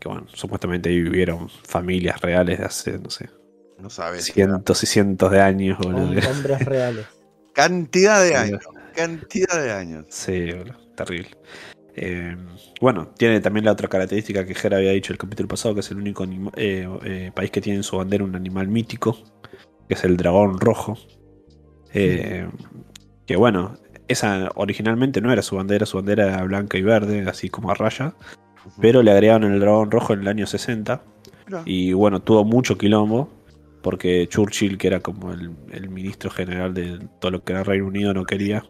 Que bueno, supuestamente ahí vivieron familias reales de hace, no sé, no sabes. cientos y cientos de años, boludo. Hombres reales. Cantidad de años. Cantidad de años. Sí, boludo, terrible. Eh, bueno, tiene también la otra característica que Jera había dicho el capítulo pasado, que es el único eh, eh, país que tiene en su bandera un animal mítico, que es el dragón rojo. Eh, que bueno, esa originalmente no era su bandera, su bandera era blanca y verde, así como a raya, pero le agregaron el dragón rojo en el año 60 Mirá. y bueno, tuvo mucho quilombo. Porque Churchill, que era como el, el ministro general de todo lo que era Reino Unido, no quería.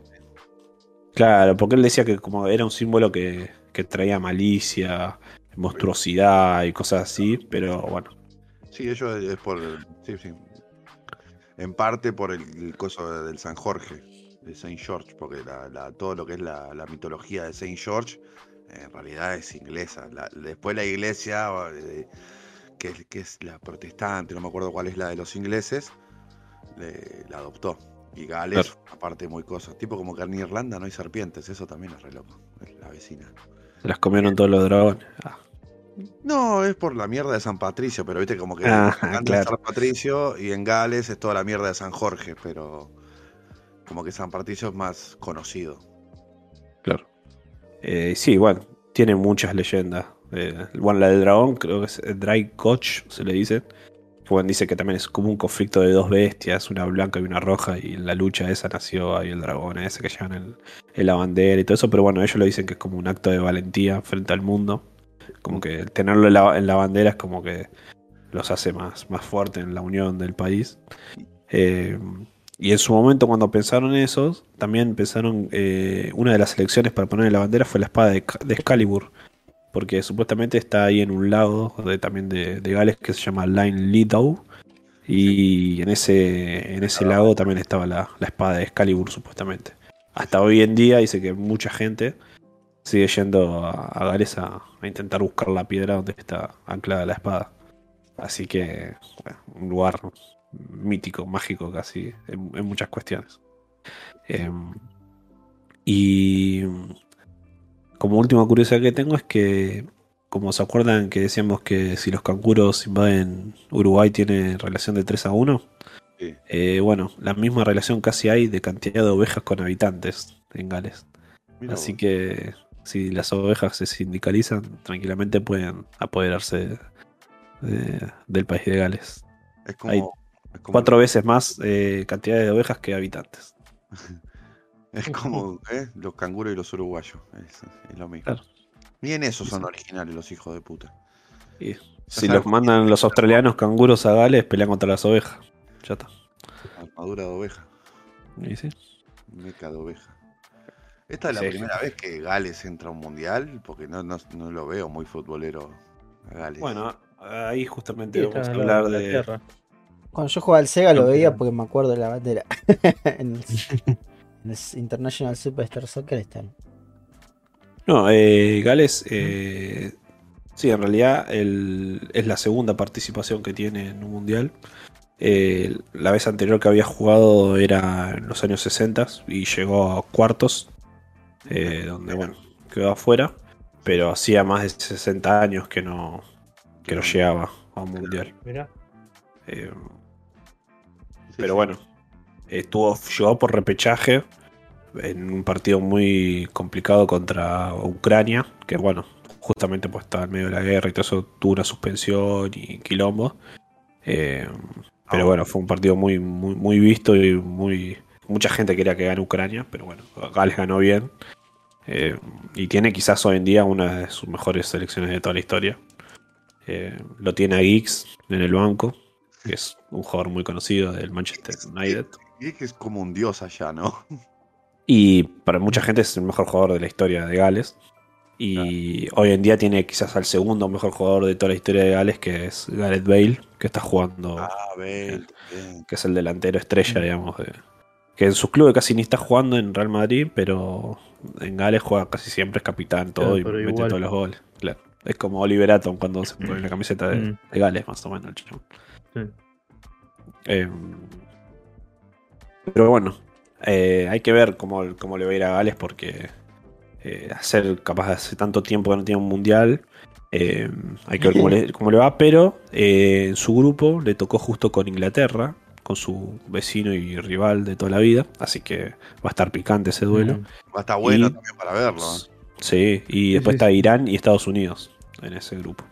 Claro, porque él decía que como era un símbolo que, que traía malicia, monstruosidad y cosas así, pero bueno. Sí, ellos es por. Sí, sí. En parte por el, el coso del San Jorge, de Saint George, porque la- la- todo lo que es la, la mitología de Saint George en realidad es inglesa. La- después la iglesia, eh, que, es- que es la protestante, no me acuerdo cuál es la de los ingleses, le- la adoptó. Y Gales, Claro. aparte muy cosas. Tipo como que en Irlanda no hay serpientes, eso también es re loco. Es la vecina. Se las comieron todos los dragones. Ah, No, es por la mierda de San Patricio, pero viste como que Ah, en claro. San Patricio y en Gales es toda la mierda de San Jorge, pero como que San Patricio es más conocido. claro. Eh, sí, bueno, tiene muchas leyendas. Eh, bueno, la del dragón, creo que es Dry Coach, se le dice. Bueno, dice que también es como un conflicto de dos bestias, una blanca y una roja, y en la lucha esa nació ahí el dragón ese que llevan el, la bandera y todo eso, pero bueno, ellos lo dicen que es como un acto de valentía frente al mundo. Como que tenerlo en la, bandera es como que los hace más, más fuertes en la unión del país. Eh, y en su momento cuando pensaron eso, también pensaron, eh, una de las elecciones para poner en la bandera fue la espada de, de Excalibur, porque supuestamente está ahí en un lago de, también de, Gales que se llama Line Lidow, y en ese, en ese lago también estaba la, la espada de Excalibur supuestamente. Hasta hoy en día dice que mucha gente sigue yendo a, Gales a, intentar buscar la piedra donde está anclada la espada. Así que, un lugar mítico, mágico casi, en, en muchas cuestiones. Em, y como última curiosidad que tengo es que, como se acuerdan que decíamos que si los canguros invaden Uruguay tiene relación de 3 a 1, Sí. eh, bueno, la misma relación casi hay de cantidad de ovejas con habitantes en Gales. Así vos. que si las ovejas se sindicalizan, tranquilamente pueden apoderarse de- del país de Gales. es como, Cuatro veces más eh, cantidad de ovejas que habitantes. Es como ¿eh? los canguros y los uruguayos. Es, es lo mismo. Claro. Ni en eso Sí, son originales los hijos de puta. Si los mandan los australianos canguros a Gales, pelean contra las ovejas. Ya está. Armadura de oveja. Y sí. Meca de oveja. Esta es la Sí. primera vez que Gales entra a un mundial, porque no, no, no lo veo muy futbolero a Gales. Bueno, ahí justamente vamos a hablar la de. tierra. Cuando yo jugaba al Sega lo No, veía porque me acuerdo de la bandera. en, el, en el International Superstar Soccer están. No, eh, Gales, eh, Sí, en realidad el- es la segunda participación que tiene en un mundial. Eh, la vez anterior que había jugado era en los años 60 y llegó a cuartos, eh, donde bueno, quedó afuera, pero hacía más de 60 años que no, que no llegaba a un mundial. Eh, Sí, pero bueno, estuvo, llegó por repechaje en un partido muy complicado contra Ucrania, que bueno, justamente pues estaba en medio de la guerra y todo eso tuvo una suspensión y quilombo. Eh, pero bueno, fue un partido muy, muy, muy visto y muy. Mucha gente quería que gane Ucrania, pero bueno, Gales ganó bien. Eh, y tiene quizás hoy en día una de sus mejores selecciones de toda la historia. Eh, lo tiene a Giggs en el banco, que es un jugador muy conocido del Manchester United. Y que es como un dios allá, ¿no? Y para mucha gente es el mejor jugador de la historia de Gales. Y hoy en día tiene quizás al segundo mejor jugador de toda la historia de Gales, que es Gareth Bale, que está jugando, Ah, Bale, bien. que es el delantero estrella, digamos. de- que en sus clubes casi ni está jugando en Real Madrid, pero en Gales juega casi siempre, es capitán, todo Claro, y mete igual. todos los goles. Claro. Es como Oliver Atom cuando se pone la camiseta de, Mm. de Gales, más o menos. el chabón. Sí. Eh, pero bueno, eh, hay que ver cómo, cómo le va a ir a Gales porque eh, hacer capaz de hace tanto tiempo que no tiene un mundial. eh, hay que ver cómo le, cómo le va, pero eh, en su grupo le tocó justo con Inglaterra, con su vecino y rival de toda la vida, así que va a estar picante ese duelo. Mm. Va a estar bueno Y- también para verlo. ¿eh? Sí, y después sí, está. Irán y Estados Unidos en ese grupo.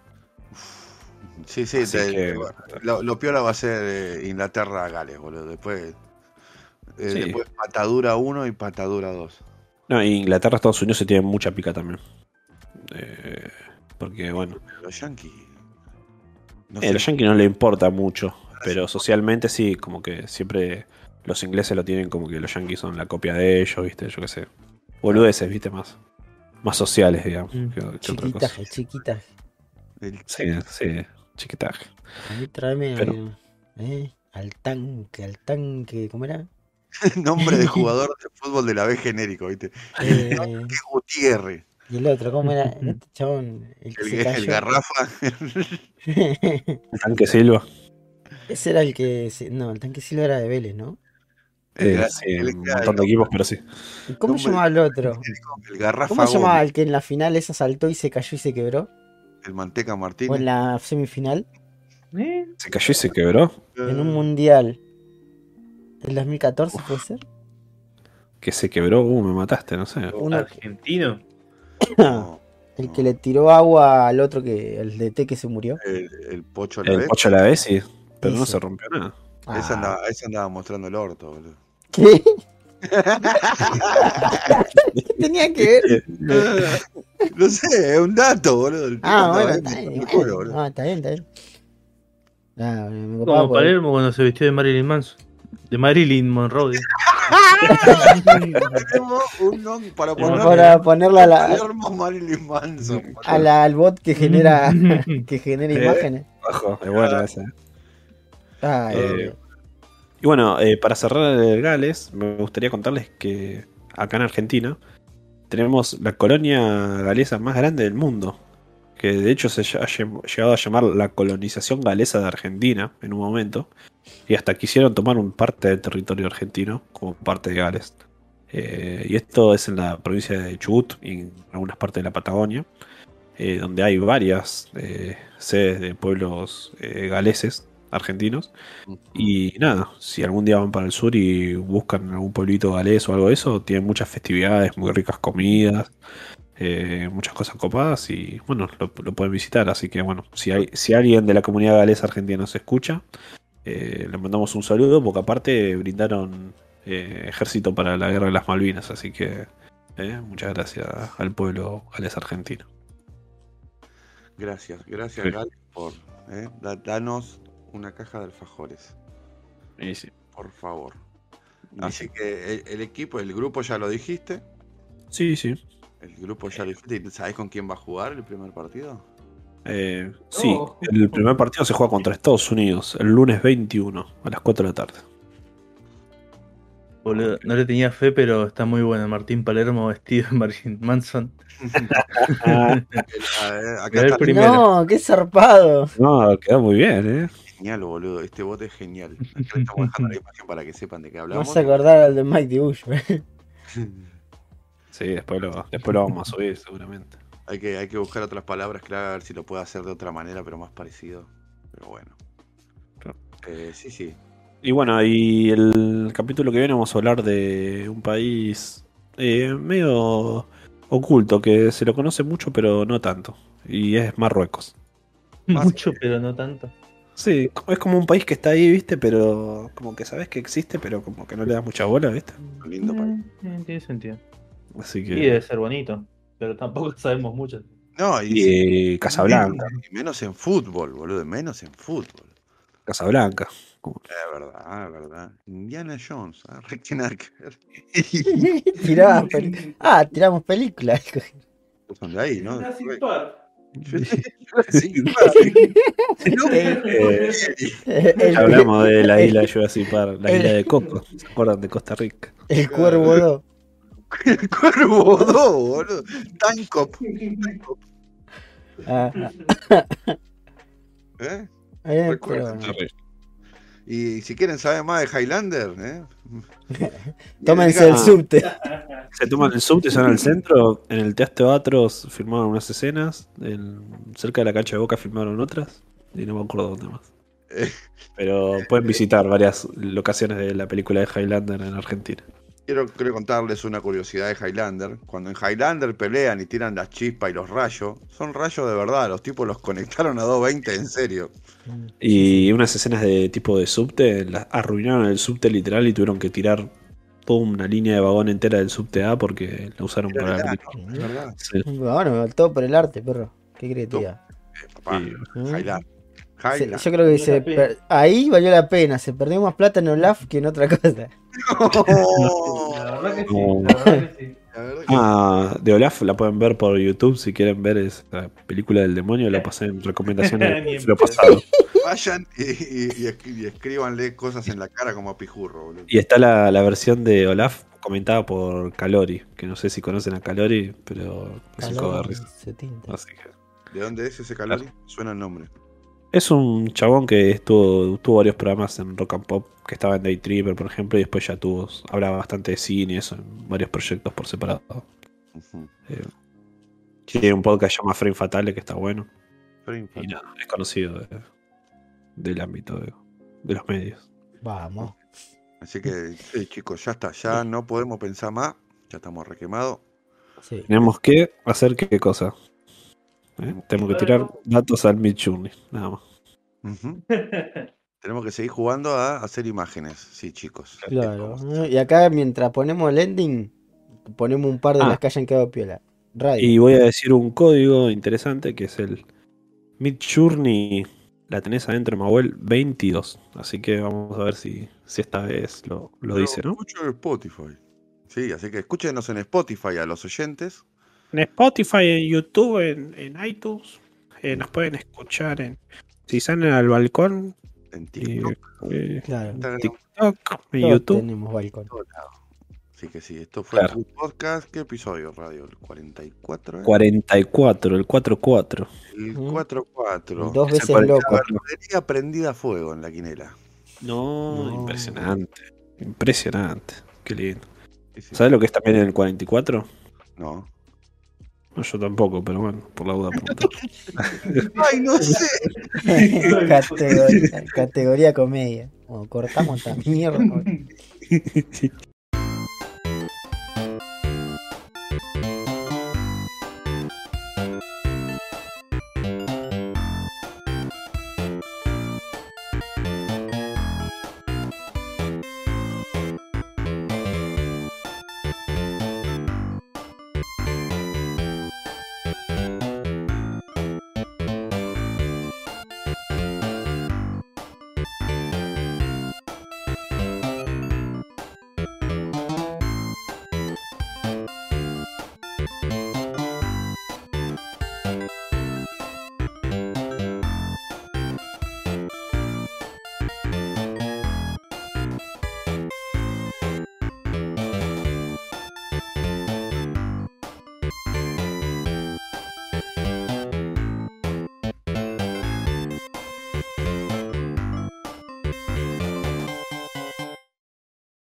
Sí, sí, Así te- que- lo, lo peor va a ser eh, Inglaterra-Gales, boludo. Después, eh, Sí. después patadura 1 y patadura 2. No, y Inglaterra y Estados Unidos se tienen mucha pica también. Eh, porque bueno, Los Yankees. No a sé, los Yankees no le importa mucho, pero socialmente sí, como que siempre los ingleses lo tienen como que los Yankees son la copia de ellos, viste, yo qué sé. Boludeces, viste, más, más sociales, digamos, Mm. que, que otra cosa. Chiquitaje, Sí, sí, chiquitaje. A mí tráeme Pero- al, eh, al tanque, al tanque, ¿cómo era? nombre de jugador de fútbol de la B genérico, ¿viste? Eh, Que Gutiérrez. y el otro, ¿cómo era? Este chabón, el que El, se el cayó. Garrafa. El tanque Silva. Ese era el que. se- No, el tanque Silva era de Vélez, ¿no? Eh, sí, el- un montón de equipos, pero sí. ¿Y cómo se llamaba el otro? El, el Garrafa ¿Cómo se llamaba el que en la final esa saltó y se cayó y se quebró? El Manteca ¿O en Martínez. la semifinal? ¿Eh? Se cayó y se quebró. En un mundial. ¿El 2014 puede ser? Que se quebró, uh, me mataste, no sé. Uno- Argentino. No, El que le tiró agua al otro que. el DT que se murió. el, el Pocho a la El vez. pocho a la vez, sí. Pero no se rompió nada. Ese, Ah, andaba, ese andaba mostrando el orto, boludo. ¿Qué? ¿Qué tenía que ver? No sé, es un dato, boludo. Ah, bueno, está bien. Ah, está bien, está bien. Ah, Como por- Palermo cuando se vistió de Marilyn Manson. De Marilyn Monroe. un para poner Para ponerla a la, Palermo Marilyn Manson. a la- al bot que genera que genera Eh. imágenes. Ojo, es bueno ese. Ay, Eh. Y bueno, eh, para cerrar el Gales, me gustaría contarles que acá en Argentina tenemos la colonia galesa más grande del mundo. Que de hecho se ha lle- llegado a llamar la colonización galesa de Argentina en un momento. Y hasta quisieron tomar un parte del territorio argentino como parte de Gales. Eh, y esto es en la provincia de Chubut y en algunas partes de la Patagonia. eh, donde hay varias sedes de pueblos galeses argentinos. Y nada, si algún día van para el sur y buscan algún pueblito galés o algo de eso, tienen muchas festividades, muy ricas comidas, eh, muchas cosas copadas y bueno, lo, lo pueden visitar. Así que bueno, si, hay, si alguien de la comunidad galesa argentina nos escucha, eh, le mandamos un saludo porque aparte brindaron eh, ejército para la guerra de las Malvinas. Así que eh, muchas gracias al pueblo galés argentino. Gracias, gracias, Sí. Gal, por da- danos una caja de alfajores, sí, por favor. Así sí. que el, el equipo, el grupo ya lo dijiste. sí, sí. El grupo ya lo dijiste. ¿Y ¿Sabés con quién va a jugar el primer partido? Eh, sí, Oh. el primer partido se juega contra Estados Unidos el lunes 21 a las 4 de la tarde. Boludo, no le tenía fe, pero está muy bueno. Martín Palermo vestido en Manson. Acá está primero. No, qué zarpado. No, quedó muy bien, ¿eh? Genial, boludo. Este bote es genial. Le estamos dejando la imagen para que sepan de qué hablamos. vas a acordar al de Mike Bush. Sí, después lo, después lo vamos a subir seguramente. Hay que, hay que buscar otras palabras, claro, a ver si lo puedo hacer de otra manera, pero más parecido. Pero bueno. Eh, sí, sí. Y bueno, y el capítulo que viene vamos a hablar de un país eh, medio oculto, que se lo conoce mucho, pero no tanto. Y es Marruecos. Mucho, pero no tanto. Sí, es como un país que está ahí, ¿viste? Pero como que sabes que existe, pero como que no le das mucha bola, ¿viste? Un lindo país. Eh, tiene sentido. Así Y que... debe ser bonito, pero tampoco sabemos mucho. No, y, Y eh, Casablanca, y menos en fútbol, boludo. Menos en fútbol. Casablanca. Es verdad, es verdad. Indiana Jones, ah, re que nada que ver. Tiraba peli- ah, tiramos películas. Son de ahí, ¿no? Jurassic Park. Sí, Eh, El, ya hablamos de la isla de Jurassic Park, la el- isla de Coco. ¿Se acuerdan de Costa Rica? el cuervo 2. El cuervo 2, boludo. Tancop. Ah, ¿Eh? eh, Y si quieren saber más de Highlander, ¿eh? tómense el subte. Se toman el subte, se van al centro. En el Teatro Atros filmaron unas escenas. en- cerca de la cancha de Boca filmaron otras. Y no me acuerdo dónde más. Eh. Pero pueden visitar varias locaciones de la película de Highlander en Argentina. Quiero, quiero contarles una curiosidad de Highlander. Cuando en Highlander pelean y tiran las chispas y los rayos, son rayos de verdad. Los tipos los conectaron a 220 en serio. Y unas escenas de tipo de subte, las arruinaron el subte literal y tuvieron que tirar toda una línea de vagón entera del subte A porque la usaron Era para es verdad. Sí. Bueno, todo por el arte, perro. ¿Qué crees, tía? Eh, papá, Sí. Highlander. Se- yo creo que se per- ahí valió la pena. Se perdió más plata en Olaf que en otra cosa. La verdad que sí. No. La verdad que sí. La verdad que Ah, de Olaf la pueden ver por YouTube si quieren ver esa película del demonio, la pasé en recomendaciones lo pasado. Vayan y, y- escríbanle cosas en la cara como a Pijurro, boludo. Y está la, la versión de Olaf comentada por Calori, que no sé si conocen a Calori, pero es un cago de Calor, risa. se tinta. Así que- ¿De dónde es ese calor? Suena el nombre. Es un chabón que estuvo, tuvo varios programas en Rock and Pop, que estaba en Day Tripper, por ejemplo, y después ya tuvo, hablaba bastante de cine y eso, en varios proyectos por separado. Tiene un podcast que se llama Frame Fatale, que está bueno. Frame Y Fatale. nada, es conocido de- del ámbito de, de los medios. Vamos. Así que, sí, chicos, ya está. Ya no podemos pensar más. Ya estamos requemados. Sí. Tenemos que hacer qué cosa. ¿Eh? Tenemos que tirar datos al Midjourney, nada más. Tenemos que seguir jugando a hacer imágenes. Sí, chicos. Claro. Y acá mientras ponemos el ending, ponemos un par de Ah. las que hayan quedado piola. Radio. Y voy a decir un código interesante que es el Midjourney. La tenés adentro, Mahuel 22. Así que vamos a ver si, si esta vez lo, lo Pero dice, ¿no? Escucho en Spotify. Sí, así que escúchenos en Spotify a los oyentes. En Spotify, en YouTube, en, en iTunes. eh, nos pueden escuchar en. Si salen al balcón, En eh, TikTok. eh, Claro. Instagram, TikTok, en Todos YouTube. tenemos balcón. en todos lados. Así que sí, esto fue Claro. el podcast. ¿Qué episodio, Radio? ¿El 44? eh? 44, el 44. El Ujú. 44. Dos veces loco. Batería prendida a fuego en la quinela. No, No. impresionante. Impresionante. Qué lindo. Sí, sí. ¿Sabes lo que es también en el 44? No. No, yo tampoco, pero bueno, por la duda preguntar. Ay, no sé. categoría, categoría comedia. Cortamos esta mierda.